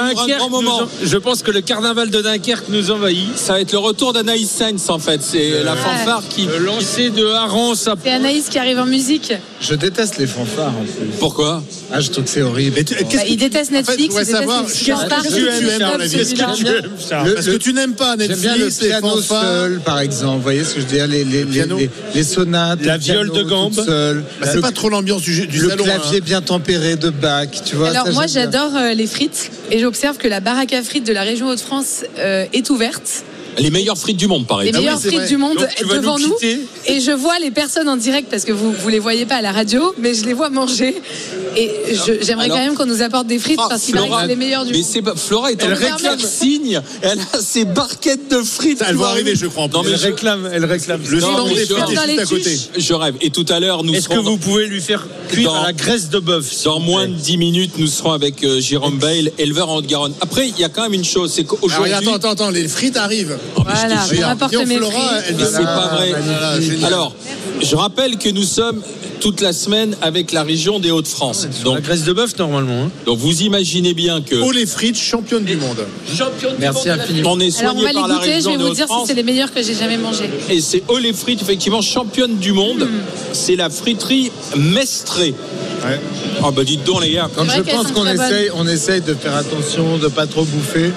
un grand, moment. en- Je pense que le carnaval de Dunkerque nous envahit. Ça va être le retour d'Anaïs Sainz en fait. C'est la fanfare qui. Le lancer de Harance à C'est Anaïs qui arrive en musique. Je déteste les fanfares en plus. Pourquoi Ah, je trouve que c'est horrible. Mais tu- Bah, il déteste En fait, Netflix, il déteste savoir, qu'est-ce que fanfares, tu aimes celui-là, dans la vie? Qu'est-ce que tu aimes Le- Parce que le- tu n'aimes pas J'aime bien le Netflix, les piano fanfares? seul, par exemple. Vous voyez ce que je veux dire? Les, les, les, les- les sonates. La viole de gambe. Bah, c'est le, pas trop l'ambiance du, du le salon. clavier hein. bien tempéré de Bach, tu vois. Alors ça, moi j'adore euh, les frites et j'observe que la baraque à frites de la région Hauts-de-France euh, est ouverte. Les meilleures frites du monde, Les paraît-il. meilleures oui, c'est frites vrai. du monde Donc, devant nous Et je vois les personnes en direct parce que vous vous les voyez pas à la radio, mais je les vois manger. Et j'aimerais quand même qu'on nous apporte des frites Ah, parce qu'il c'est les meilleures du mais monde. c'est pas- Flora est en Elle de réclame. signe. Elle a ses barquettes de frites. Ça, elle va vont arriver, je crois, en Non, mais Elle je, réclame, elle réclame. Le Non, stand mais des je- frites est Dans juste les à côté. je rêve. Et tout à l'heure, nous Est-ce que vous pouvez lui faire cuire Dans- à la graisse de bœuf dans moins de 10 minutes, nous serons avec euh, Jérôme Bail, éleveur en Haute-Garonne. Après, il y a quand même une chose, c'est qu'aujourd'hui. attends, attends, attends, les frites arrivent. Voilà, Je te on apporte mes Flora, frites. elle Mais dit c'est pas vrai. Voilà. Alors, je rappelle que nous sommes toute la semaine avec la région des Hauts-de-France. La Donc, graisse de bœuf normalement. hein. donc vous imaginez bien que Oh, les frites, championne du monde. Merci infiniment. on est Alors on soigné va les par la goûter, je vais des vous dire si c'est les meilleurs que j'ai jamais mangés. Et c'est Olé Frites, effectivement, championne du monde. Hmm. C'est la friterie Mestré. Ouais. Ah bah dites donc les gars. C'est je pense qu'on essaye, on essaye de faire attention, de pas trop bouffer.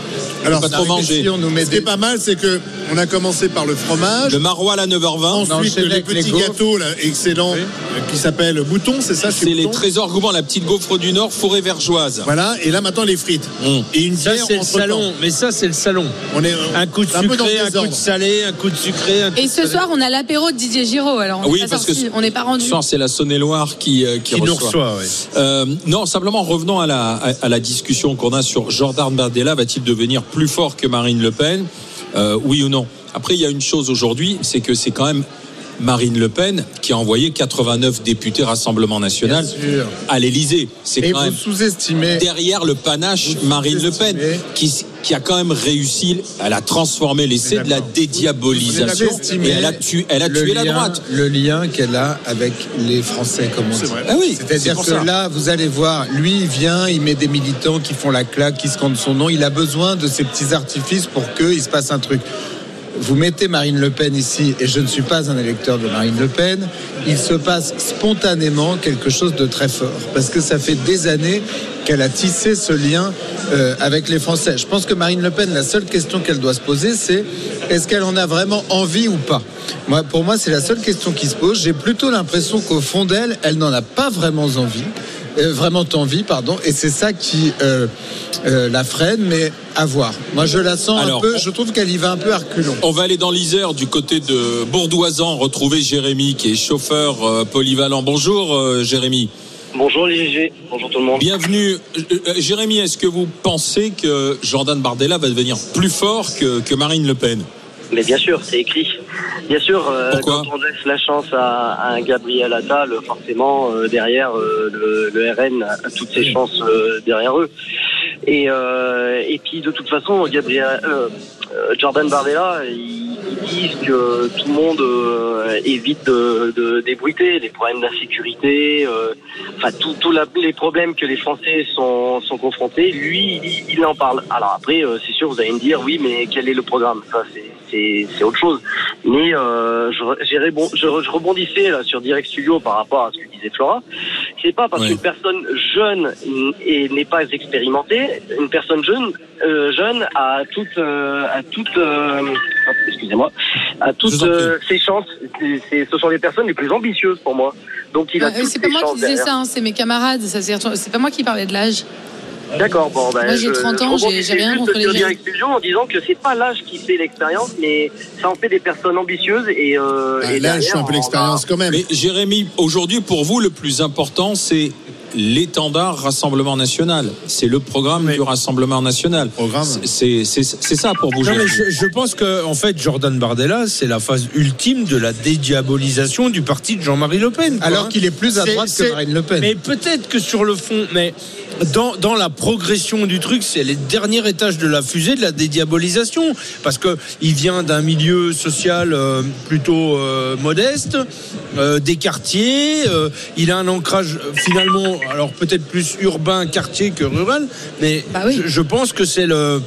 Alors, Pas trop manger. ici, on nous met Ce qui est des, pas mal, c'est que on a commencé par le fromage. Le maroilles à 9h20. Ensuite, les les petits gaufres. gâteaux là, excellents Oui. euh, qui s'appellent Bouton, c'est ça C'est les trésors gourmands, la petite gaufre du Nord, forêt vergeoise. Voilà, et là maintenant les frites. Hum. Et une Ça bière c'est le salon, mais ça c'est le salon. On est Un coup de un peu dans sucré, un coup de salé, un coup de sucré. Un coup Et de ce salé. soir, on a l'apéro de Didier Giraud. Alors, on Oui, n'est pas parce que sorti, on n'est pas rendu. Ce soir, c'est la Saône-et-Loire qui, euh, qui, qui nous reçoit. reçoit. ouais. Euh, non, simplement revenons à la, à, à la discussion qu'on a sur Jordan Bardella. Va-t-il devenir plus fort que Marine Le Pen? Euh, Oui ou non. Après, il y a une chose aujourd'hui, c'est que c'est quand même Marine Le Pen qui a envoyé 89 députés Rassemblement National à l'Élysée. C'est quand même sous-estimez. derrière le panache Marine Le Pen qui, qui a quand même réussi, elle a transformé l'essai de la dédiabolisation et elle a tué, elle a la droite. Le lien qu'elle a avec les Français, comme on dit. vrai. Ah oui, C'est-à-dire que ça. là, vous allez voir, lui, il vient, il met des militants qui font la claque, qui scandent son nom. Il a besoin de ces petits artifices pour qu'il se passe un truc. Vous mettez Marine Le Pen ici, et je ne suis pas un électeur de Marine Le Pen, il se passe spontanément quelque chose de très fort. Parce que ça fait des années qu'elle a tissé ce lien euh, avec les Français. Je pense que Marine Le Pen, la seule question qu'elle doit se poser, c'est est-ce qu'elle en a vraiment envie ou pas? Moi, Pour moi, c'est la seule question qui se pose. J'ai plutôt l'impression qu'au fond d'elle, elle n'en a pas vraiment envie. Euh, vraiment envie, pardon, et c'est ça qui euh, euh, la freine, mais à voir. Moi, je la sens Alors, un peu, on- je trouve qu'elle y va un peu à reculons. On va aller dans l'Isère du côté de Bourdoisan retrouver Jérémy qui est chauffeur euh, polyvalent. Bonjour euh, Jérémy. Bonjour les bonjour tout le monde. Bienvenue. Jérémy, est-ce que vous pensez que Jordan Bardella va devenir plus fort que, que Marine Le Pen? Mais bien sûr, c'est écrit. Bien sûr, euh, quand on laisse la chance à, à un Gabriel Attal, forcément, euh, derrière, euh, le, le RN a toutes ses chances euh, derrière eux. Et, euh, et puis, de toute façon, Gabriel, euh, Jordan Bardella, ils, ils disent que tout le monde euh, évite de, de débruiter les problèmes d'insécurité, euh, enfin, tous les problèmes que les Français sont, sont confrontés. Lui, il, il en parle. Alors après, euh, c'est sûr, vous allez me dire, oui, mais quel est le programme? Ça, c'est c'est c'est autre chose. Mais euh, je, je, je rebondissais là sur Direct Studio par rapport à ce que disait Flora. C'est pas parce qu'une personne jeune et n'est pas expérimentée, une personne jeune euh, jeune a toute euh, a toute euh, excusez-moi a toutes euh, ses chances. Ce sont les personnes les plus ambitieuses pour moi. Donc il a c'est pas moi qui disais derrière. ça, hein, c'est mes camarades. Ça, c'est pas moi qui parlais de l'âge. D'accord, bon, ben. Moi, j'ai je- 30 je ans, j'ai- rien juste contre les jeunes. En disant que c'est pas l'âge qui fait l'expérience, mais ça en fait des personnes ambitieuses et. Euh, Ah, et Là, je suis un peu l'expérience quand même. Mais Jérémy, aujourd'hui, pour vous, le plus important, c'est l'étendard Rassemblement National. C'est le programme du Rassemblement National. C'est c'est- c'est ça pour vous. Non, mais je, je pense que en fait Jordan Bardella c'est la phase ultime de la dédiabolisation du parti de Jean-Marie Le Pen. quoi, Alors hein. qu'il est plus à droite que Marine Le Pen. Mais peut-être que sur le fond, mais dans, dans la progression du truc, c'est les derniers étages de la fusée de la dédiabolisation, parce que il vient d'un milieu social euh, plutôt euh, modeste, euh, des quartiers, il a un ancrage finalement, alors peut-être plus urbain quartier que rural, mais je, je pense que c'est le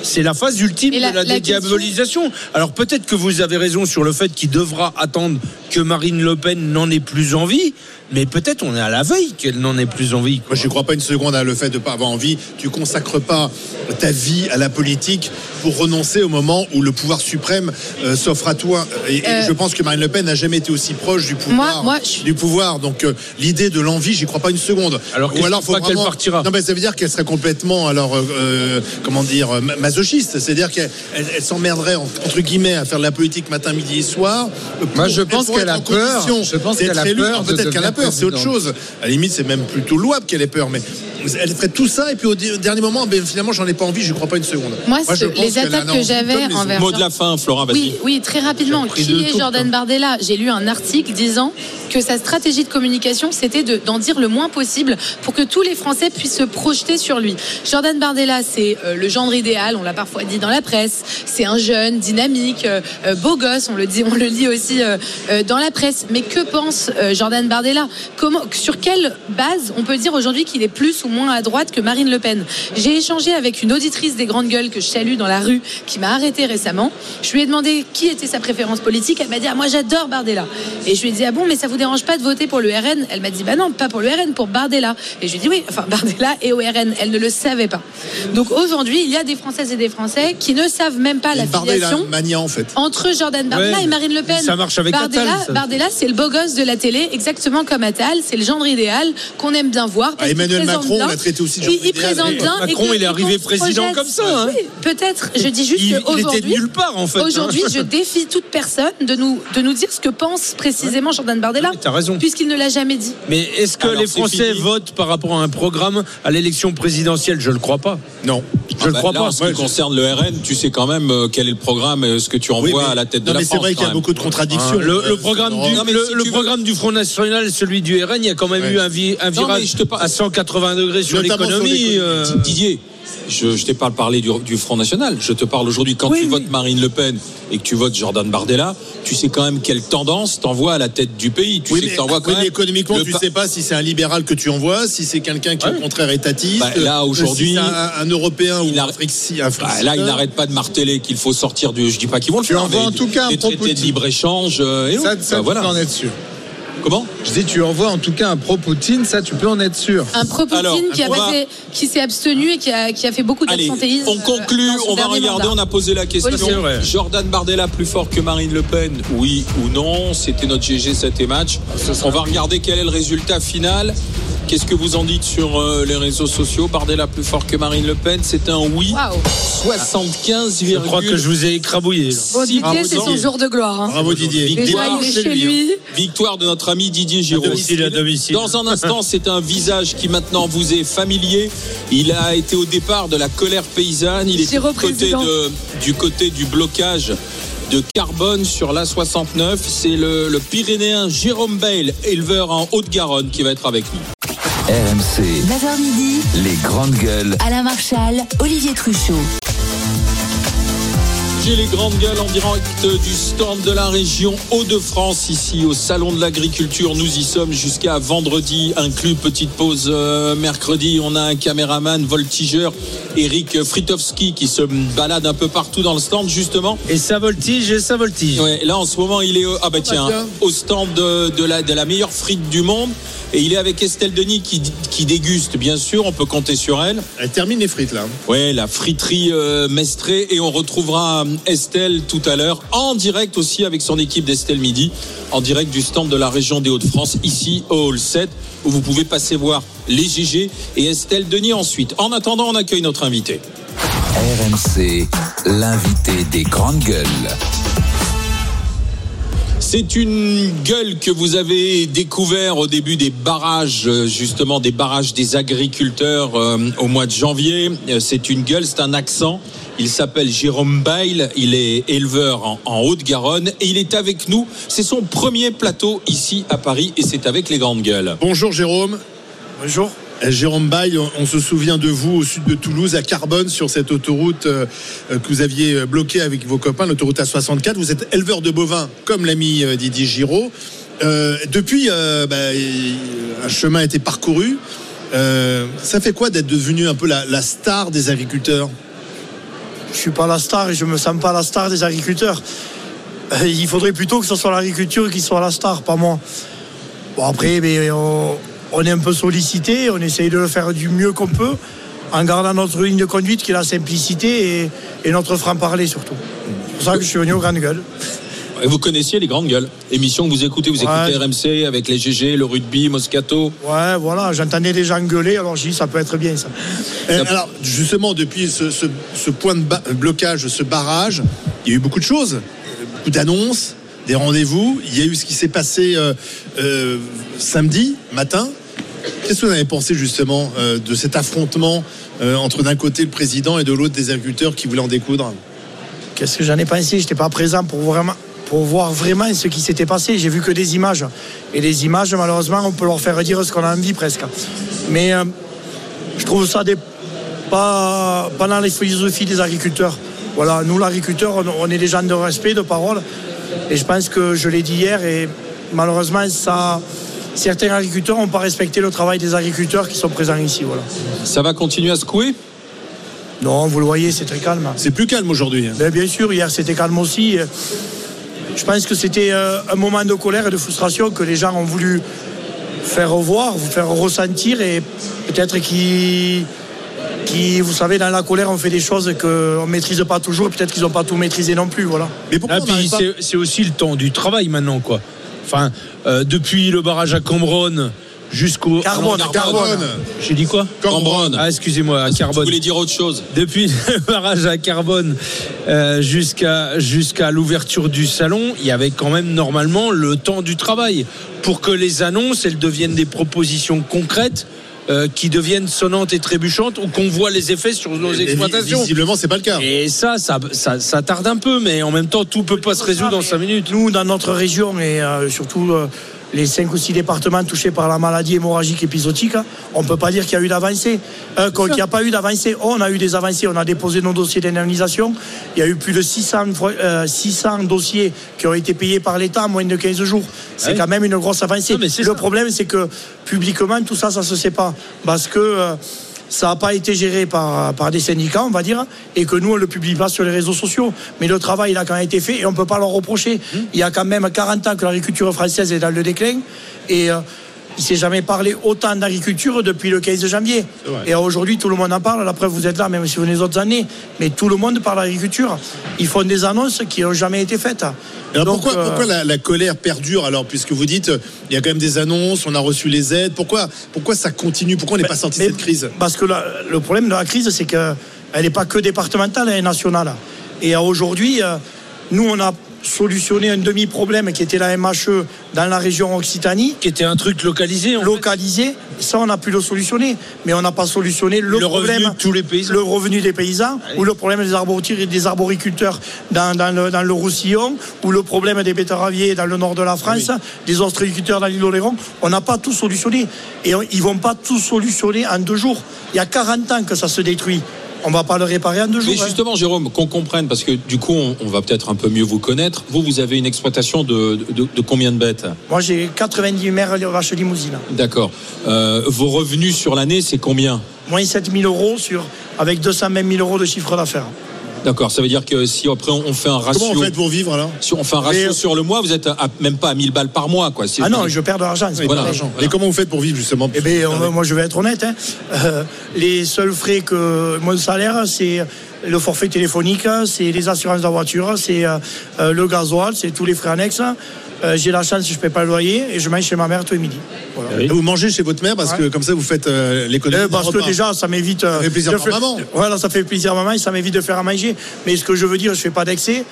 c'est la phase ultime la- de la, la dédiabolisation. Alors peut-être que vous avez raison sur le fait qu'il devra attendre que Marine Le Pen n'en ait plus envie, mais peut-être on est à la veille qu'elle n'en ait plus envie. Moi, je ne crois pas une seconde à le fait de ne pas avoir envie. Tu consacres pas ta vie à la politique pour renoncer au moment où le pouvoir suprême euh, s'offre à toi. Et, et Euh, je pense que Marine Le Pen n'a jamais été aussi proche du pouvoir. Moi- moi, du pouvoir. Donc, euh, l'idée de l'envie, j'y crois pas une seconde. Alors, Ou alors, faut qu'elle vraiment- partira Non, mais ça veut dire qu'elle serait complètement, alors, comment dire, ma- masochiste. C'est-à-dire qu'elle elle, elle s'emmerderait, en- entre guillemets, à faire de la politique matin, midi et soir. Moi, je pense qu'elle a peur. Je pense qu'elle a peur Peut-être qu'elle a peur, c'est autre chose. À la limite, c'est même plutôt louable qu'elle ait peur, mais elle ferait tout ça et puis au dernier moment, ben, finalement, j'en ai pas envie, je crois pas une seconde. Moi, je pense les attaques que j'avais envers Mot de la fin, Flora, vas-y. Oui, oui, très rapidement. Qui est tout, Jordan Bardella J'ai lu un article disant que sa stratégie de communication, c'était de- d'en dire le moins possible pour que tous les Français puissent se projeter sur lui. Jordan Bardella, c'est euh, le gendre idéal, on l'a parfois dit dans la presse. C'est un jeune, dynamique, euh, euh, beau gosse, on le dit, on le lit aussi euh, euh, dans la presse. Mais que pense euh, Jordan Bardella? Comment, Sur quelle base on peut dire aujourd'hui qu'il est plus ou moins à droite que Marine Le Pen? J'ai échangé avec une auditrice des grandes gueules que je salue dans la rue, qui m'a arrêté récemment. Je lui ai demandé qui était sa préférence politique. Elle m'a dit ah, moi j'adore Bardella. Et je lui ai dit ah bon mais ça vous dérange pas de voter pour le RN Elle m'a dit bah non pas pour le RN pour Bardella. Et je lui ai dit oui enfin Bardella et au RN. Elle ne le savait pas. Donc aujourd'hui il y a des Françaises et des Français qui ne savent même pas la filiation mania en fait. entre Jordan Bardella Ouais, et Marine Le Pen. ça marche avec Bardella, Attal, ça. Bardella, c'est le beau gosse de la télé, exactement comme Attal. C'est le genre idéal qu'on aime bien voir. parce Ah, Emmanuel Macron, bien. on l'a traité aussi de Il, présente et Macron, que- il est arrivé président comme ça, hein. Oui, peut-être. Je dis juste il était nulle part, en fait, hein. Aujourd'hui, je défie toute personne de nous de nous dire ce que pense précisément Jordan Bardella. T'as raison. Puisqu'il ne l'a jamais dit. Mais est-ce que Alors, les Français votent par rapport à un programme à l'élection présidentielle? Je ne le crois pas. Non. Je Ah ne bah, crois là, pas. En ce qui concerne le RN, tu sais quand même euh, quel est le programme, euh, ce que tu envoies Oui, mais- à la tête de non, la mais c'est vrai qu'il y a beaucoup de contradictions. Le, le programme du, Non, mais le, si le tu veux- programme du Front National celui du RN, il y a quand même Ouais. eu un, vi- un virage mais je te parle- à 180 degrés sur l'économie. euh, Didier, je, je t'ai pas parlé du, du Front National. Je te parle aujourd'hui quand Oui, tu oui. votes Marine Le Pen et que tu votes Jordan Bardella, tu sais quand même quelle tendance t'envoies à la tête du pays. Tu Oui, sais mais, que t'envoies quand oui, mais même. économiquement, tu pa- sais pas si c'est un libéral que tu envoies, si c'est quelqu'un qui, au contraire, est étatiste. Bah, là, aujourd'hui, si c'est un, un Européen ou un Frixi. Un Bah, là, il n'arrête pas de marteler qu'il faut sortir du. Je dis pas qu'ils vont le Tu faire. envoies mais en tout cas un des traités de pro-Poutine. libre échange. euh, Ça, ça, Bah, tu voilà. en être sûr. Comment Je dis, tu envoies en tout cas un pro-Poutine, ça, tu peux en être sûr. Un pro-Poutine qui, va- s'est abstenu et qui a, qui a fait beaucoup d'absentéisme. on conclut, euh, son on va regarder, mandat. on a posé la question. Oui, c'est vrai. Jordan Bardella plus fort que Marine Le Pen, oui ou non C'était notre GG 7 et match. On va regarder quel est le résultat final. Qu'est-ce que vous en dites sur euh, les réseaux sociaux? Bardella plus fort que Marine Le Pen, c'est un oui. Waouh. 75, je crois que je vous ai écrabouillé. Bon, Didier, c'est son jour de gloire. hein. Bravo Didier. Déjà, Victoire il est chez chez lui. Victoire de notre ami Didier Giraud. domicile, à domicile. Dans un instant, c'est un visage qui maintenant vous est familier. Il a été au départ de la colère paysanne. Il est du côté, de, du côté du blocage de carbone sur l'A69. C'est le, le Pyrénéen Jérôme Bale, éleveur en Haute-Garonne, qui va être avec nous. RMC, 9h midi, les grandes gueules. Alain Marchal, Olivier Truchot. J'ai les grandes gueules en direct du stand de la région Hauts-de-France, ici au Salon de l'Agriculture. Nous y sommes jusqu'à vendredi, inclus petite pause euh, mercredi. On a un caméraman voltigeur, Eric Fritowski, qui se balade un peu partout dans le stand, justement. Et ça voltige, et ça voltige. Ouais, là en ce moment il est au, ah bah tiens, tiens. au stand de, de la, de la meilleure frite du monde et il est avec Estelle Denis qui, qui déguste bien sûr, on peut compter sur elle. Elle termine les frites là. Ouais, la friterie euh, Mestré et on retrouvera Estelle tout à l'heure en direct aussi avec son équipe d'Estelle Midi en direct du stand de la région des Hauts-de-France ici au Hall 7 où vous pouvez passer voir les GG et Estelle Denis ensuite. En attendant, on accueille notre invité. RMC, l'invité des grandes gueules. C'est une gueule que vous avez découvert au début des barrages, euh, justement des barrages des agriculteurs euh, au mois de janvier. Euh, C'est une gueule, c'est un accent. Il s'appelle Jérôme Bail, il est éleveur en, en Haute-Garonne et il est avec nous. C'est son premier plateau ici à Paris et c'est avec les grandes gueules. Bonjour Jérôme. Bonjour. Euh, Jérôme Bail, on, se souvient de vous au sud de Toulouse, à Carbone, sur cette autoroute euh, euh, que vous aviez euh, bloquée avec vos copains, l'autoroute A64. Vous êtes éleveur de bovins, comme l'ami Didier Giraud. Euh, depuis, euh, bah, un chemin a été parcouru. Euh, ça fait quoi d'être devenu un peu la, la star des agriculteurs? Je suis pas la star et je me sens pas la star des agriculteurs. Euh, Il faudrait plutôt que ce soit l'agriculture qui soit la star, pas moi. Bon après, mais on, est un peu sollicité, on essaye de le faire du mieux qu'on peut, en gardant notre ligne de conduite qui est la simplicité et, et notre franc-parler surtout. C'est pour ça que je suis venu aux grandes gueules. Et vous connaissiez les grandes gueules. Émission que vous écoutez, vous Ouais. écoutez RMC avec les GG, le rugby, Moscato. Ouais, voilà, j'entendais des gens gueuler, alors j'ai dit ça peut être bien ça. Alors, justement, depuis ce, ce- ce point de blocage, ce barrage, il y a eu beaucoup de choses, beaucoup d'annonces, des rendez-vous. Il y a eu ce qui s'est passé euh, euh, samedi matin. Qu'est-ce que vous avez pensé justement euh, de cet affrontement euh, entre d'un côté le président et de l'autre des agriculteurs qui voulaient en découdre? Qu'est-ce que j'en ai pensé? J'étais pas présent pour vraiment pour voir vraiment ce qui s'était passé. J'ai vu que des images. Et les images, malheureusement, on peut leur faire dire ce qu'on a envie presque. Mais euh, je trouve ça des, pas, pas dans les philosophies des agriculteurs. Voilà, nous, l'agriculteur, on, on est des gens de respect, de parole. Et je pense que je l'ai dit hier, et malheureusement, ça, certains agriculteurs n'ont pas respecté le travail des agriculteurs qui sont présents ici. Voilà. Ça va continuer à secouer? Non, vous le voyez, c'est très calme. C'est plus calme aujourd'hui. Ben, bien sûr, hier c'était calme aussi. Je pense que c'était euh, un moment de colère et de frustration que les gens ont voulu faire revoir, vous faire ressentir et peut-être qui, qui, vous savez, dans la colère, on fait des choses qu'on ne maîtrise pas toujours et peut-être qu'ils n'ont pas tout maîtrisé non plus. Voilà. Mais pourquoi Ah, puis c'est- c'est aussi le temps du travail maintenant, quoi. Enfin, euh, depuis le barrage à Cambronne jusqu'au. Carbone, Carbone. J'ai dit quoi Cambronne. Ah, excusez-moi, à Carbone. Vous voulez dire autre chose Depuis le barrage à Carbone euh, jusqu'à jusqu'à l'ouverture du salon, il y avait quand même normalement le temps du travail pour que les annonces elles deviennent des propositions concrètes. euh, qui deviennent sonnantes et trébuchantes ou qu'on voit les effets sur nos exploitations. Visiblement, c'est pas le cas. Et ça, ça, ça, ça tarde un peu, mais en même temps, tout peut pas se résoudre en 5 minutes. Nous, dans notre région et euh, surtout euh, les 5 ou 6 départements touchés par la maladie hémorragique épisodique, on ne peut pas dire qu'il y a eu d'avancée. Euh, qu'il n'y a pas eu d'avancée. On a eu des avancées. On a déposé nos dossiers d'indemnisation. Il y a eu plus de 600, fois- euh, 600 dossiers qui ont été payés par l'État en moins de 15 jours. C'est Ouais. quand même une grosse avancée. Non, mais c'est Le ça. problème, c'est que publiquement, tout ça, ça se sait pas. Parce que. euh, ça n'a pas été géré par, par des syndicats, on va dire, et que nous, on ne le publie pas sur les réseaux sociaux. Mais le travail, il a quand même été fait et on ne peut pas leur reprocher. Mmh. Il y a quand même 40 ans que l'agriculture française est dans le déclin et euh, il ne s'est jamais parlé autant d'agriculture depuis le 15 janvier. Et aujourd'hui, tout le monde en parle. La preuve, vous êtes là, même si vous venez les autres années. Mais tout le monde parle d'agriculture. Ils font des annonces qui n'ont jamais été faites. Alors Donc, pourquoi, euh, pourquoi la, la colère perdure alors puisque vous dites il y a quand même des annonces, on a reçu les aides, pourquoi, pourquoi ça continue, pourquoi on n'est pas sorti de cette crise? Parce que la- le problème de la crise, c'est qu'elle n'est pas que départementale, elle est nationale. Et aujourd'hui, euh, nous, on a solutionné un demi-problème qui était la MHE dans la région Occitanie. Qui était un truc localisé. en fait. Localisé, ça on a pu le solutionner, mais on n'a pas solutionné le, Le revenu problème, de tous les paysans. le revenu des paysans, ou le problème des, arboriculteurs, des arboriculteurs dans, dans le, dans le Roussillon, ou le problème des betteraviers dans le nord de la France, des ostréiculteurs dans l'île d'Oléron. On n'a pas tout solutionné. Et on- ils vont pas tout solutionner en deux jours. Il y a 40 ans que ça se détruit. On va pas le réparer en deux jours. Mais hein. justement, Jérôme, qu'on comprenne, parce que du coup, on, on va peut-être un peu mieux vous connaître. Vous, vous avez une exploitation de, de- de combien de bêtes? Moi, j'ai 90 mères de vaches limousines. D'accord. Euh, vos revenus sur l'année, c'est combien? Moins 7 000 euros sur, avec 220 000 euros de chiffre d'affaires. D'accord, ça veut dire que si après on fait un ratio. Comment on fait pour vivre alors Si on fait un ratio Mais- sur le mois, vous êtes à- même pas à 1000 balles par mois, quoi. Si Ah non, je perds de l'argent. c'est Voilà. pas l'argent. Et comment vous faites pour vivre justement Eh bien, on- moi, je vais être honnête. hein. Euh, les seuls frais que mon salaire, c'est le forfait téléphonique, c'est les assurances de la voiture, c'est euh, euh, le gasoil, c'est tous les frais annexes. Euh, j'ai la chance, je ne paie pas le loyer et je mange chez ma mère tous les midis. Voilà. Et Vous mangez chez votre mère parce que Ouais. comme ça vous faites euh, l'économie. Euh, d'un parce que déjà, ça m'évite. euh, Ça fait plaisir de pour faire- maman. Voilà, ça fait plaisir à maman et ça m'évite de faire à manger. Mais ce que je veux dire, je fais pas d'excès.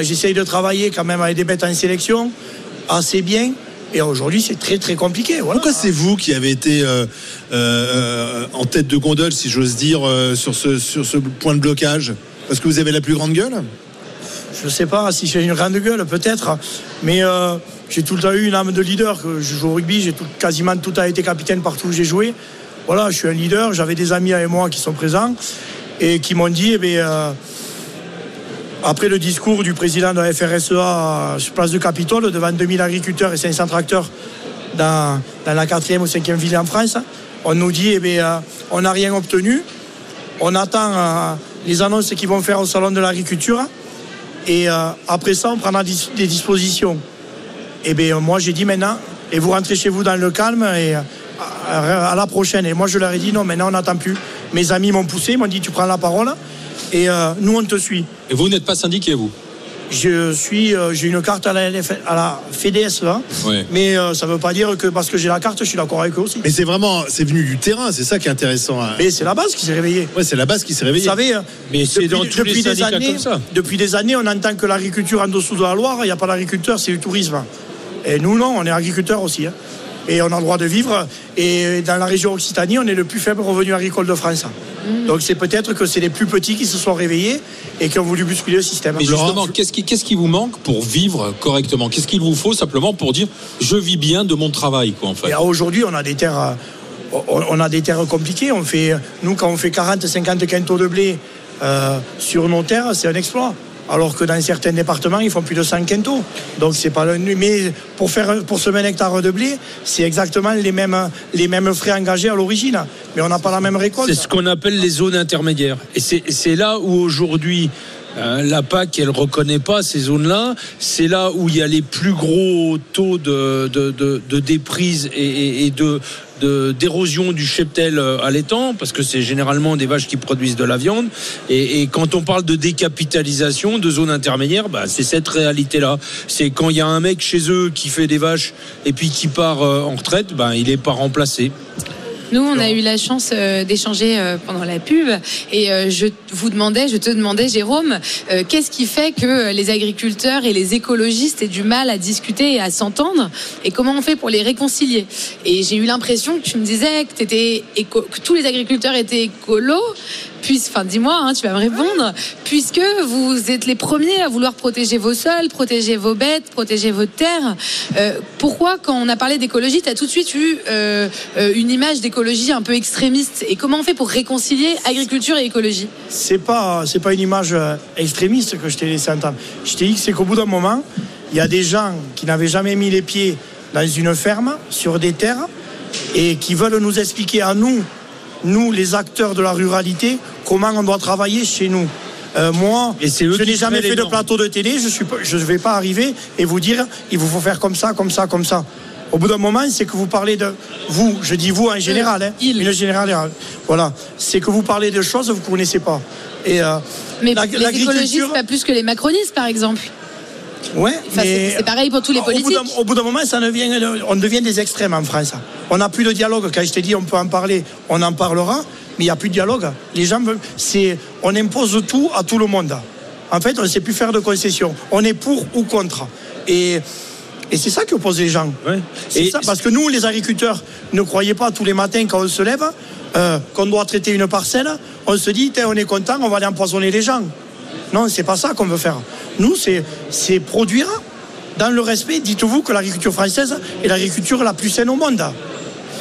J'essaye de travailler quand même avec des bêtes en sélection assez bien. Et aujourd'hui, c'est très très compliqué. Voilà. Pourquoi c'est vous qui avez été euh, euh, en tête de gondole, si j'ose dire, euh, sur, ce, sur ce point de blocage? Parce que vous avez la plus grande gueule? Je sais pas si j'ai une grande gueule, peut-être. Mais euh, j'ai tout le temps eu une âme de leader. Je joue au rugby, j'ai quasiment tout a été capitaine partout où j'ai joué. Voilà, je suis un leader. J'avais des amis avec moi qui sont présents et qui m'ont dit, eh bien, euh, après le discours du président de la FRSEA sur place de Capitole, devant 2000 agriculteurs et 500 tracteurs dans, la quatrième ou cinquième ville en France, on nous dit, eh bien, euh, on n'a rien obtenu. On attend les annonces qu'ils vont faire au salon de l'agriculture. Et euh, après ça, on prendra des dispositions. Et bien, moi, j'ai dit maintenant, et vous rentrez chez vous dans le calme et euh, à, la prochaine. Et moi, je leur ai dit non, maintenant, on n'attend plus. Mes amis m'ont poussé, m'ont dit tu prends la parole et euh, nous, on te suit. Et vous n'êtes pas syndiqué, vous? Je suis, euh, j'ai une carte à la, LF à la FEDSEA, Ouais. mais euh, ça ne veut pas dire que parce que j'ai la carte, je suis d'accord avec eux aussi. Mais c'est vraiment, c'est venu du terrain, c'est ça qui est intéressant. hein. Mais c'est la base qui s'est réveillée. Ouais, c'est la base qui s'est réveillée. Vous savez, Mais c'est dans tous les des années, comme ça. depuis des années, on entend que l'agriculture en dessous de la Loire, il n'y a pas d'agriculteur, c'est du tourisme. Et nous, non, on est agriculteurs aussi. hein. Et on a le droit de vivre. Et dans la région Occitanie, on est le plus faible revenu agricole de France. Donc c'est peut-être que c'est les plus petits qui se sont réveillés et qui ont voulu bousculer le système. Mais justement, qu'est-ce qui, qu'est-ce qui vous manque pour vivre correctement? Qu'est-ce qu'il vous faut simplement pour dire je vis bien de mon travail, quoi, en fait? Et aujourd'hui, on a des terres, on on a des terres compliquées. On fait, nous, quand on fait 40, 50 quintaux de blé euh, sur nos terres, c'est un exploit. Alors que dans certains départements, ils font plus de 100 quintaux. Donc c'est pas le mais pour faire pour semer un hectare de blé, c'est exactement les mêmes frais engagés à l'origine. Mais on n'a pas la même récolte. C'est ce qu'on appelle les zones intermédiaires. Et c'est là où aujourd'hui euh, la PAC, elle reconnaît pas ces zones-là. C'est là où il y a les plus gros taux de, de, déprise et, de- d'érosion du cheptel euh, allaitant parce que c'est généralement des vaches qui produisent de la viande. Et, quand on parle de décapitalisation de zones intermédiaires bah, c'est cette réalité là c'est quand il y a un mec chez eux qui fait des vaches et puis qui part euh, en retraite bah, il est pas remplacé Nous, on a eu la chance euh, d'échanger euh, pendant la pub. Et euh, je vous demandais, je te demandais, Jérôme, qu'est-ce qui fait que les agriculteurs et les écologistes aient du mal à discuter et à s'entendre? Et comment on fait pour les réconcilier? Et j'ai eu l'impression que tu me disais que, t'étais éco- que tous les agriculteurs étaient écolos. Puis, enfin, dis-moi, hein, tu vas me répondre, puisque vous êtes les premiers à vouloir protéger vos sols, protéger vos bêtes, protéger vos terres. Euh, pourquoi, quand on a parlé d'écologie, tu as tout de suite eu euh, euh, une image d'écologie un peu extrémiste? Et comment on fait pour réconcilier agriculture et écologie? C'est pas pas une image extrémiste que je t'ai laissé entendre. Je t'ai dit que c'est qu'au bout d'un moment, il y a des gens qui n'avaient jamais mis les pieds dans une ferme sur des terres et qui veulent nous expliquer à nous, nous les acteurs de la ruralité, comment on doit travailler chez nous. Euh, moi, Et c'est eux je n'ai jamais fait de normes. plateau de télé, je suis, pas- je ne vais pas arriver et vous dire il vous faut faire comme ça, comme ça, comme ça. Au bout d'un moment, c'est que vous parlez de vous, je dis vous en général, hein, une générale, voilà, c'est que vous parlez de choses que vous ne connaissez pas. Et euh, Mais la- les écologistes, pas plus que les macronistes, par exemple. Ouais, Enfin, c'est- pareil pour tous les au bout d'un- politiques. Au bout d'un moment, ça devient, on devient des extrêmes en France. On n'a plus de dialogue. Quand je t'ai dit on peut en parler, on en parlera, mais il n'y a plus de dialogue. Les gens veulent, c'est, on impose tout à tout le monde. En fait, on ne sait plus faire de concessions. On est pour ou contre. Et, et c'est ça qui oppose les gens. C'est Et- ça, parce que nous, les agriculteurs, ne croyez pas tous les matins quand on se lève euh, qu'on doit traiter une parcelle, on se dit, on est content, on va aller empoisonner les gens. Non, c'est pas ça qu'on veut faire. Nous, c'est, c'est produire dans le respect. Dites-vous que l'agriculture française est l'agriculture la plus saine au monde.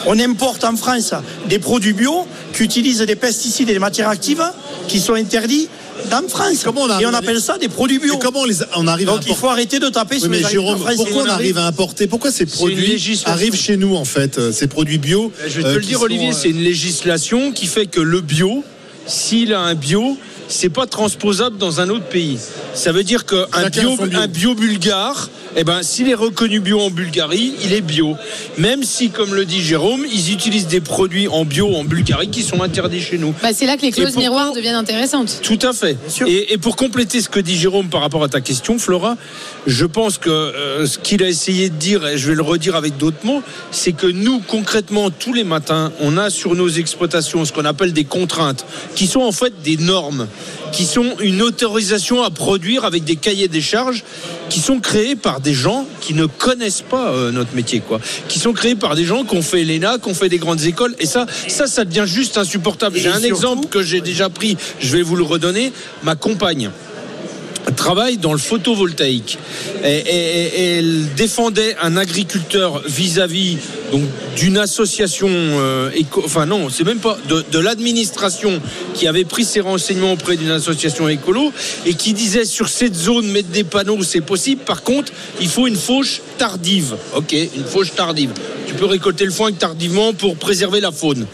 On importe en France des produits bio qui utilisent des pesticides et des matières actives qui sont interdits en France. et on appelle ça des produits bio. comment on, les, on arrive Donc à il faut arrêter de taper Oui, sur mais les Jérôme, pourquoi on arrive à importer Pourquoi ces produits arrivent chez nous en fait euh, Ces produits bio Je vais te euh, le dire, sont, Olivier, euh, c'est une législation qui fait que le bio, s'il a un bio, c'est pas transposable dans un autre pays. Ça veut dire qu'un bio, bio. un bio bulgare, eh ben, s'il est reconnu bio en Bulgarie, il est bio. Même si, comme le dit Jérôme, ils utilisent des produits en bio en Bulgarie qui sont interdits chez nous. Bah, c'est là que les clauses miroirs deviennent intéressantes. Tout à fait. Et, et pour compléter ce que dit Jérôme par rapport à ta question, Flora, je pense que euh, ce qu'il a essayé de dire, et je vais le redire avec d'autres mots, c'est que nous, concrètement, tous les matins, on a sur nos exploitations ce qu'on appelle des contraintes, qui sont en fait des normes, qui sont une autorisation à produire avec des cahiers des charges, qui sont créés par des gens qui ne connaissent pas euh, notre métier, quoi, qui sont créés par des gens qui ont fait l'ENA, qui ont fait des grandes écoles, et ça, ça, ça devient juste insupportable. J'ai un surtout- exemple que j'ai déjà pris, je vais vous le redonner. Ma compagne travaille dans le photovoltaïque. Elle défendait un agriculteur vis-à-vis donc d'une association euh, éco, enfin non c'est même pas de, de l'administration qui avait pris ses renseignements auprès d'une association écolo et qui disait sur cette zone mettre des panneaux c'est possible. Par contre il faut une fauche tardive. Ok une fauche tardive tu peux récolter le foin tardivement pour préserver la faune.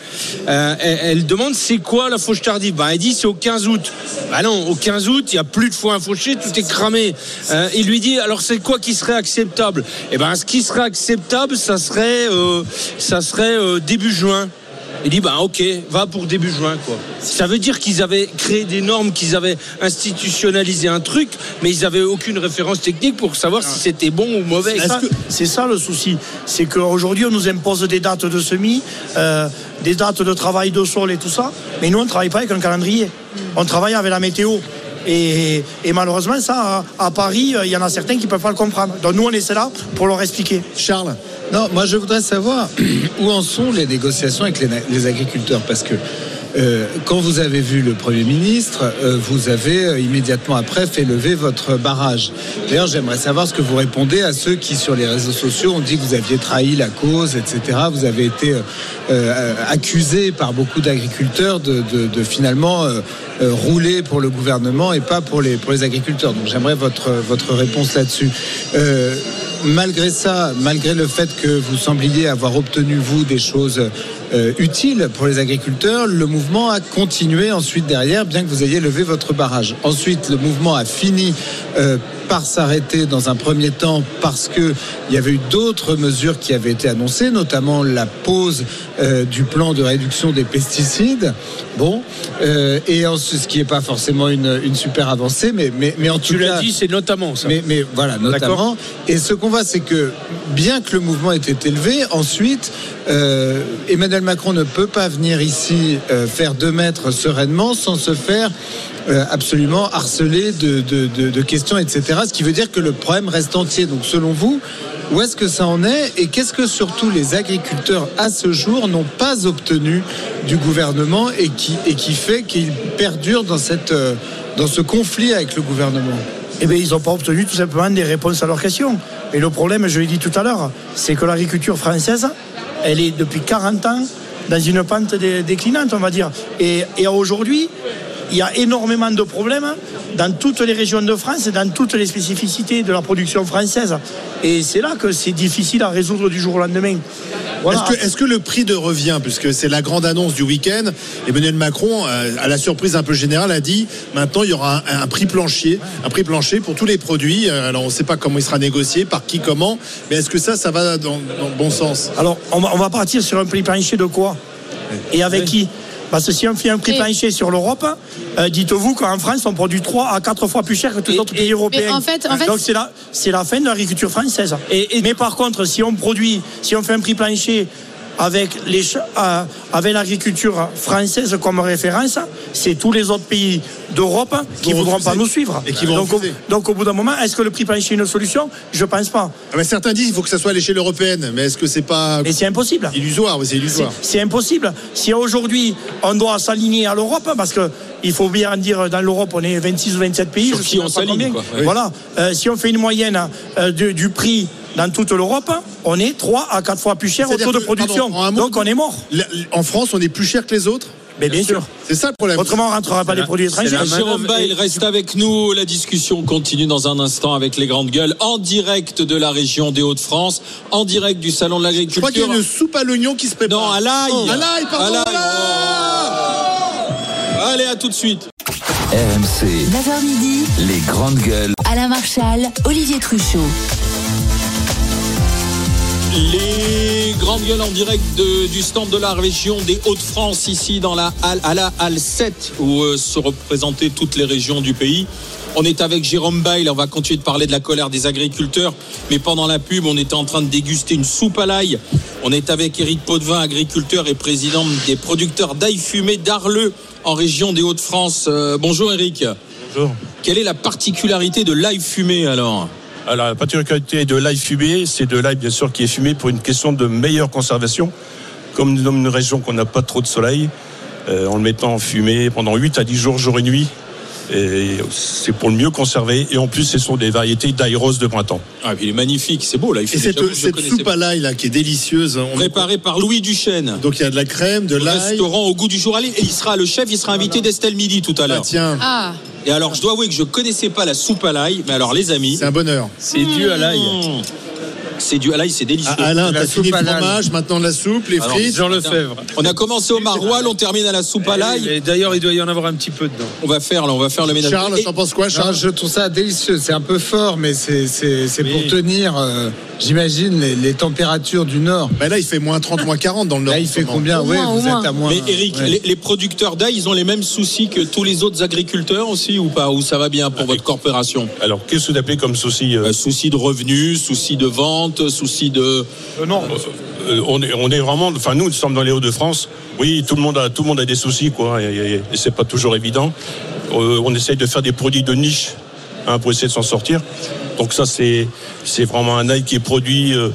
Euh, elle, demande c'est quoi la fauche tardive? Bah, elle dit c'est au 15 août. Bah non au 15 août il n'y a plus de foin fauché tout est cramé. Euh, il lui dit alors c'est quoi qui serait acceptable? Et ben ce qui serait acceptable ça serait euh, ça serait début juin il dit bah ok va pour début juin quoi ça veut dire qu'ils avaient créé des normes qu'ils avaient institutionnalisé un truc mais ils avaient aucune référence technique pour savoir si c'était bon ou mauvais C'est ça, le souci? C'est qu'aujourd'hui, on nous impose des dates de semis, euh, des dates de travail de sol et tout ça. Mais nous, on ne travaille pas avec un calendrier. On travaille avec la météo. Et, et malheureusement, ça, à, à Paris, euh, il y en a certains qui ne peuvent pas le comprendre. Donc nous, on est là pour leur expliquer. Charles Non, moi je voudrais savoir où en sont les négociations avec les, agriculteurs parce que euh, quand vous avez vu le Premier ministre, euh, vous avez euh, immédiatement après fait lever votre barrage. D'ailleurs, j'aimerais savoir ce que vous répondez à ceux qui, sur les réseaux sociaux, ont dit que vous aviez trahi la cause, etc. Vous avez été accusé par beaucoup d'agriculteurs de, de- finalement rouler pour le gouvernement et pas pour les, pour les agriculteurs. Donc j'aimerais votre, votre réponse là-dessus. Malgré ça, malgré le fait que vous sembliez avoir obtenu, vous, des choses euh, utiles pour les agriculteurs, le mouvement a continué ensuite derrière, bien que vous ayez levé votre barrage. Ensuite, le mouvement a fini euh, par s'arrêter dans un premier temps parce que il y avait eu d'autres mesures qui avaient été annoncées, notamment la pause euh, du plan de réduction des pesticides. Bon, euh, et ensuite, ce qui n'est pas forcément une, une super avancée, mais, mais, mais en tout tu cas, l'as dit c'est notamment ça mais, mais voilà, notamment. Et ce qu'on voit, c'est que bien que le mouvement ait été élevé, ensuite, euh, Emmanuel Macron ne peut pas venir ici faire deux mètres sereinement sans se faire absolument harceler de, questions, etc. Ce qui veut dire que le problème reste entier. Donc, selon vous, où est-ce que ça en est et qu'est-ce que surtout les agriculteurs à ce jour n'ont pas obtenu du gouvernement et qui, fait qu'ils perdurent euh, dans ce conflit avec le gouvernement? Eh bien, ils n'ont pas obtenu tout simplement des réponses à leurs questions. Et le problème, je l'ai dit tout à l'heure, c'est que l'agriculture française, elle est depuis 40 ans dans une pente dé- déclinante, on va dire. Et aujourd'hui, il y a énormément de problèmes dans toutes les régions de France et dans toutes les spécificités de la production française. Et c'est là que c'est difficile à résoudre du jour au lendemain. Voilà. Est-ce que, le prix de revient, puisque c'est la grande annonce du week-end, Emmanuel Macron, euh, à la surprise un peu générale, a dit maintenant il y aura un, un prix plancher, un prix plancher pour tous les produits. Euh, Alors on ne sait pas comment il sera négocié, par qui, comment, mais est-ce que ça, ça va dans, dans le bon sens? Alors, on va, on va partir sur un prix plancher de quoi? Et avec qui? Parce que si on fait un prix Et- plancher sur l'Europe, euh, dites-vous qu'en France, on produit 3 à 4 fois plus cher que tous les autres pays européens. en fait- en fait- Donc c'est la, c'est la fin de l'agriculture française. Mais par contre, si on produit, si on fait un prix plancher avec, les, ch- euh, avec l'agriculture française comme référence, c'est tous les autres pays d'Europe qui ne voudront pas nous suivre. Et qui vont donc, au, donc au bout d'un moment, est-ce que le prix plancher est une solution? Je pense pas. Ah ben, Certains disent qu'il faut que ça soit à l'échelle européenne, mais est-ce que c'est pas Mais c'est impossible. illusoire c'est illusoire. C'est impossible. Si aujourd'hui on doit s'aligner à l'Europe, parce que il faut bien dire dans l'Europe on est 26 ou 27 pays, Sur je qui on s'aligne. Voilà. Euh, si on fait une moyenne euh, du, du prix dans toute l'Europe, on est 3 à 4 fois plus cher au taux de production. pardon, Donc on est mort. La- En France, on est plus cher que les autres Mais bien sûr. C'est ça le problème. Autrement, on ne rentrera pas les produits étrangers. la Jérôme Bail est- reste avec nous. La discussion continue dans un instant avec les grandes gueules en direct de la région des Hauts-de-France, en direct du salon de Je crois qu'il y l'agriculture. a une soupe à l'oignon qui se prépare. Non, à l'ail. Oh, à l'ail, pardon. À l'ail. Allez, à tout de suite. RMC, 9h midi, les grandes gueules. Alain Marchal, Olivier Truchot. Les grandes gueules en direct de- du stand de la région des Hauts-de-France, ici dans la halle, à la halle 7, où euh, se représentaient toutes les régions du pays. On est avec Jérôme Bail, on va continuer de parler de la colère des agriculteurs, mais pendant la pub, on était en train de déguster une soupe à l'ail. On est avec Éric Potvin, agriculteur et président des producteurs d'ail fumé d'Arleux, en région des Hauts-de-France. Euh, bonjour Éric. Bonjour. Quelle est la particularité de l'ail fumé alors? Alors, la particularité de l'ail fumé, c'est de l'ail, bien sûr, qui est fumé pour une question de meilleure conservation. Comme nous sommes une région qu'on n'a pas trop de soleil, euh, en le mettant en fumée pendant 8 à 10 jours, jour et nuit. Et c'est pour le mieux conserver. Et en plus, ce sont des variétés d'ail rose de printemps. Ah, puis il est magnifique, c'est beau Et cette, j'avoue que je cette soupe à l'ail là qui est délicieuse. on- Préparé par Louis Duchesne. Donc il y a de la crème, de l'ail. Restaurant au goût du jour. Allez, et il sera le chef, il sera invité d'Estelle Midi tout à l'heure. tiens. Ah, Et alors, je dois avouer que je connaissais pas la soupe à l'ail, mais alors les amis, C'est un bonheur. C'est dû à l'ail. Mmh. C'est du à l'ail, c'est délicieux. Ah, Alain, La t'as fini soupe le à l'ail. fromage, maintenant de la soupe, les Alors, frites. Jean Lefebvre. On a commencé au maroilles, on termine à la soupe à l'ail. Et D'ailleurs, il doit y en avoir un petit peu dedans. On va faire, là, on va faire le ménage. Charles, t'en penses quoi, Non, Charles je trouve ça délicieux. C'est un peu fort, mais c'est c'est- c'est pour tenir, euh, j'imagine, les, les températures du Nord. Bah là, il fait moins 30, moins 40 dans le Nord. Là, il fait combien Au Oui, vous moins. êtes à moins. mais Eric, ouais. les, les producteurs d'ail, ils ont les mêmes soucis que tous les autres agriculteurs aussi ou pas? Ou ça va bien pour votre corporation? Alors, qu'est-ce que vous appelez comme souci euh, Euh, Soucis de revenus, soucis de vente, soucis de. non. Euh, on, est, on est vraiment. Enfin, nous, nous sommes dans les Hauts-de-France. Oui, tout le monde a, tout le monde a des soucis, quoi. Et, et- et c'est pas toujours évident. Euh, on essaye de faire des produits de niche hein, pour essayer de s'en sortir. Donc, ça, c'est, c'est vraiment un ail qui est produit. Euh,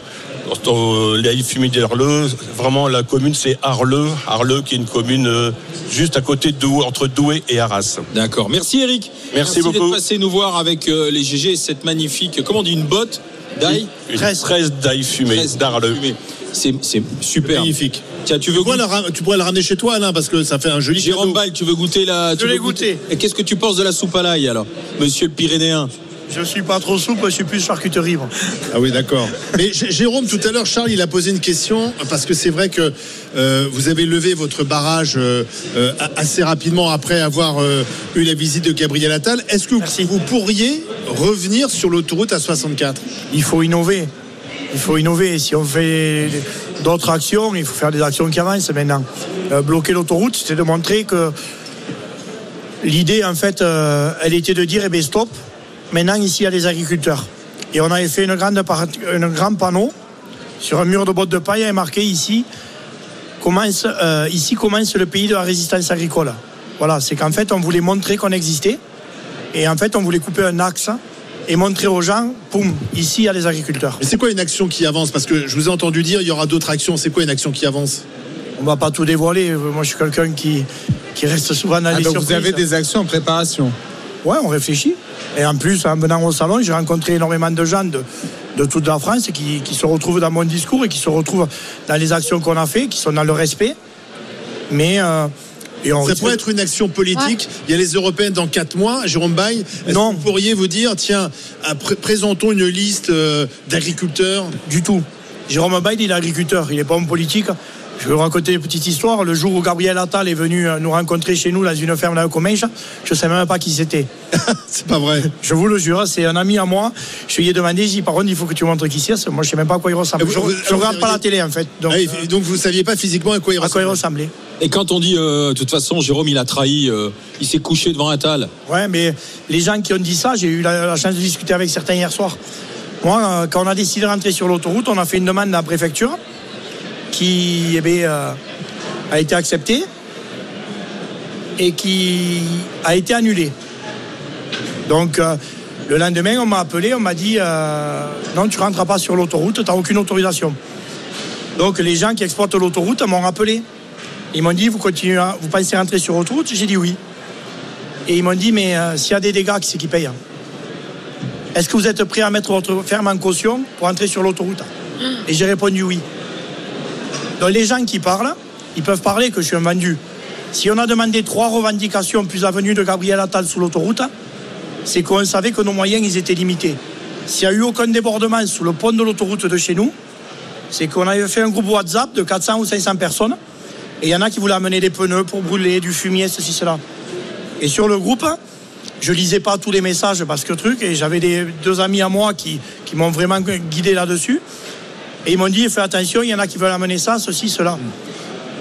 dans l'ail fumé d'Arleux, vraiment la commune c'est Arleux, Arleux qui est une commune euh, juste à côté de Douai, entre Douai et Arras. D'accord. Merci Eric. Merci beaucoup. d'être passé nous voir avec euh, les GG et cette magnifique. Comment on dit une botte d'ail Une fraise d'ail fumé d'Arleux. fumée. C'est c'est super. Magnifique. Tiens, tu veux Tu pourrais, ra- tu pourrais le ramener chez toi, Alain, parce que ça fait un joli Jérôme. Ball, tu veux goûter la. tu l'ai veux goûter Et qu'est-ce que tu penses de la soupe à l'ail alors, Monsieur le Pyrénéen Je suis pas trop souple, je suis plus charcuterie. moi. Ah oui, d'accord. Mais Jérôme, tout à l'heure, Charles, il a posé une question parce que c'est vrai que euh, vous avez levé votre barrage euh, euh, assez rapidement après avoir euh, eu la visite de Gabriel Attal. Est-ce que vous, vous pourriez revenir sur l'autoroute à 64 Il faut innover. Il faut innover. Si on fait d'autres actions, il faut faire des actions qui avancent maintenant. Euh, bloquer l'autoroute, c'était de montrer que l'idée, en fait, euh, elle était de dire, eh bien, stop. Maintenant, ici, il y a les agriculteurs. Et on avait fait une grande un grand panneau sur un mur de bottes de paille et marqué ici, commence, euh, ici commence le pays de la résistance agricole. Voilà, c'est qu'en fait, on voulait montrer qu'on existait. Et en fait, on voulait couper un axe et montrer aux gens, poum, ici, il y a les agriculteurs. Mais c'est quoi une action qui avance? Parce que je vous ai entendu dire, il y aura d'autres actions. C'est quoi une action qui avance? On va pas tout dévoiler. Moi, je suis quelqu'un qui, qui reste souvent dans Ah, les donc vous surprises. avez des actions en préparation Ouais, on réfléchit. Et en plus, en venant au salon, j'ai rencontré énormément de gens de, de toute la France qui, qui se retrouvent dans mon discours et qui se retrouvent dans les actions qu'on a fait, qui sont dans le respect. Mais euh, et on Ça risque- pourrait être une action politique. Il y a les européennes dans 4 mois. Jérôme Baye, est-ce que vous pourriez vous dire, tiens, pré- présentons une liste euh, d'agriculteurs? Du tout. Jérôme Bail, il est agriculteur, il n'est pas homme politique. Je vais vous raconter une petite histoire. Le jour où Gabriel Attal est venu euh, nous rencontrer chez nous dans une ferme le Comminges, je ne savais même pas qui c'était. c'est pas vrai. Je vous le jure, c'est un ami à moi. Je lui ai demandé, j'ai dit, par contre, il faut que tu montres qui c'est. Moi, je ne sais même pas à quoi il ressemble. Vous- je ne regarde pas la télé, en fait. Donc, Ah, et- donc vous saviez pas physiquement à quoi il à quoi il ressemblait ressemblait. Et quand on dit, euh, de toute façon, Jérôme, il a trahi, euh, il s'est couché devant Attal. Ouais, mais les gens qui ont dit ça, j'ai eu la, la chance de discuter avec certains hier soir. Moi, euh, quand on a décidé de rentrer sur l'autoroute, on a fait une demande à la préfecture qui eh euh, a été acceptée et qui a été annulée. Donc, euh, le lendemain, on m'a appelé, on m'a dit euh, non, tu ne rentreras pas sur l'autoroute, tu n'as aucune autorisation. Donc, les gens qui exploitent l'autoroute m'ont rappelé. Ils m'ont dit vous, continuez vous pensez rentrer sur l'autoroute? J'ai dit oui. Et ils m'ont dit, mais s'il y a des dégâts, qui c'est qui paye? Est-ce que vous êtes prêt à mettre votre ferme en caution pour entrer sur l'autoroute? Et j'ai répondu oui. Les gens qui parlent, ils peuvent parler que je suis un vendu. Si on a demandé trois revendications plus la de Gabriel Attal sous l'autoroute, c'est qu'on savait que nos moyens, ils étaient limités. S'il n'y a eu aucun débordement sous le pont de l'autoroute de chez nous, c'est qu'on avait fait un groupe WhatsApp de 400 ou 500 personnes. Et il y en a qui voulaient amener des pneus pour brûler, du fumier, ceci, cela. Et sur le groupe, je lisais pas tous les messages parce que truc, et j'avais deux amis à moi qui m'ont vraiment guidé là-dessus. Et ils m'ont dit, fais attention, il y en a qui veulent amener ça, ceci, cela.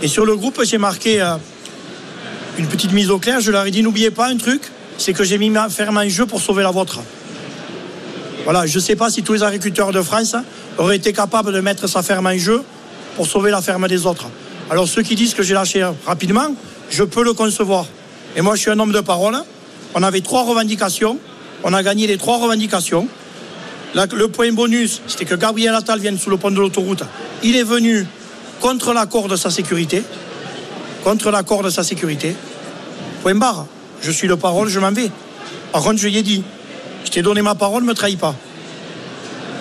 Et sur le groupe, j'ai marqué euh, une petite mise au clair. Je leur ai dit, n'oubliez pas un truc, c'est que j'ai mis ma ferme en jeu pour sauver la vôtre. Voilà, je ne sais pas si tous les agriculteurs de France auraient été capables de mettre sa ferme en jeu pour sauver la ferme des autres. Alors ceux qui disent que j'ai lâché rapidement, je peux le concevoir. Et moi, je suis un homme de parole. On avait trois revendications. On a gagné les trois revendications. Le point bonus, c'était que Gabriel Attal vienne sous le pont de l'autoroute. Il est venu contre l'accord de sa sécurité. Contre l'accord de sa sécurité. Point barre. Je suis le parole, je m'en vais. Par contre, je lui ai dit, je t'ai donné ma parole, ne me trahis pas.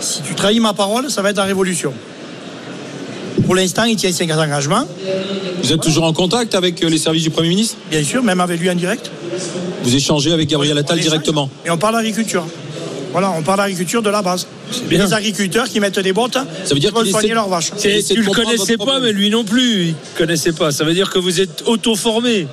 Si tu trahis ma parole, ça va être la révolution. Pour l'instant, il tient ses engagements. Vous êtes toujours en contact avec euh, les services du Premier ministre? Bien sûr, même avec lui en direct. Vous échangez avec Gabriel Attal directement Et on parle d'agriculture. Voilà, on parle d'agriculture de la base. bien. Les agriculteurs qui mettent des bottes Ça veut dire pour soigner leurs vaches. Tu le connaissais pas, problème. mais lui non plus, il connaissait pas. Ça veut dire que vous êtes auto-formé.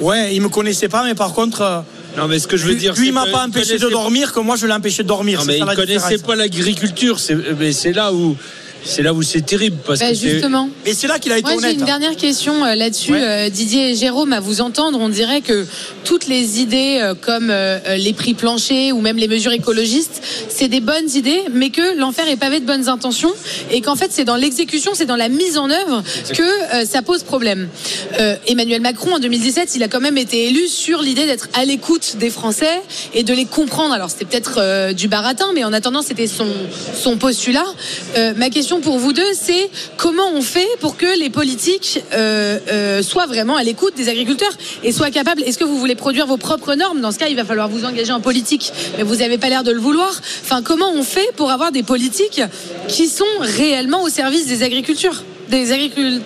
Ouais, il me connaissait pas, mais par contre, euh, Non, mais ce que je veux lui, dire, lui, m'a pas empêché de dormir, que moi je l'ai empêché de dormir. Non, mais ça il connaissait différence. pas l'agriculture. C'est, mais c'est là où, c'est là où c'est terrible parce Bah, que c'est- justement. Mais c'est là qu'il a été Moi, j'ai une dernière question euh, là-dessus, euh, Didier et Jérôme. À vous entendre, on dirait que toutes les idées euh, comme les prix planchers ou même les mesures écologistes, c'est des bonnes idées, mais que l'enfer est pavé de bonnes intentions et qu'en fait, c'est dans l'exécution, c'est dans la mise en œuvre que ça pose problème. Emmanuel Macron, en 2017, il a quand même été élu sur l'idée d'être à l'écoute des Français et de les comprendre. Alors, c'était peut-être du baratin, mais en attendant, c'était son, son postulat. Ma question pour vous deux, c'est comment on fait pour que les politiques euh, euh, soient vraiment à l'écoute des agriculteurs et soient capables. Est-ce que vous voulez produire vos propres normes? Dans ce cas, il va falloir vous engager en politique, mais vous n'avez pas l'air de le vouloir. Enfin, comment on fait pour avoir des politiques qui sont réellement au service des agricultures? Des agriculteurs.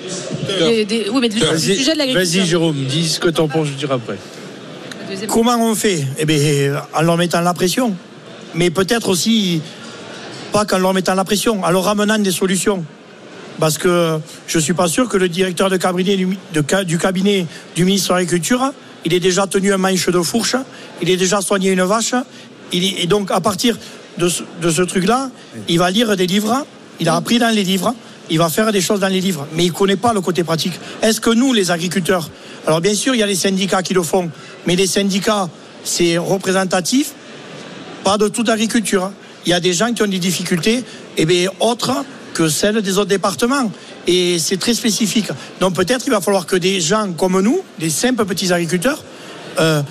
Des, des- oui, mais du, sujet de l'agriculture. Vas-y, Jérôme, dis ce que t'en penses, je dirai après. Comment on fait? Eh bien, en leur mettant la pression. Mais peut-être aussi, pas qu'en leur mettant la pression, en leur ramenant des solutions. Parce que je ne suis pas sûr que le directeur du, cabinet du ministre de l'Agriculture, il ait déjà tenu un manche de fourche, il ait déjà soigné une vache. Est- et donc, à partir de ce, de ce truc-là, il va lire des livres, il a appris dans les livres, il va faire des choses dans les livres, mais il ne connaît pas le côté pratique. Est-ce que nous, les agriculteurs, alors bien sûr, il y a les syndicats qui le font, mais les syndicats, c'est représentatif, pas de toute agriculture. Il y a des gens qui ont des difficultés eh bien, autres que celles des autres départements. Et c'est très spécifique. Donc peut-être qu'il va falloir que des gens comme nous, des simples petits agriculteurs, euh,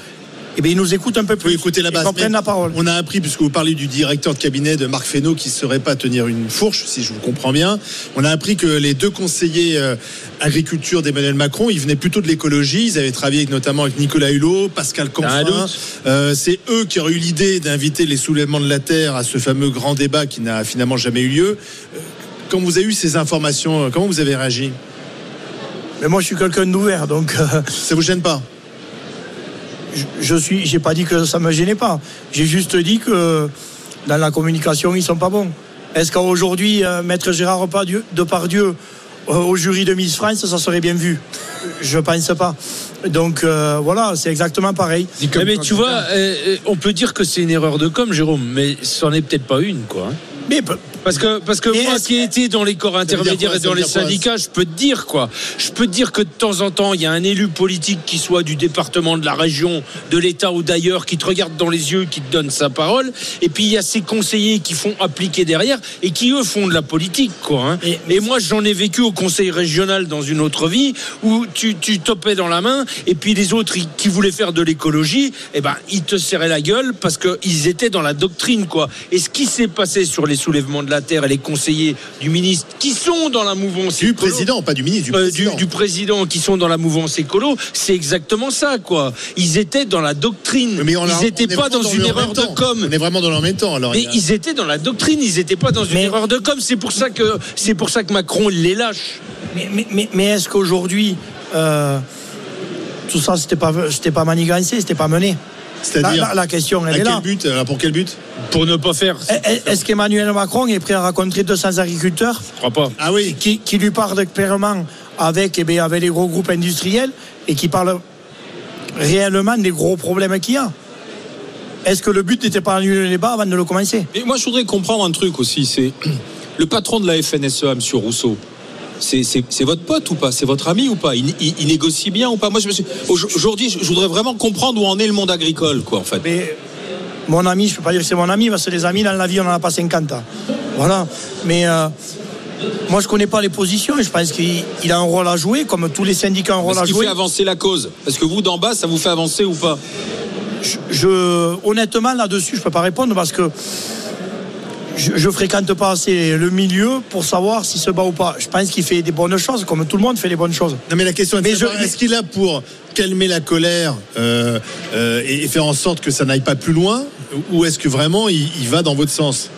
eh bien, ils nous écoutent un peu plus. Oui, écoutez la base. la parole. On a appris, puisque vous parlez du directeur de cabinet de Marc Fesneau qui ne saurait pas tenir une fourche, si je vous comprends bien. On a appris que les deux conseillers euh, agriculture d'Emmanuel Macron, ils venaient plutôt de l'écologie. Ils avaient travaillé avec- notamment avec Nicolas Hulot, Pascal un Canfin. Euh, C'est eux qui auraient eu l'idée d'inviter les soulèvements de la terre à ce fameux grand débat qui n'a finalement jamais eu lieu. Euh, Quand vous avez eu ces informations, comment vous avez réagi? Mais moi, je suis quelqu'un d'ouvert, donc euh, Ça vous gêne pas? Je, je suis. J'ai pas dit que ça me gênait pas. J'ai juste dit que dans la communication, ils sont pas bons. Est-ce qu'aujourd'hui, euh, Maître Gérard Depardieu, euh, au jury de Miss France, ça serait bien vu? Je pense pas. Donc euh, voilà, c'est exactement pareil. Eh, mais tu vois, euh, on peut dire que c'est une erreur de com, Jérôme, mais c'en est peut-être pas une, quoi. hein. Mais Parce que, parce que moi qui ai été dans les corps intermédiaires quoi et dans les syndicats, je peux te dire quoi. Je peux te dire que de temps en temps, il y a un élu politique qui soit du département, de la région, de l'État ou d'ailleurs, qui te regarde dans les yeux, qui te donne sa parole. Et puis il y a ces conseillers qui font appliquer derrière et qui eux font de la politique, quoi. hein. Et- Et, moi, j'en ai vécu au conseil régional dans une autre vie où tu, tu topais dans la main et puis les autres qui voulaient faire de l'écologie, eh ben, ils te serraient la gueule parce qu'ils étaient dans la doctrine, quoi. Et ce qui s'est passé sur les soulèvements de la terre et les conseillers du ministre qui sont dans la mouvance Du écolo- président, pas du ministre, du euh, président. du président qui sont dans la mouvance écolo, c'est exactement ça, quoi. Ils étaient dans la doctrine. Mais on a- ils n'étaient pas dans une erreur de com. On est vraiment dans le même temps. Alors, Mais il y a- ils étaient dans la doctrine, ils n'étaient pas dans une Mais- erreur de com. C'est pour ça que c'est pour ça que Macron il les lâche. Mais, mais, mais, mais est-ce qu'aujourd'hui, euh, tout ça, c'était pas, c'était pas manigancé, c'était pas mené? C'est-à-dire la, la- la question, à elle est quel là. but alors, Pour quel but Pour ne pas faire. Est- Est-ce qu'Emmanuel Macron est prêt à rencontrer 200 agriculteurs Je crois pas. Ah oui. qui, qui lui parlent clairement avec, eh bien, avec les gros groupes industriels et qui parlent réellement des gros problèmes qu'il y a? Est-ce que le but n'était pas d'annuler le débat avant de le commencer? Mais moi, je voudrais comprendre un truc aussi. C'est le patron de la FNSEA, M. Rousseau. C'est votre pote ou pas? C'est votre ami ou pas? Il, il- il négocie bien ou pas? Moi, je me suis- aujourd'hui, je voudrais vraiment comprendre où en est le monde agricole, quoi, en fait. Mais mon ami, je ne peux pas dire que c'est mon ami, parce que les amis, dans la vie, on n'en a pas 50 ans. Voilà. Mais euh, moi, je ne connais pas les positions et je pense qu'il il a un rôle à jouer, comme tous les syndicats ont un rôle Est-ce à qu'il jouer. fait avancer la cause? Est-ce que vous, d'en bas, ça vous fait avancer ou pas? Je, je- honnêtement là-dessus, je peux pas répondre parce que je, je fréquente pas assez le milieu pour savoir s'il se bat ou pas. Je pense qu'il fait des bonnes choses, comme tout le monde fait des bonnes choses. Non mais la question est Mais je- est-ce qu'il a pour calmer la colère euh, euh, et, faire en sorte que ça n'aille pas plus loin ou est-ce que vraiment il, il va dans votre sens?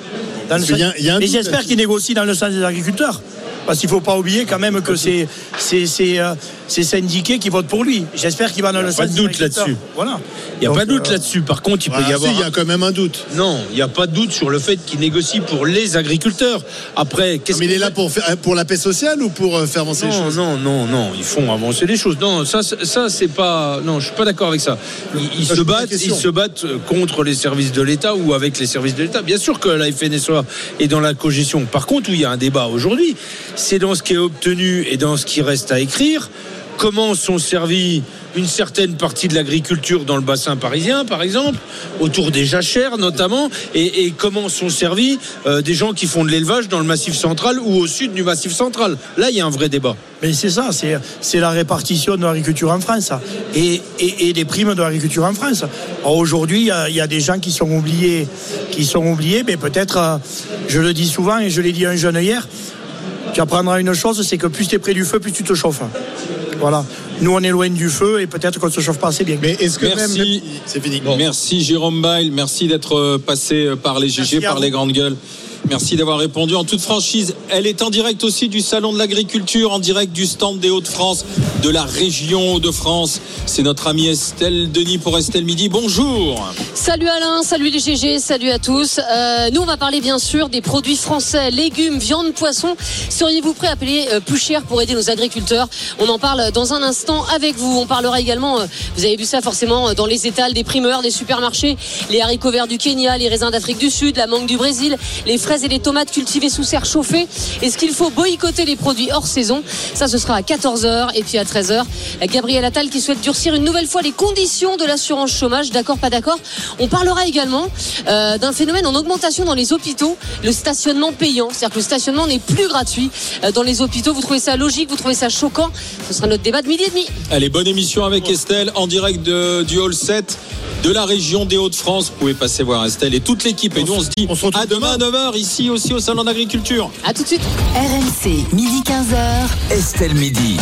Dans le y a- il y doute j'espère qu'il négocie dans le sens des agriculteurs. Parce qu'il ne faut pas oublier quand même que c'est c'est- c'est, euh, syndiqués qui votent pour lui. J'espère qu'il va dans le a sens pas de doute là-dessus. Voilà. Il n'y a Donc, pas de doute euh, là-dessus. Par contre, il peut y avoir. si, il y a quand même un doute. Non, il n'y a pas de doute sur le fait qu'il négocie pour les agriculteurs. Après, qu'est-ce Mais il est là pour, faire- pour la paix sociale ou pour euh, faire avancer les non, choses? non, non, non, ils font avancer les choses. Non, ça, c'est- ça, c'est pas. Non, je suis pas d'accord avec ça. Ils, ils Ça, se battent, ils se battent contre les services de l'État ou avec les services de l'État. Bien sûr que la FNSEA est dans la cogestion. Par contre, où il y a un débat aujourd'hui, c'est dans ce qui est obtenu et dans ce qui reste à écrire. Comment sont servis une certaine partie de l'agriculture dans le bassin parisien, par exemple, autour des jachères notamment, et, comment sont servis euh, des gens qui font de l'élevage dans le massif central ou au sud du massif central. Là, il y a un vrai débat. Mais c'est ça, c'est la répartition de l'agriculture en France et, et, des primes de l'agriculture en France. Aujourd'hui, il y y, a des gens qui sont oubliés, qui sont oubliés, mais peut-être, euh, je le dis souvent et je l'ai dit à un jeune hier, tu apprendras une chose, c'est que plus tu es près du feu, plus tu te chauffes. Voilà. Nous, on est loin du feu et peut-être qu'on ne se chauffe pas assez bien. Mais est-ce que Merci. même c'est fini Merci Jérôme Bail, merci d'être euh, passé euh, par les GG, par vous. les grandes gueules. Merci d'avoir répondu en toute franchise. Elle est en direct aussi du Salon de l'Agriculture, en direct du stand des Hauts-de-France, de la région Hauts-de-France. C'est notre amie Estelle Denis pour Estelle Midi. Bonjour. Salut Alain, salut les GG, salut à tous. Euh, nous, on va parler bien sûr des produits français, légumes, viande, poisson. Seriez-vous prêt à payer euh, plus cher pour aider nos agriculteurs? On en parle dans un instant avec vous. On parlera également, euh, vous avez vu ça forcément dans les étals des primeurs, des supermarchés, les haricots verts du Kenya, les raisins d'Afrique du Sud, la mangue du Brésil, les fraises et les tomates cultivées sous serre chauffée. Est-ce qu'il faut boycotter les produits hors saison Ça, ce sera à 14h et puis à 13h. Gabriel Attal qui souhaite durcir une nouvelle fois les conditions de l'assurance chômage. D'accord, pas d'accord? On parlera également euh, d'un phénomène en augmentation dans les hôpitaux, le stationnement payant. C'est-à-dire que le stationnement n'est plus gratuit euh, dans les hôpitaux. Vous trouvez ça logique Vous trouvez ça choquant? Ce sera notre débat de midi et demi. Allez, bonne émission avec Estelle en direct de- du Hall 7 de la région des Hauts-de-France. Vous pouvez passer voir Estelle et toute l'équipe. Et nous, on se dit à demain à 9h ici aussi au Salon d'Agriculture. À tout de suite. RMC, midi 15h. Estelle Midi.